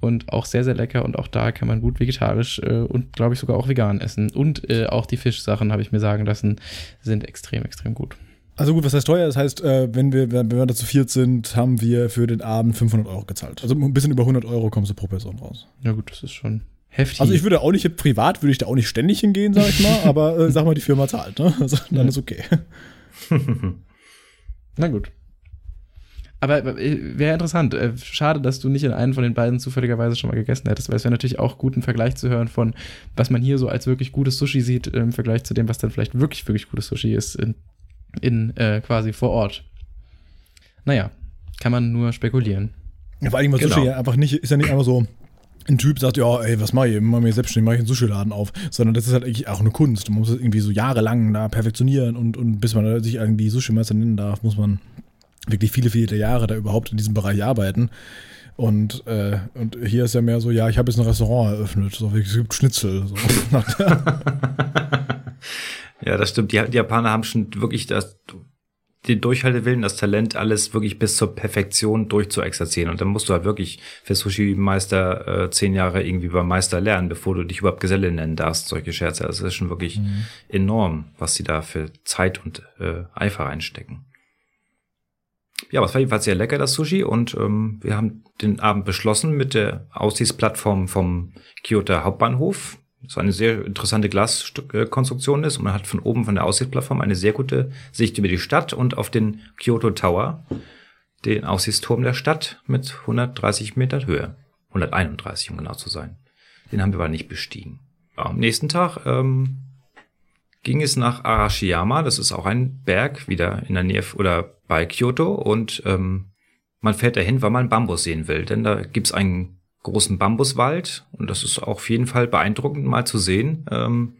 Und auch sehr, sehr lecker. Und auch da kann man gut vegetarisch äh, und, glaube ich, sogar auch vegan essen. Und äh, auch die Fischsachen, habe ich mir sagen lassen, sind extrem, extrem gut. Also gut, was heißt teuer? Das heißt, äh, wenn wir, wenn wir da zu viert sind, haben wir für den Abend 500 Euro gezahlt. Also ein bisschen über 100 Euro kommst du pro Person raus. Ja gut, das ist schon Heftig. Also ich würde auch nicht, privat würde ich da auch nicht ständig hingehen, sag ich mal, aber äh, sag mal, die Firma zahlt, ne? Also dann ist okay. Na gut. Aber äh, wäre interessant. Äh, schade, dass du nicht in einen von den beiden zufälligerweise schon mal gegessen hättest, weil es wäre natürlich auch gut, einen Vergleich zu hören von, was man hier so als wirklich gutes Sushi sieht, im Vergleich zu dem, was dann vielleicht wirklich, wirklich gutes Sushi ist, in, in äh, quasi vor Ort. Naja, kann man nur spekulieren. Ja, vor allem, weil genau. Sushi ja einfach nicht, ist ja nicht einfach so, ein Typ sagt, ja, ey, was mache ich? Mach mir selbstständig, mache ich einen Sushi-Laden auf. Sondern das ist halt eigentlich auch eine Kunst. Man muss es irgendwie so jahrelang da perfektionieren und, und bis man sich irgendwie Sushi-Meister nennen darf, muss man wirklich viele, viele Jahre da überhaupt in diesem Bereich arbeiten. Und, äh, und hier ist ja mehr so, ja, ich habe jetzt ein Restaurant eröffnet, so, es gibt Schnitzel. So. ja, das stimmt. Die, die Japaner haben schon wirklich das den Durchhaltewillen, das Talent, alles wirklich bis zur Perfektion durchzuexerzieren. Und dann musst du halt wirklich für Sushi-Meister äh, zehn Jahre irgendwie beim Meister lernen, bevor du dich überhaupt Geselle nennen darfst, solche Scherze. Also das ist schon wirklich mhm. enorm, was sie da für Zeit und äh, Eifer reinstecken. Ja, aber es war jedenfalls sehr lecker, das Sushi. Und ähm, wir haben den Abend beschlossen mit der Aussichtsplattform vom Kyoto Hauptbahnhof so eine sehr interessante Glaskonstruktion ist und man hat von oben von der Aussichtsplattform eine sehr gute Sicht über die Stadt und auf den Kyoto Tower, den Aussichtsturm der Stadt mit 130 Meter Höhe. 131, um genau zu sein. Den haben wir aber nicht bestiegen. Am nächsten Tag ähm, ging es nach Arashiyama, das ist auch ein Berg, wieder in der Nähe oder bei Kyoto und ähm, man fährt dahin, weil man Bambus sehen will, denn da gibt's einen großen Bambuswald und das ist auf jeden Fall beeindruckend mal zu sehen, ähm,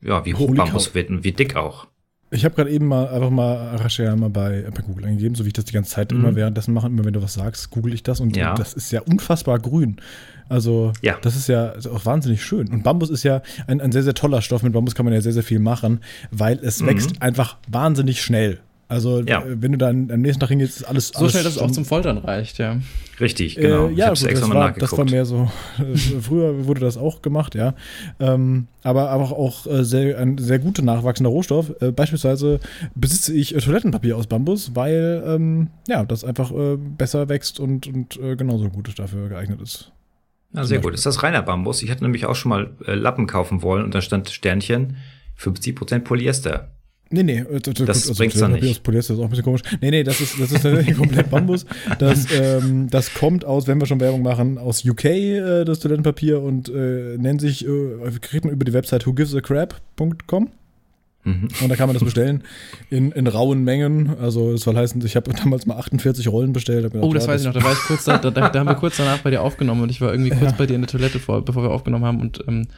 ja, wie hoch Holy Bambus Cow. wird und wie dick auch. Ich habe gerade eben mal einfach mal Arashiyama bei, bei Google eingegeben, so wie ich das die ganze Zeit mhm. immer währenddessen mache. Immer wenn du was sagst, google ich das und ja. das ist ja unfassbar grün. Also ja. das ist ja auch wahnsinnig schön. Und Bambus ist ja ein, ein sehr, sehr toller Stoff. Mit Bambus kann man ja sehr, sehr viel machen, weil es mhm. wächst einfach wahnsinnig schnell. Also ja. Äh, wenn du dann am nächsten Tag hingehst, ist alles so alles schnell, dass es auch zum Foltern reicht, ja. Richtig, genau. Äh, ja, gut, das, war, das war mehr so. Äh, früher wurde das auch gemacht, ja. Ähm, aber, aber auch äh, sehr, ein sehr guter nachwachsender Rohstoff. Äh, beispielsweise besitze ich Toilettenpapier aus Bambus, weil ähm, ja das einfach besser wächst und, und genauso gut dafür geeignet ist. Ja, sehr gut. Ist das reiner Bambus? Ich hatte nämlich auch schon mal Lappen kaufen wollen und da stand Sternchen 50% Polyester. Nee, nee, äh, das, das also, bringt's dann nicht. Aus Polyester ist auch ein bisschen komisch. Nee, nee, das ist, das ist tatsächlich komplett Bambus. Das, ähm, das kommt aus, wenn wir schon Werbung machen, aus UK, äh, das Toilettenpapier und äh, nennt sich, äh, kriegt man über die Website whogivesacrap.com. Mhm. Und da kann man das bestellen in, in rauen Mengen. Also es soll heißen, ich habe damals mal 48 Rollen bestellt. Gedacht, oh, das ja, weiß ich noch. Da, war ich kurz da, da, da, haben wir kurz danach bei dir aufgenommen und ich war irgendwie kurz ja. bei dir in der Toilette vor, bevor wir aufgenommen haben und ähm,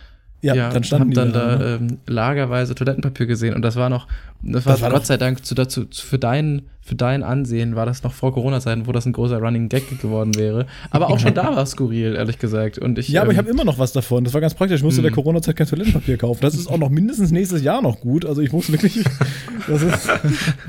ja, ja dann standen hab die dann da, da ähm, lagerweise Toilettenpapier gesehen und das war noch, das war, das war Gott sei Dank zu, dazu, für dein, für dein Ansehen war das noch vor Corona-Zeiten, wo das ein großer Running Gag geworden wäre. Aber auch schon da war es skurril, ehrlich gesagt. Und ich, ja, aber ähm, ich habe immer noch was davon. Das war ganz praktisch. Ich musste in der mhm. Corona-Zeit kein Toilettenpapier kaufen. Das ist auch noch mindestens nächstes Jahr noch gut. Also ich muss wirklich. Das ist.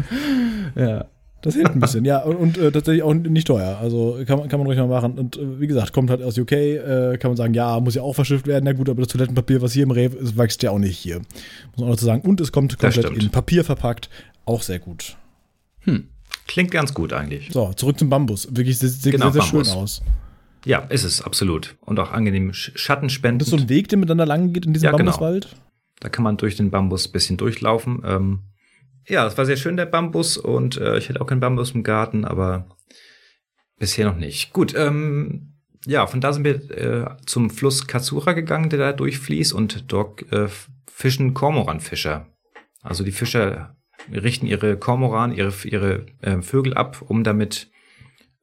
ja. Das hilft ein bisschen, ja. Und, und äh, tatsächlich auch nicht teuer. Also kann man, kann man ruhig mal machen. Und äh, wie gesagt, kommt halt aus UK, äh, kann man sagen, ja, muss ja auch verschifft werden. Na gut, aber das Toilettenpapier, was hier im Rewe ist, wächst ja auch nicht hier. Muss man auch dazu sagen. Und es kommt komplett in Papier verpackt. Auch sehr gut. Hm. Klingt ganz gut eigentlich. So, zurück zum Bambus. Wirklich sehr, sehr, genau, sehr, sehr schön aus. Ja, ist es, absolut. Und auch angenehm Schattenspenden. Das ist so ein Weg, der miteinander lang geht in diesem ja, genau. Bambuswald? Genau. Da kann man durch den Bambus ein bisschen durchlaufen. Ähm, ja, es war sehr schön, der Bambus. Und äh, ich hätte auch keinen Bambus im Garten, aber bisher noch nicht. Gut, ähm, ja, von da sind wir äh, zum Fluss Katsura gegangen, der da durchfließt und dort äh, fischen Kormoranfischer. Also die Fischer richten ihre Kormoran, ihre, ihre äh, Vögel ab, um damit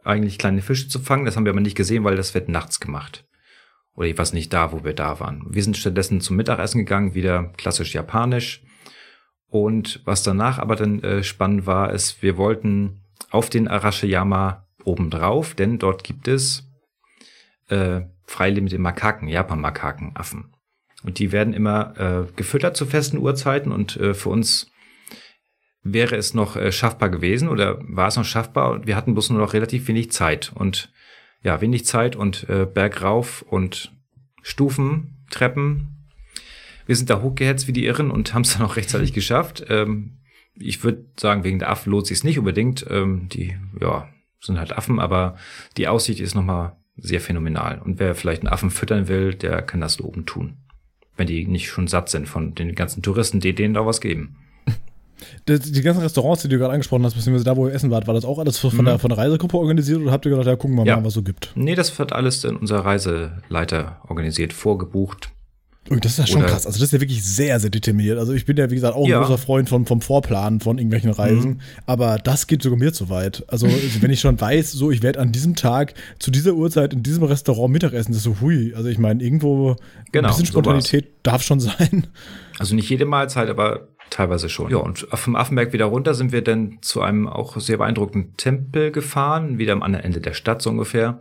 eigentlich kleine Fische zu fangen. Das haben wir aber nicht gesehen, weil das wird nachts gemacht. Oder ich weiß nicht da, wo wir da waren. Wir sind stattdessen zum Mittagessen gegangen, wieder klassisch japanisch. Und was danach aber dann äh, spannend war, ist, wir wollten auf den Arashiyama obendrauf, denn dort gibt es äh, freilebende Makaken, Japan-Makaken, Affen. Und die werden immer äh, gefüttert zu festen Uhrzeiten und äh, für uns wäre es noch äh, schaffbar gewesen oder war es noch schaffbar und wir hatten bloß nur noch relativ wenig Zeit und ja, wenig Zeit und äh, bergauf und Stufen, Treppen. Wir sind da hochgehetzt wie die Irren und haben es dann auch rechtzeitig geschafft. Ähm, ich würde sagen, wegen der Affen lohnt sich nicht unbedingt. Ähm, die, ja, sind halt Affen, aber die Aussicht ist nochmal sehr phänomenal. Und wer vielleicht einen Affen füttern will, der kann das oben tun. Wenn die nicht schon satt sind von den ganzen Touristen, die denen da was geben. Das, die ganzen Restaurants, die du gerade angesprochen hast, beziehungsweise da, wo ihr essen wart, war das auch alles von, mhm. der, von der Reisegruppe organisiert oder habt ihr gedacht, ja, gucken wir mal, ja. was es so gibt? Nee, das wird alles in unser Reiseleiter organisiert, vorgebucht. Und das ist ja schon Oder krass. Also das ist ja wirklich sehr, sehr determiniert. Also ich bin ja, wie gesagt, auch ein ja. großer Freund von, vom Vorplanen von irgendwelchen Reisen. Mhm. Aber das geht sogar mir zu weit. Also wenn ich schon weiß, so ich werde an diesem Tag zu dieser Uhrzeit in diesem Restaurant Mittagessen, das ist so hui. Also ich meine, irgendwo genau, ein bisschen Spontanität sowas. darf schon sein. Also nicht jede Mahlzeit, aber teilweise schon. Ja, und vom Affenberg wieder runter sind wir dann zu einem auch sehr beeindruckenden Tempel gefahren, wieder am anderen Ende der Stadt so ungefähr.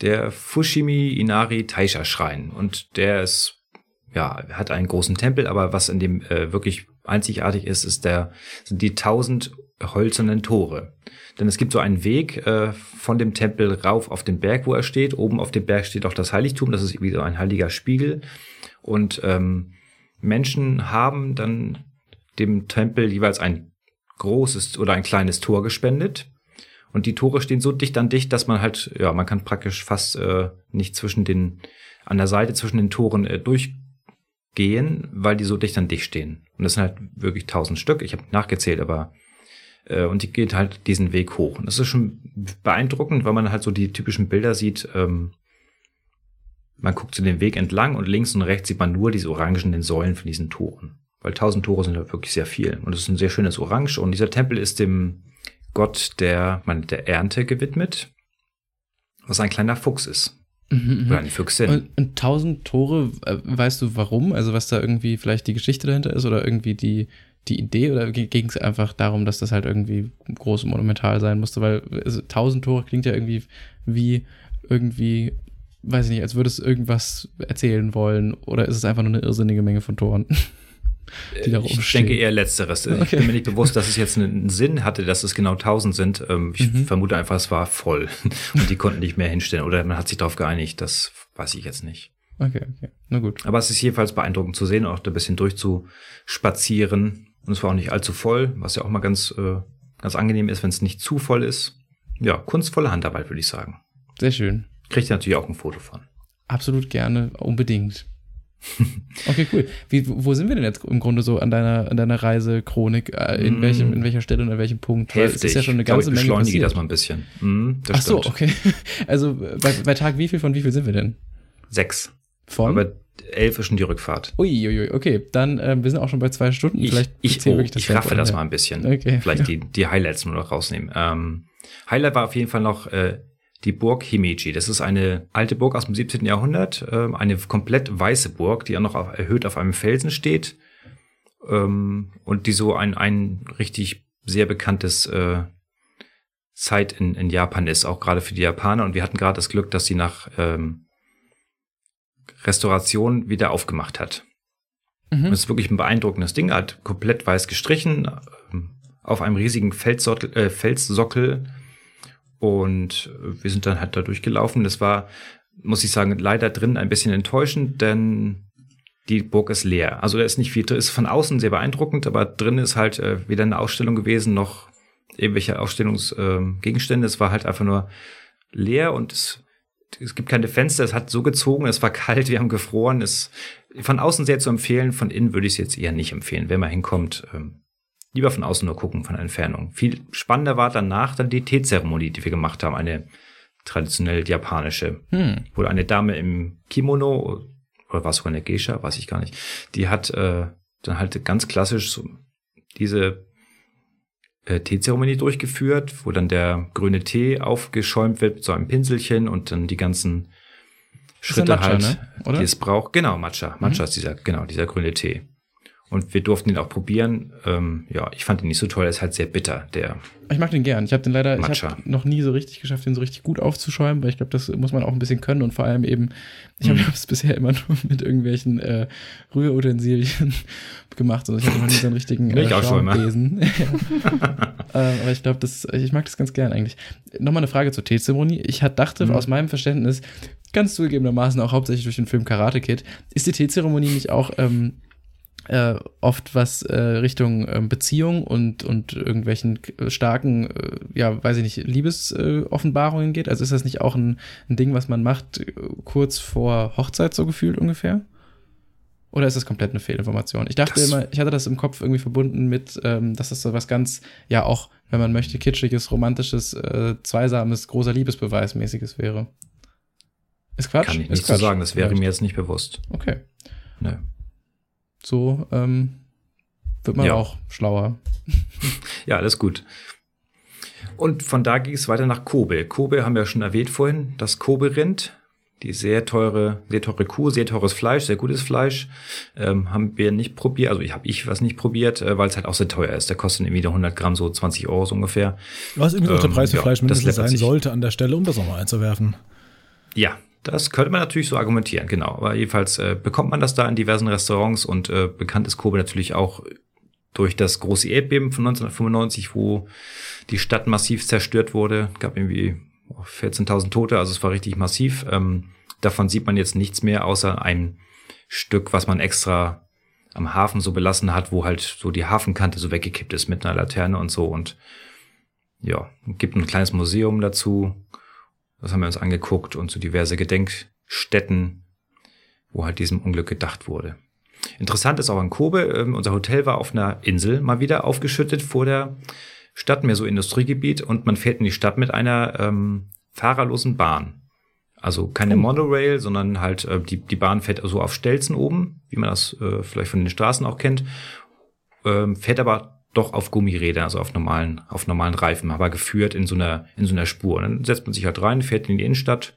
Der Fushimi Inari Taisha Schrein. Und der ist ja, hat einen großen Tempel, aber was in dem äh, wirklich einzigartig ist, ist der, sind die tausend hölzernen Tore. Denn es gibt so einen Weg äh, von dem Tempel rauf auf den Berg, wo er steht. Oben auf dem Berg steht auch das Heiligtum, das ist wie so ein heiliger Spiegel. Und ähm, Menschen haben dann dem Tempel jeweils ein großes oder ein kleines Tor gespendet. Und die Tore stehen so dicht an dicht, dass man halt, ja, man kann praktisch fast äh, nicht zwischen den, an der Seite zwischen den Toren äh, durch gehen, weil die so dicht an dich stehen. Und das sind halt wirklich tausend Stück. Ich habe nachgezählt, aber äh, und die geht halt diesen Weg hoch. Und das ist schon beeindruckend, weil man halt so die typischen Bilder sieht. Ähm, man guckt zu dem Weg entlang und links und rechts sieht man nur diese orangenen Säulen von diesen Toren. Weil tausend Tore sind halt wirklich sehr viel. Und es ist ein sehr schönes Orange. Und dieser Tempel ist dem Gott der, man, der Ernte gewidmet, was ein kleiner Fuchs ist. Mhm, Oder eine Füchsin. Und, und tausend Tore, äh, weißt du warum? Also was da irgendwie vielleicht die Geschichte dahinter ist oder irgendwie die, die Idee oder ging es einfach darum, dass das halt irgendwie groß und monumental sein musste? Weil also, tausend Tore klingt ja irgendwie wie irgendwie, weiß ich nicht, als würde es irgendwas erzählen wollen oder ist es einfach nur eine irrsinnige Menge von Toren? die da Ich denke eher letzteres. Okay. Ich bin mir nicht bewusst, dass es jetzt einen Sinn hatte, dass es genau 1000 sind. Ähm, ich mhm. vermute einfach, es war voll und die konnten nicht mehr hinstellen. Oder man hat sich darauf geeinigt, das weiß ich jetzt nicht. Okay, okay. Na gut. Aber es ist jedenfalls beeindruckend zu sehen, auch da ein bisschen durchzuspazieren. Und es war auch nicht allzu voll, was ja auch mal ganz, äh, ganz angenehm ist, wenn es nicht zu voll ist. Ja, kunstvolle Handarbeit, würde ich sagen. Sehr schön. Kriegt ihr natürlich auch ein Foto von. Absolut gerne, unbedingt. Okay, cool. Wie, wo sind wir denn jetzt im Grunde so an deiner, an deiner Reisechronik? Äh, in, mm. welchem, in welcher Stelle und an welchem Punkt? Heftig. es ist ja schon eine ganze ich Menge passiert. das mal ein bisschen. Mm, Ach so, okay. Also bei, bei Tag wie viel von wie viel sind wir denn? Sechs. Von? Aber elf ist schon die Rückfahrt. Uiuiui, okay. Dann, äh, wir sind auch schon bei zwei Stunden. Ich, Vielleicht ich, oh, das ich raffe das mal ein bisschen. Okay. Vielleicht die, die Highlights nur noch rausnehmen. Ähm, Highlight war auf jeden Fall noch äh, die Burg Himeji. Das ist eine alte Burg aus dem 17. Jahrhundert, ähm, eine komplett weiße Burg, die auch noch erhöht auf einem Felsen steht ähm, und die so ein, ein richtig sehr bekanntes äh, Zeit in, in Japan ist, auch gerade für die Japaner. Und wir hatten gerade das Glück, dass sie nach ähm, Restauration wieder aufgemacht hat. Mhm. Und es ist wirklich ein beeindruckendes Ding, halt komplett weiß gestrichen, auf einem riesigen Felssockel, äh, Felssockel und wir sind dann halt da durchgelaufen. Das war, muss ich sagen, leider drin ein bisschen enttäuschend, denn die Burg ist leer. Also da ist nicht viel drin. Ist von außen sehr beeindruckend, aber drin ist halt äh, weder eine Ausstellung gewesen noch irgendwelche Ausstellungsgegenstände. Äh, es war halt einfach nur leer und es, es gibt keine Fenster. Es hat so gezogen, es war kalt, wir haben gefroren. Es von außen sehr zu empfehlen, von innen würde ich es jetzt eher nicht empfehlen. Wenn man hinkommt, ähm, lieber von außen nur gucken, von Entfernung. Viel spannender war danach dann die Teezeremonie, die wir gemacht haben. Eine traditionell japanische. Hm. Wo eine Dame im Kimono, oder war es sogar eine Geisha, weiß ich gar nicht, die hat äh, dann halt ganz klassisch so diese äh, Teezeremonie durchgeführt, wo dann der grüne Tee aufgeschäumt wird mit so einem Pinselchen und dann die ganzen Schritte Matcha, halt, ne? die es braucht. Genau, Matcha. Matcha mhm. ist dieser, genau, dieser grüne Tee. Und wir durften ihn auch probieren. Ähm, ja, ich fand ihn nicht so toll. Er ist halt sehr bitter, der. Ich mag den gern. Ich habe den leider ich hab noch nie so richtig geschafft, den so richtig gut aufzuschäumen, weil ich glaube, das muss man auch ein bisschen können und vor allem eben, ich habe mhm. es bisher immer nur mit irgendwelchen äh, Rührutensilien gemacht und ich hatte noch nie so einen richtigen äh, Schaumbesen. ähm, aber ich glaube, das, ich mag das ganz gern eigentlich. Nochmal eine Frage zur Teezeremonie. Ich dachte mhm. aus meinem Verständnis, ganz zugegebenermaßen auch hauptsächlich durch den Film Karate Kid, ist die Teezeremonie nicht auch ähm, äh, oft was äh, Richtung äh, Beziehung und, und irgendwelchen starken, äh, ja, weiß ich nicht, Liebesoffenbarungen geht? Also ist das nicht auch ein, ein Ding, was man macht äh, kurz vor Hochzeit so gefühlt ungefähr? Oder ist das komplett eine Fehlinformation? Ich dachte das immer, ich hatte das im Kopf irgendwie verbunden mit, ähm, dass das so was ganz, ja auch, wenn man möchte, kitschiges, romantisches, äh, zweisames, großer Liebesbeweis mäßiges wäre. Ist Quatsch? Kann ich nicht so sagen, das wäre mir jetzt nicht bewusst. Okay. Nö. So ähm, wird man ja. auch schlauer. ja, alles gut. Und von da ging es weiter nach Kobe. Kobe haben wir ja schon erwähnt vorhin, das Kobe-Rind. Die sehr teure, sehr teure Kuh, sehr teures Fleisch, sehr gutes Fleisch. Ähm, haben wir nicht probiert, also ich habe ich was nicht probiert, äh, weil es halt auch sehr teuer ist. Der kostet irgendwie 100 Gramm so 20 Euro so ungefähr. Was irgendwie ähm, auch der Preis für Fleisch mindestens sein sollte an der Stelle, um das nochmal einzuwerfen. Ja, das könnte man natürlich so argumentieren, genau. Aber jedenfalls äh, bekommt man das da in diversen Restaurants und äh, bekannt ist Kobe natürlich auch durch das große Erdbeben von 1995, wo die Stadt massiv zerstört wurde. Gab irgendwie 14.000 Tote, also es war richtig massiv. Ähm, davon sieht man jetzt nichts mehr, außer ein Stück, was man extra am Hafen so belassen hat, wo halt so die Hafenkante so weggekippt ist mit einer Laterne und so und ja, gibt ein kleines Museum dazu das haben wir uns angeguckt und so diverse Gedenkstätten, wo halt diesem Unglück gedacht wurde. Interessant ist auch in Kobe, ähm, unser Hotel war auf einer Insel mal wieder aufgeschüttet vor der Stadt, mehr so Industriegebiet und man fährt in die Stadt mit einer ähm, fahrerlosen Bahn. Also keine oh. Monorail, sondern halt äh, die, die Bahn fährt so auf Stelzen oben, wie man das äh, vielleicht von den Straßen auch kennt, ähm, fährt aber doch auf Gummirädern, also auf normalen, auf normalen Reifen, aber geführt in so einer, in so einer Spur. Und dann setzt man sich halt rein, fährt in die Innenstadt,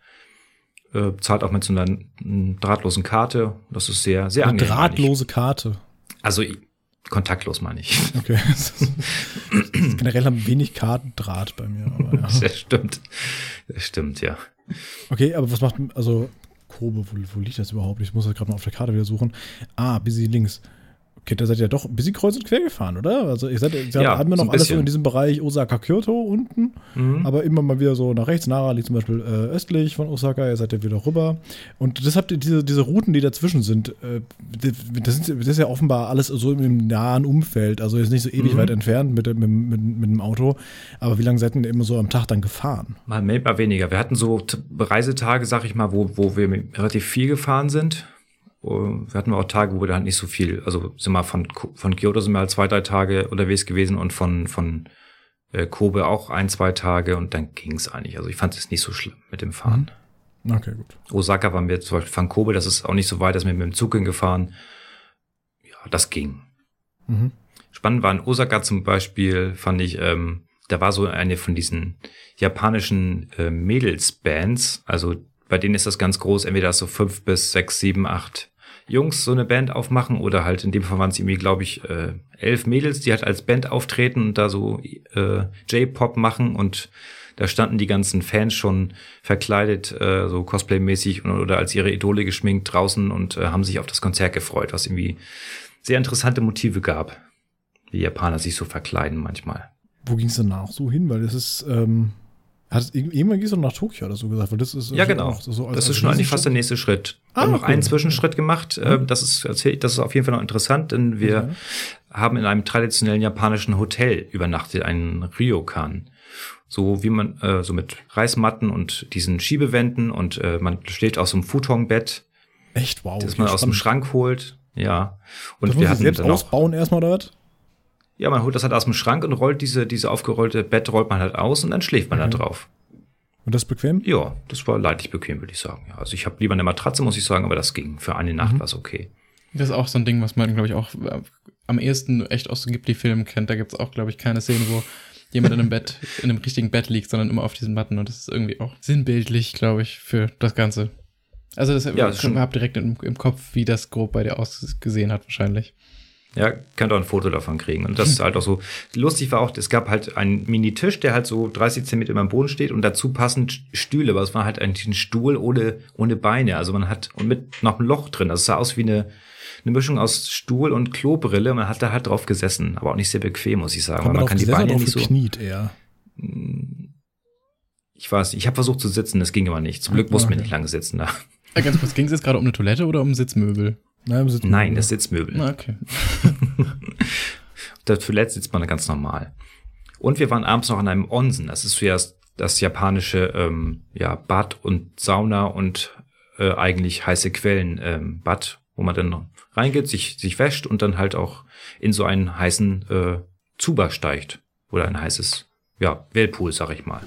äh, zahlt auch mit so einer drahtlosen Karte. Das ist sehr, sehr Eine angenehm. Drahtlose Karte. Also kontaktlos meine ich. Okay. generell haben wenig Karten Draht bei mir. Aber ja. Das stimmt. Das stimmt, ja. Okay, aber was macht, also Kobe, wo, wo liegt das überhaupt? Ich muss das gerade mal auf der Karte wieder suchen. Ah, busy links. Okay, da seid ihr doch ein bisschen kreuz und quer gefahren, oder? Also ihr seid, ihr ja, haben wir noch so alles so in diesem Bereich Osaka, Kyoto unten, mhm. aber immer mal wieder so nach rechts. Nara liegt zum Beispiel äh, östlich von Osaka, ihr seid ja wieder rüber. Und das habt ihr, diese, diese Routen, die dazwischen sind, äh, das, ist, das ist ja offenbar alles so im nahen Umfeld, also jetzt nicht so ewig mhm. weit entfernt mit, mit, mit, mit dem Auto. Aber wie lange seid ihr immer so am Tag dann gefahren? Mal mehr, mal weniger. Wir hatten so Reisetage, sag ich mal, wo, wo wir relativ viel gefahren sind wir hatten auch Tage, wo wir halt nicht so viel, also sind wir von, von Kyoto sind wir halt zwei, drei Tage unterwegs gewesen und von, von äh, Kobe auch ein, zwei Tage und dann ging es eigentlich. Also ich fand es nicht so schlimm mit dem Fahren. Mhm. Okay, gut. Osaka waren wir zum Beispiel von Kobe, das ist auch nicht so weit, dass wir mit dem Zug hingefahren. Ja, das ging. Mhm. Spannend war in Osaka zum Beispiel, fand ich, ähm, da war so eine von diesen japanischen äh, Mädelsbands, also bei denen ist das ganz groß, entweder so fünf bis sechs, sieben, acht Jungs so eine Band aufmachen oder halt in dem Fall waren es irgendwie, glaube ich, äh, elf Mädels, die halt als Band auftreten und da so äh, J-Pop machen und da standen die ganzen Fans schon verkleidet, äh, so Cosplay-mäßig oder als ihre Idole geschminkt draußen und äh, haben sich auf das Konzert gefreut, was irgendwie sehr interessante Motive gab, wie Japaner sich so verkleiden manchmal. Wo ging es danach so hin? Weil es ist, ähm, hat irgendwann ging es nach Tokio oder so gesagt, weil das ist ja genau. So als, das ist schon eigentlich fast der nächste Schritt. Wir ah, haben noch einen Zwischenschritt gemacht. Mhm. Das ist das ist auf jeden Fall noch interessant, denn wir ja. haben in einem traditionellen japanischen Hotel übernachtet, einen Ryokan. So wie man äh, so mit Reismatten und diesen Schiebewänden und äh, man steht aus so einem Futonbett. Echt wow. Das man aus dem Schrank holt. Ja. Und das wir hatten selbst ausbauen erstmal dort. Ja, man holt das halt aus dem Schrank und rollt diese, diese aufgerollte Bett rollt man halt aus und dann schläft man mhm. da drauf. Und das bequem? Ja, das war leidlich bequem, würde ich sagen. Ja, also ich habe lieber eine Matratze, muss ich sagen, aber das ging. Für eine Nacht mhm. war es okay. Das ist auch so ein Ding, was man, glaube ich, auch äh, am ehesten echt aus den Ghibli-Filmen kennt. Da gibt es auch, glaube ich, keine Szene, wo jemand in einem Bett, in einem richtigen Bett liegt, sondern immer auf diesen Matten. Und das ist irgendwie auch sinnbildlich, glaube ich, für das Ganze. Also das, ja, das habt direkt im, im Kopf, wie das grob bei dir ausgesehen hat, wahrscheinlich. Ja, könnt auch ein Foto davon kriegen. Und das ist halt auch so. Lustig war auch, es gab halt einen Mini-Tisch, der halt so 30 Zentimeter über dem Boden steht und dazu passend Stühle, aber es war halt eigentlich ein Stuhl ohne, ohne Beine. Also man hat, und mit noch ein Loch drin. Also es sah aus wie eine, eine Mischung aus Stuhl und Klobrille. Man hat da halt drauf gesessen, aber auch nicht sehr bequem, muss ich sagen. Kann man, man kann die Beine nicht so. Kniet eher. Ich weiß, ich habe versucht zu sitzen, das ging aber nicht. Zum Glück muss man nicht lange sitzen da. Ja, ganz kurz, ging es jetzt gerade um eine Toilette oder um Sitzmöbel? Nein. Nein das Sitzmöbel. Ah, okay. Toilette sitzt man ganz normal. Und wir waren abends noch an einem Onsen. Das ist ja das, japanische ähm, ja, Bad und Sauna und äh, eigentlich heiße Quellen ähm, Bad, wo man dann reingeht, sich, sich wäscht und dann halt auch in so einen heißen äh, Zuba steigt. Oder ein heißes, ja, Wellpool, sag ich mal.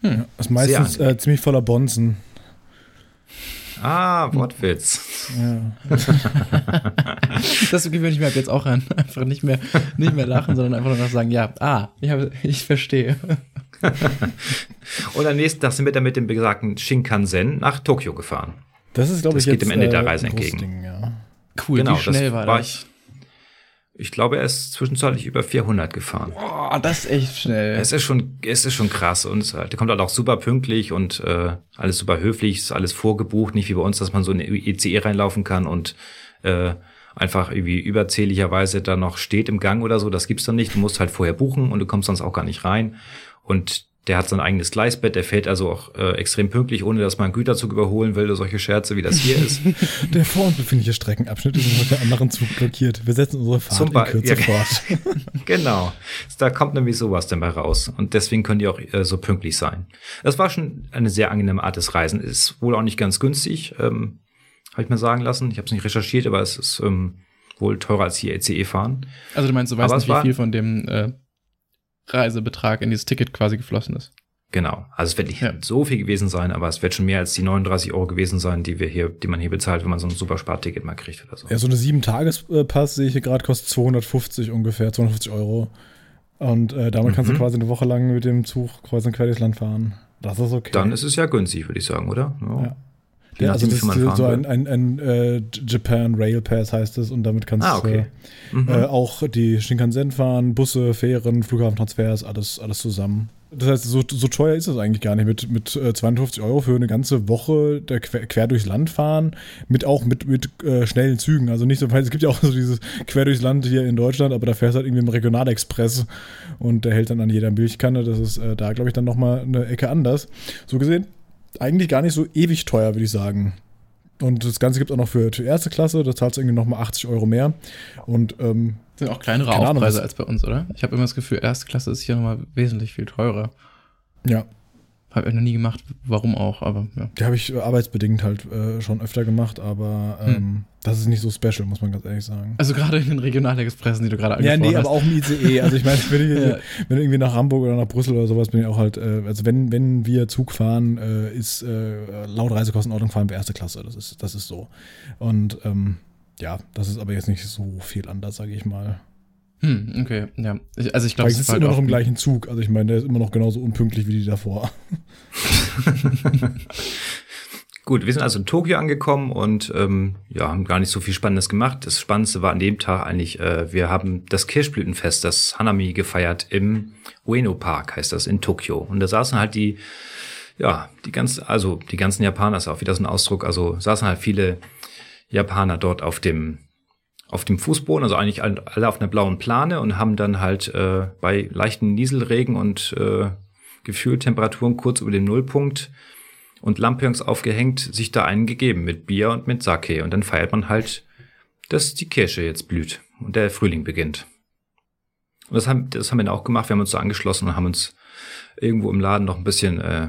Hm. Das ist meistens äh, ziemlich voller Bonzen. Ah, Wortwitz. Ja. das gewöhne ich mir ab jetzt auch an. Einfach nicht mehr, nicht mehr lachen, sondern einfach nur noch sagen, ja, ah, ich, hab, ich verstehe. Und am nächsten Tag sind wir dann mit dem besagten Shinkansen nach Tokio gefahren. Das ist, glaube ich, das geht jetzt, dem Ende der äh, Reise entgegen. Ding, ja. Cool, genau, wie schnell war, war das? Ich, ich glaube, er ist zwischenzeitlich über 400 gefahren. Boah, das ist echt schnell. Es ist schon, es ist schon krass und der kommt halt auch super pünktlich und äh, alles super höflich, ist alles vorgebucht, nicht wie bei uns, dass man so in eine ECE reinlaufen kann und äh, einfach irgendwie überzähligerweise da noch steht im Gang oder so. Das gibt's dann nicht. Du musst halt vorher buchen und du kommst sonst auch gar nicht rein. Und der hat sein eigenes Gleisbett, der fährt also auch äh, extrem pünktlich, ohne dass man einen Güterzug überholen will, oder solche Scherze, wie das hier ist. der vor uns befindliche Streckenabschnitt ist unter der anderen Zug blockiert. Wir setzen unsere Fahrt Zum in Kürze ja, fort. genau. Da kommt nämlich sowas dann mal raus. Und deswegen können die auch äh, so pünktlich sein. Das war schon eine sehr angenehme Art des Reisen. Ist wohl auch nicht ganz günstig, ähm, habe ich mir sagen lassen. Ich habe es nicht recherchiert, aber es ist ähm, wohl teurer als hier ECE fahren. Also du meinst, du weißt aber nicht, wie viel von dem äh, Reisebetrag in dieses Ticket quasi geflossen ist. Genau. Also es wird nicht ja. so viel gewesen sein, aber es wird schon mehr als die 39 Euro gewesen sein, die wir hier, die man hier bezahlt, wenn man so ein super Sparticket mal kriegt oder so. Ja, so eine 7-Tages-Pass sehe ich hier gerade, kostet 250 ungefähr, 250 Euro. Und äh, damit mhm. kannst du mhm. quasi eine Woche lang mit dem Zug kreuz und quer durchs Land fahren. Das ist okay. Dann ist es ja günstig, würde ich sagen, oder? Ja. ja. Ja, also das ist so ein, ein, ein äh, Japan Rail Pass heißt es und damit kannst ah, okay. du mhm. äh, auch die Shinkansen fahren, Busse, Fähren, Flughafentransfers, alles, alles zusammen. Das heißt, so, so teuer ist es eigentlich gar nicht mit, mit 52 äh, Euro für eine ganze Woche der quer, quer durchs Land fahren, mit auch mit, mit äh, schnellen Zügen. Also nicht so, weil es gibt ja auch so dieses quer durchs Land hier in Deutschland, aber da fährst halt irgendwie im Regionalexpress und der hält dann an jeder Milchkanne. Das ist äh, da, glaube ich, dann nochmal eine Ecke anders. So gesehen eigentlich gar nicht so ewig teuer, würde ich sagen. Und das Ganze gibt es auch noch für die erste Klasse, da zahlst du irgendwie nochmal 80 Euro mehr. Und ähm, sind auch kleinere Aufpreise als bei uns, oder? Ich habe immer das Gefühl, erste Klasse ist hier nochmal wesentlich viel teurer. Ja, habe ich noch nie gemacht, warum auch, aber ja. Die habe ich arbeitsbedingt halt äh, schon öfter gemacht, aber ähm, hm. das ist nicht so special, muss man ganz ehrlich sagen. Also gerade in den Regionalexpressen, die du gerade angesprochen hast. Ja, nee, hast. aber auch im ICE. Also ich meine, wenn, ja. wenn irgendwie nach Hamburg oder nach Brüssel oder sowas bin ich auch halt, äh, also wenn, wenn wir Zug fahren, äh, ist äh, laut Reisekostenordnung fahren wir erste Klasse. Das ist, das ist so. Und ähm, ja, das ist aber jetzt nicht so viel anders, sage ich mal. Hm, okay, ja. Ich, also ich glaube, es ist halt immer noch im gleichen Zug. Also ich meine, der ist immer noch genauso unpünktlich wie die davor. Gut, wir sind also in Tokio angekommen und ähm, ja, haben gar nicht so viel Spannendes gemacht. Das Spannendste war an dem Tag eigentlich, äh, wir haben das Kirschblütenfest, das Hanami, gefeiert im Ueno Park, heißt das, in Tokio. Und da saßen halt die, ja, die ganzen, also die ganzen Japaner, ist auch wieder so ein Ausdruck, also saßen halt viele Japaner dort auf dem auf dem Fußboden, also eigentlich alle auf einer blauen Plane und haben dann halt äh, bei leichten Nieselregen und äh, Gefühltemperaturen kurz über dem Nullpunkt und Lampions aufgehängt, sich da einen gegeben mit Bier und mit Sake. Und dann feiert man halt, dass die Kirsche jetzt blüht und der Frühling beginnt. Und das haben, das haben wir dann auch gemacht. Wir haben uns so angeschlossen und haben uns irgendwo im Laden noch ein bisschen äh,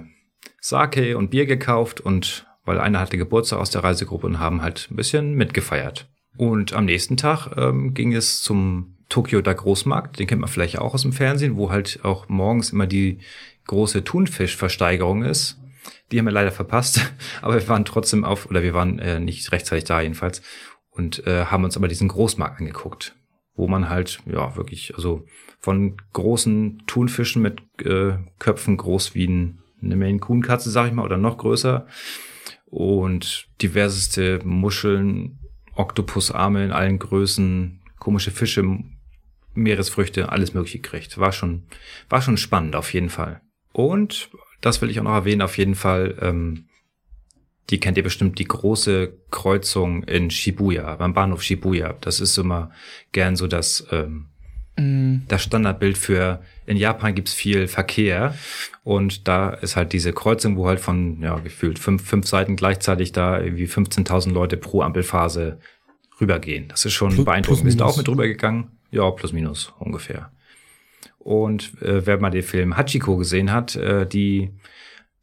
Sake und Bier gekauft und weil einer hatte Geburtstag aus der Reisegruppe und haben halt ein bisschen mitgefeiert. Und am nächsten Tag ähm, ging es zum Tokio da Großmarkt, den kennt man vielleicht auch aus dem Fernsehen, wo halt auch morgens immer die große Thunfischversteigerung ist. die haben wir leider verpasst, aber wir waren trotzdem auf, oder wir waren äh, nicht rechtzeitig da jedenfalls und äh, haben uns aber diesen Großmarkt angeguckt, wo man halt, ja, wirklich, also von großen Thunfischen mit äh, Köpfen groß wie ein, eine Maine Coon sag ich mal, oder noch größer und diverseste Muscheln, Oktopusarme in allen Größen, komische Fische, Meeresfrüchte, alles mögliche gekriegt. War schon, war schon spannend auf jeden Fall. Und das will ich auch noch erwähnen, auf jeden Fall, ähm, die kennt ihr bestimmt, die große Kreuzung in Shibuya, beim Bahnhof Shibuya. Das ist immer gern so das, ähm, mm. das Standardbild für, in Japan gibt's viel Verkehr und da ist halt diese Kreuzung, wo halt von, ja, gefühlt fünf, fünf Seiten gleichzeitig da irgendwie 15.000 Leute pro Ampelphase rübergehen. Das ist schon plus, beeindruckend. Bist du auch mit rübergegangen? Ja, plus minus ungefähr. Und äh, wer mal den Film Hachiko gesehen hat, äh, die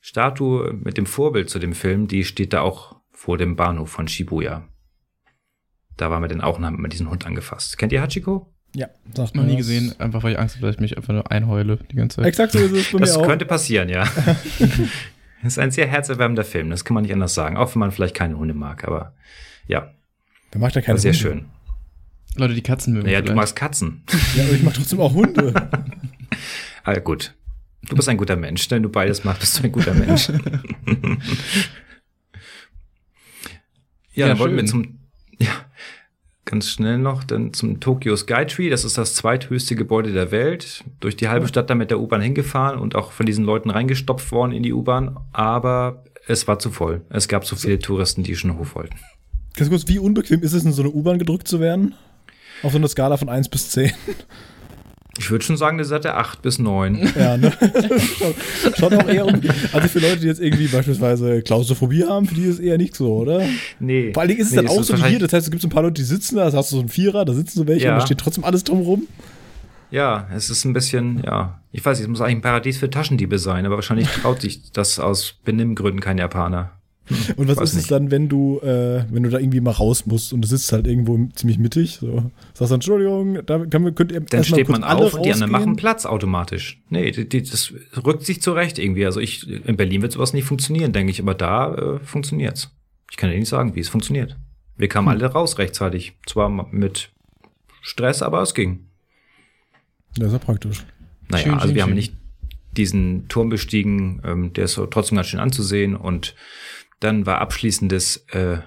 Statue mit dem Vorbild zu dem Film, die steht da auch vor dem Bahnhof von Shibuya. Da waren wir dann auch und haben wir diesen Hund angefasst. Kennt ihr Hachiko? Ja, sagt Noch nie das. gesehen, einfach weil ich Angst habe, dass ich mich einfach nur einheule die ganze Zeit. Exakt so ist es bei das mir auch. Das könnte passieren, ja. das ist ein sehr herzerwärmender Film, das kann man nicht anders sagen. Auch wenn man vielleicht keine Hunde mag, aber ja. Wer macht ja keine Sehr Hunde? schön. Leute, die Katzen mögen. Ja, du magst Katzen. ja, aber ich mag trotzdem auch Hunde. ah, gut. Du bist ein guter Mensch. Wenn du beides machst, bist du ein guter Mensch. ja, ja, dann wollten wir zum, ja, ganz schnell noch, dann zum Tokyo Skytree. Das ist das zweithöchste Gebäude der Welt. Durch die halbe Stadt da mit der U-Bahn hingefahren und auch von diesen Leuten reingestopft worden in die U-Bahn. Aber es war zu voll. Es gab zu viele Touristen, die schon hoch wollten. Ganz kurz, wie unbequem ist es, in so eine U-Bahn gedrückt zu werden? Auf so einer Skala von 1 bis 10. Ich würde schon sagen, das ist der 8 bis 9. Ja, ne? Schaut auch eher um. Also für Leute, die jetzt irgendwie beispielsweise Klaustrophobie haben, für die ist es eher nicht so, oder? Nee. Vor allen Dingen ist es nee, dann auch so wie hier. Das heißt, es gibt so ein paar Leute, die sitzen da, das hast du so einen Vierer, da sitzen so welche ja. und da steht trotzdem alles drumrum. Ja, es ist ein bisschen, ja, ich weiß nicht, es muss eigentlich ein Paradies für Taschendiebe sein, aber wahrscheinlich traut sich das aus Benimmgründen kein Japaner. Und was ist es dann, wenn du, äh, wenn du da irgendwie mal raus musst und du sitzt halt irgendwo ziemlich mittig? So. Sagst du, Entschuldigung, da kann, könnt ihr Dann steht man auf und die anderen machen Platz automatisch. Nee, die, die, das rückt sich zurecht irgendwie. Also ich, in Berlin wird sowas nicht funktionieren, denke ich, aber da äh, funktioniert's. Ich kann dir nicht sagen, wie es funktioniert. Wir kamen hm. alle raus rechtzeitig. Zwar mit Stress, aber es ging. Ja, ist ja praktisch. Naja, schön, also schön, wir schön. haben nicht diesen Turm bestiegen, ähm, der ist trotzdem ganz schön anzusehen und dann war abschließendes äh,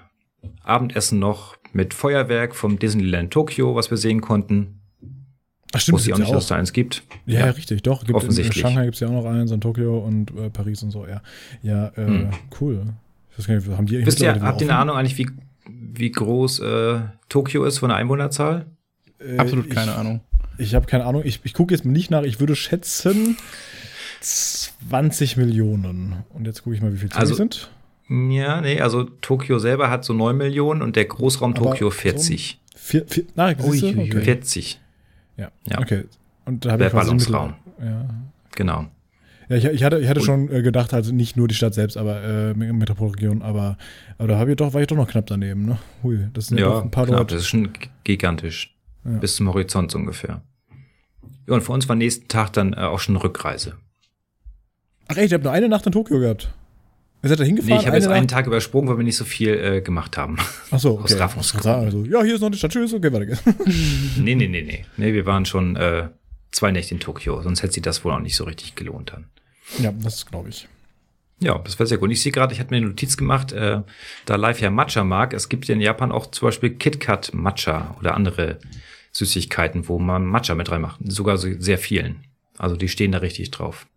Abendessen noch mit Feuerwerk vom Disneyland Tokyo, was wir sehen konnten. Ach stimmt, Wusste ich auch nicht, dass es da eins gibt. Ja, ja richtig, doch. Gibt offensichtlich. In Shanghai gibt es ja auch noch eins, in Tokio und äh, Paris und so, ja. Ja, äh, hm. cool. Ich weiß gar nicht, haben die Wisst ihr, habt ihr eine Ahnung eigentlich, wie, wie groß äh, Tokio ist von der Einwohnerzahl? Äh, Absolut keine ich, Ahnung. Ich habe keine Ahnung. Ich, ich gucke jetzt nicht nach. Ich würde schätzen 20 Millionen. Und jetzt gucke ich mal, wie viel also, sind. Ja, nee, also Tokio selber hat so 9 Millionen und der Großraum Aber Tokio 40. So vier, vier, na, Ui, okay. 40. Ja. ja. Okay. Und da habe ich Ballungsraum. Ja. Genau. Ja, ich, ich hatte, ich hatte schon äh, gedacht, also nicht nur die Stadt selbst, aber äh, Metropolregion, aber, aber da habe ich doch, war ich doch noch knapp daneben, ne? Hui, das sind ja, ja doch ein paar knapp, dort. Das ist schon gigantisch. Ja. Bis zum Horizont ungefähr. Ja, und für uns war nächsten Tag dann äh, auch schon Rückreise. Ach echt, ihr habt nur eine Nacht in Tokio gehabt? Ihr seid da hingefahren? Nee, ich habe jetzt einen Tag übersprungen, weil wir nicht so viel äh, gemacht haben. Ach so, okay. Also, ja, hier ist noch die Stadt, tschüss, okay, weiter geht's. nee, nee, nee, nee. Nee, wir waren schon äh, zwei Nächte in Tokio, sonst hätte sich das wohl auch nicht so richtig gelohnt dann. Ja, das glaube ich. Ja, das war sehr gut. Ich sehe gerade, ich hatte mir eine Notiz gemacht, äh, da Live ja Matcha mag. Es gibt ja in Japan auch zum Beispiel KitKat Matcha oder andere Süßigkeiten, wo man Matcha mit reinmacht. Sogar so sehr vielen. Also die stehen da richtig drauf.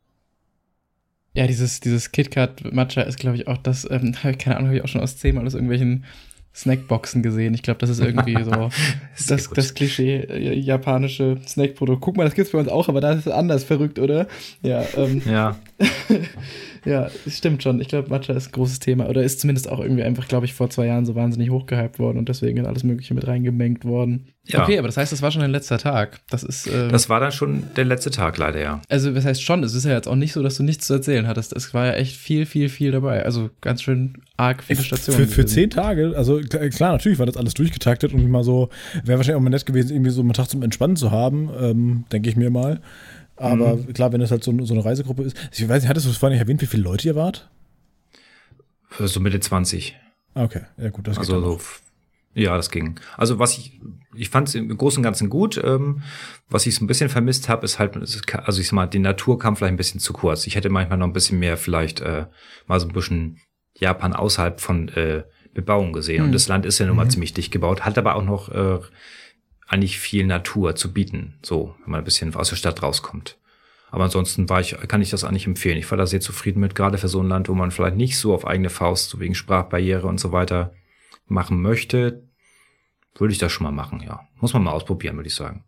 Ja, dieses, dieses KitKat Matcha ist, glaube ich, auch das, ähm, keine Ahnung, habe ich auch schon aus zehnmal aus irgendwelchen Snackboxen gesehen. Ich glaube, das ist irgendwie so das, das Klischee äh, japanische Snackprodukt. Guck mal, das gibt's bei uns auch, aber da ist es anders verrückt, oder? Ja. Ähm, ja. ja, es stimmt schon. Ich glaube, Matcha ist ein großes Thema. Oder ist zumindest auch irgendwie einfach, glaube ich, vor zwei Jahren so wahnsinnig hochgehypt worden und deswegen in alles Mögliche mit reingemengt worden. Ja. Okay, aber das heißt, das war schon dein letzter Tag. Das ist. Ähm, das war dann schon der letzte Tag, leider, ja. Also, das heißt schon, es ist ja jetzt auch nicht so, dass du nichts zu erzählen hattest. Es war ja echt viel, viel, viel dabei. Also ganz schön arg viele Stationen. Für, für zehn Tage, also klar, natürlich war das alles durchgetaktet und mal so, wäre wahrscheinlich auch mal nett gewesen, irgendwie so einen Tag zum Entspannen zu haben, ähm, denke ich mir mal. Aber mhm. klar, wenn es halt so, so, eine Reisegruppe ist. Ich weiß nicht, hattest du es vorhin nicht erwähnt, wie viele Leute ihr wart? So Mitte 20. Okay, ja gut, das geht Also so, ja, das ging. Also was ich, ich fand es im Großen und Ganzen gut. Ähm, was ich so ein bisschen vermisst habe, ist halt, also ich sag mal, die Natur kam vielleicht ein bisschen zu kurz. Ich hätte manchmal noch ein bisschen mehr vielleicht äh, mal so ein bisschen Japan außerhalb von äh, Bebauung gesehen. Mhm. Und das Land ist ja nun mal mhm. ziemlich dicht gebaut, hat aber auch noch äh, eigentlich viel Natur zu bieten, so, wenn man ein bisschen aus der Stadt rauskommt. Aber ansonsten war ich, kann ich das eigentlich empfehlen. Ich war da sehr zufrieden mit, gerade für so ein Land, wo man vielleicht nicht so auf eigene Faust, so wegen Sprachbarriere und so weiter, machen möchte, würde ich das schon mal machen, ja. Muss man mal ausprobieren, würde ich sagen.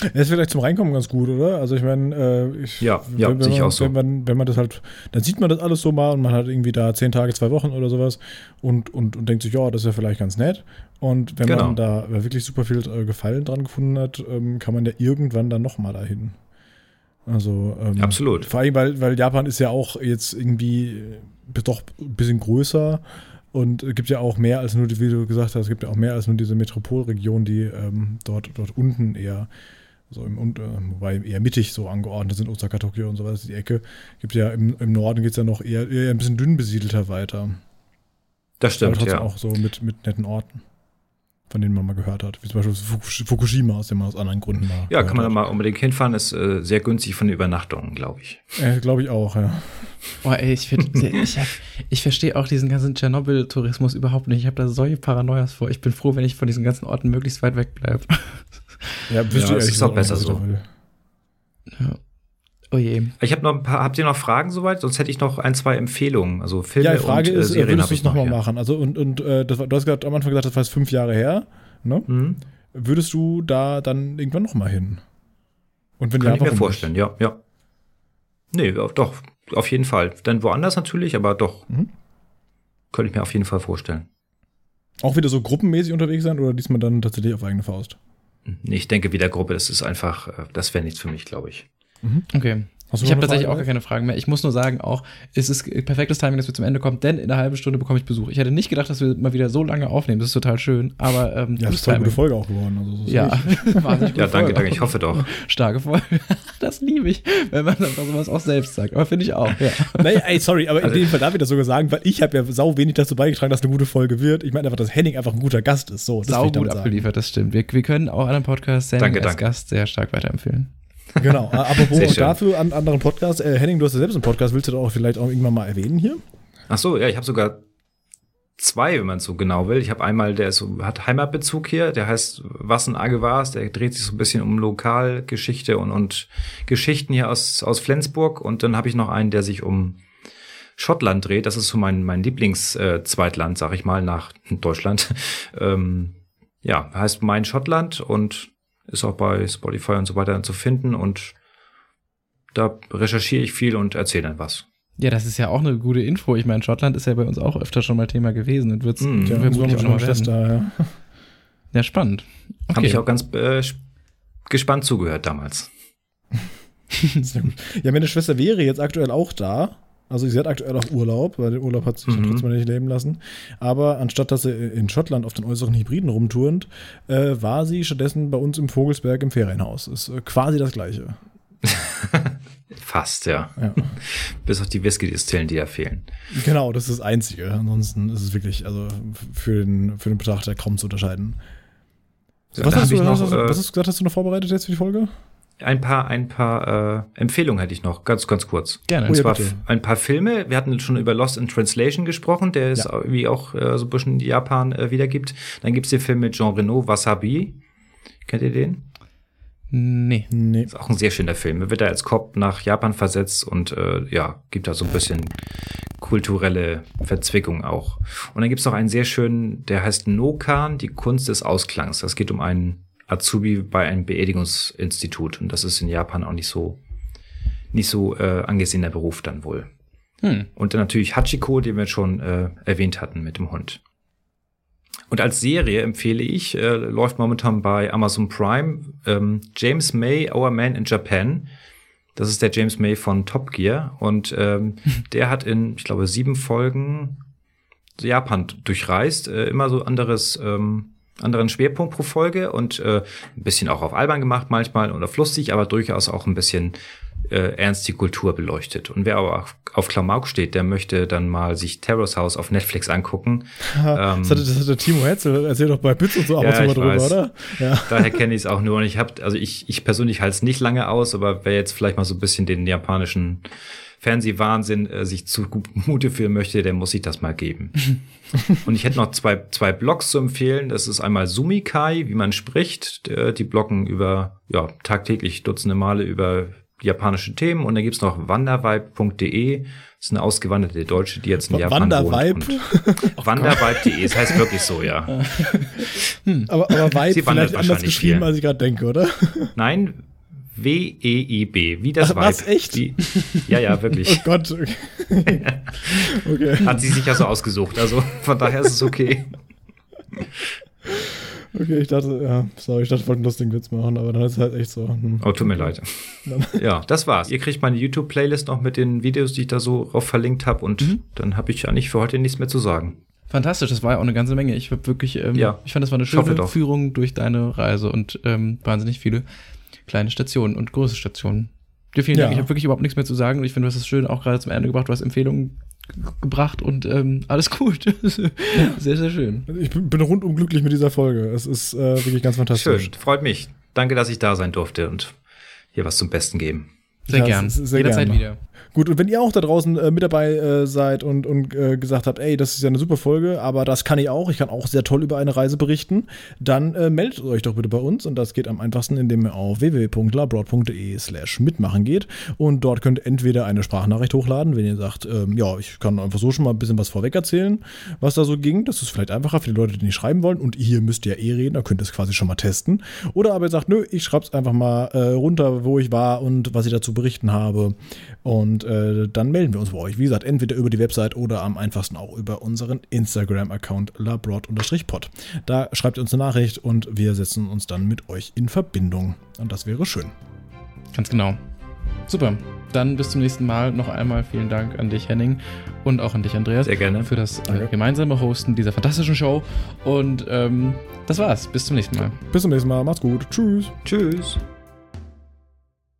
Das ist vielleicht zum Reinkommen ganz gut, oder? Also ich meine, äh, ja, ja, wenn, wenn, man, so. wenn, man, wenn man das halt, dann sieht man das alles so mal und man hat irgendwie da zehn Tage, zwei Wochen oder sowas und, und, und denkt sich, ja, das ist ja vielleicht ganz nett. Und wenn genau. man da wirklich super viel äh, Gefallen dran gefunden hat, ähm, kann man ja irgendwann dann nochmal dahin. Also ähm, absolut. Vor allem, weil, weil Japan ist ja auch jetzt irgendwie doch ein bisschen größer und es gibt ja auch mehr als nur, wie du gesagt hast, es gibt ja auch mehr als nur diese Metropolregion, die ähm, dort, dort unten eher so im, äh, wobei eher mittig so angeordnet sind, Osaka, Tokio und sowas, die Ecke. Gibt ja im, im Norden geht es ja noch eher, eher ein bisschen dünn besiedelter weiter. Das stimmt, Aber trotzdem ja. auch so mit, mit netten Orten, von denen man mal gehört hat. Wie zum Beispiel Fukushima, aus dem man aus anderen Gründen mal. Ja, kann man da mal unbedingt hinfahren, ist äh, sehr günstig von der Übernachtung, glaube ich. Äh, glaube ich auch, ja. Boah, ey, ich, ich, ich verstehe auch diesen ganzen Tschernobyl-Tourismus überhaupt nicht. Ich habe da solche Paranoias vor. Ich bin froh, wenn ich von diesen ganzen Orten möglichst weit weg bleibe. Ja, ja das ist auch besser so. Ja. Oh je. Ich habe noch ein paar, habt ihr noch Fragen soweit? Sonst hätte ich noch ein, zwei Empfehlungen. Also Filme ja, die Frage und ist, äh, Serien würdest du es nochmal ja. machen? Also und, und äh, das, du hast gerade am Anfang gesagt, das war jetzt fünf Jahre her. Ne? Mhm. Würdest du da dann irgendwann nochmal hin? Und wenn Kann ja, ich mir vorstellen, nicht? ja, ja. Nee, doch, auf jeden Fall. Dann woanders natürlich, aber doch. Mhm. Könnte ich mir auf jeden Fall vorstellen. Auch wieder so gruppenmäßig unterwegs sein oder diesmal dann tatsächlich auf eigene Faust? Ich denke, wieder Gruppe, das ist einfach, äh, das wäre nichts für mich, glaube ich. Mhm. Okay ich habe tatsächlich auch gar keine Fragen mehr. Ich muss nur sagen, auch es ist perfektes Timing, dass wir zum Ende kommen, denn in einer halben Stunde bekomme ich Besuch. Ich hätte nicht gedacht, dass wir mal wieder so lange aufnehmen. Das ist total schön. Aber ähm, ja, das ist eine gute Folge auch geworden. Also, ja, wahnsinnig ja, danke, danke. Ich hoffe doch. Starke Folge. das liebe ich, wenn man dann sowas auch selbst sagt. Aber finde ich auch. Ja. Nee, ey, sorry, aber also, in dem Fall darf ich das sogar sagen, weil ich habe ja sau wenig dazu beigetragen, dass eine gute Folge wird. Ich meine einfach, dass Henning einfach ein guter Gast ist. So, das sau gut abgeliefert, das stimmt. Wir, wir können auch anderen Podcasts Henning danke, als danke. Gast sehr stark weiterempfehlen. Genau, apropos dafür an anderen Podcasts. Äh, Henning, du hast ja selbst einen Podcast, willst du das auch vielleicht auch irgendwann mal erwähnen hier? Ach so, ja, ich habe sogar zwei, wenn man so genau will. Ich habe einmal, der ist, hat Heimatbezug hier, der heißt Wassen Agewars, der dreht sich so ein bisschen um Lokalgeschichte und, und Geschichten hier aus, aus Flensburg. Und dann habe ich noch einen, der sich um Schottland dreht. Das ist so mein, mein Lieblings-Zweitland, äh, sag ich mal, nach Deutschland. ähm, ja, heißt Mein Schottland und ist auch bei Spotify und so weiter zu finden und da recherchiere ich viel und erzähle dann was. Ja, das ist ja auch eine gute Info. Ich meine, Schottland ist ja bei uns auch öfter schon mal Thema gewesen und wird es mm, ja, vermutlich auch noch Schwester, ja. ja, spannend. Okay. Habe ich auch ganz äh, gespannt zugehört damals. Ja, meine Schwester wäre jetzt aktuell auch da. Also sie hat aktuell auch Urlaub, weil den Urlaub hat sie sich mhm. trotzdem nicht leben lassen. Aber anstatt dass sie in Schottland auf den äußeren Hybriden rumturnt, äh, war sie stattdessen bei uns im Vogelsberg im Ferienhaus. Ist äh, quasi das Gleiche. Fast, ja. ja. Bis auf die Whisky-Distillen, die da fehlen. Genau, das ist das Einzige. Ansonsten ist es wirklich, also für den, für den Betrachter kaum zu unterscheiden. So, was, hast du, noch, was, was, hast du gesagt, hast du noch vorbereitet jetzt für die Folge? Ein paar, ein paar äh, Empfehlungen hätte ich noch, ganz, ganz kurz. Gerne. Und zwar bitte. ein paar Filme. Wir hatten schon über Lost in Translation gesprochen, der es ja. irgendwie auch äh, so ein bisschen Japan äh, wiedergibt. Dann gibt's den Film mit Jean Reno, Wasabi. Kennt ihr den? Nee. nee. Ist auch ein sehr schöner Film. Er wird da als Cop nach Japan versetzt und äh, ja, gibt da so ein bisschen kulturelle Verzwickung auch. Und dann gibt's noch einen sehr schönen, der heißt Nokan, die Kunst des Ausklangs. Das geht um einen Azubi bei einem Beerdigungsinstitut. Und das ist in Japan auch nicht so, nicht so äh, angesehener Beruf dann wohl. Hm. Und dann natürlich Hachiko, den wir schon äh, erwähnt hatten mit dem Hund. Und als Serie empfehle ich, äh, läuft momentan bei Amazon Prime ähm, James May, Our Man in Japan. Das ist der James May von Top Gear. Und ähm, der hat in, ich glaube, sieben Folgen Japan durchreist. Äh, immer so anderes ähm, anderen Schwerpunkt pro Folge und äh, ein bisschen auch auf albern gemacht manchmal und auf lustig, aber durchaus auch ein bisschen äh, ernst die Kultur beleuchtet. Und wer aber auf Klamauk steht, der möchte dann mal sich Terrace House auf Netflix angucken. ähm, das, hatte, das hatte Timo Hetzel erzählt doch bei Bits und so ja, ab und drüber, oder? Ja. Daher kenne ich es auch nur. Und ich habe, also ich, ich persönlich halte es nicht lange aus, aber wer jetzt vielleicht mal so ein bisschen den japanischen Fernsehwahnsinn äh, sich zugute führen möchte, der muss sich das mal geben. und ich hätte noch zwei, zwei Blogs zu empfehlen. Das ist einmal Sumikai, wie man spricht. Die bloggen über, ja, tagtäglich Dutzende Male über japanische Themen. Und dann gibt's noch wandervibe.de. Das ist eine ausgewanderte Deutsche, die jetzt in Japan Wandervibe? wohnt. Wandervibe.de, das heißt wirklich so, ja. Hm. Aber, aber Vibe vielleicht anders geschrieben, viel. als ich gerade denke, oder? Nein, W-E-I-B, wie das Ach, Was, echt? Wie, ja, ja, wirklich. Oh Gott. Okay. okay. Hat sie sich ja so ausgesucht, also von daher ist es okay. Okay, ich dachte, ja, sorry, ich dachte, ich wollte einen lustigen Witz machen, aber dann ist es halt echt so. Hm. Oh, tut mir leid. ja, das war's. Ihr kriegt meine YouTube-Playlist noch mit den Videos, die ich da so drauf verlinkt habe und mhm. dann habe ich eigentlich für heute nichts mehr zu sagen. Fantastisch, das war ja auch eine ganze Menge. Ich habe wirklich, ähm, ja, ich fand, das war eine schöne Führung durch deine Reise und ähm, wahnsinnig viele kleine Stationen und große Stationen. Dir vielen ja. Dank. Ich habe wirklich überhaupt nichts mehr zu sagen und ich finde, du hast es schön auch gerade zum Ende gebracht. Du hast Empfehlungen gebracht und ähm, alles gut. sehr, sehr schön. Ich bin rundum glücklich mit dieser Folge. Es ist äh, wirklich ganz fantastisch. Schön, freut mich. Danke, dass ich da sein durfte und hier was zum Besten geben. Sehr ja, gern. Sehr Jederzeit gerne. wieder. Gut, und wenn ihr auch da draußen äh, mit dabei äh, seid und, und äh, gesagt habt, ey, das ist ja eine super Folge, aber das kann ich auch, ich kann auch sehr toll über eine Reise berichten, dann äh, meldet euch doch bitte bei uns und das geht am einfachsten, indem ihr auf www.labroad.de slash mitmachen geht und dort könnt ihr entweder eine Sprachnachricht hochladen, wenn ihr sagt, ähm, ja, ich kann einfach so schon mal ein bisschen was vorweg erzählen, was da so ging, das ist vielleicht einfacher für die Leute, die nicht schreiben wollen und ihr müsst ja eh reden, da könnt ihr es quasi schon mal testen. Oder aber ihr sagt, nö, ich schreib's einfach mal äh, runter, wo ich war und was ich dazu berichten habe und äh, dann melden wir uns bei euch. Wie gesagt, entweder über die Website oder am einfachsten auch über unseren Instagram-Account labrod-pod. Da schreibt ihr uns eine Nachricht und wir setzen uns dann mit euch in Verbindung. Und das wäre schön. Ganz genau. Super. Dann bis zum nächsten Mal. Noch einmal vielen Dank an dich, Henning, und auch an dich, Andreas. Sehr gerne. Für das äh, gemeinsame Hosten dieser fantastischen Show. Und ähm, das war's. Bis zum nächsten Mal. Bis zum nächsten Mal. Macht's gut. Tschüss. Tschüss.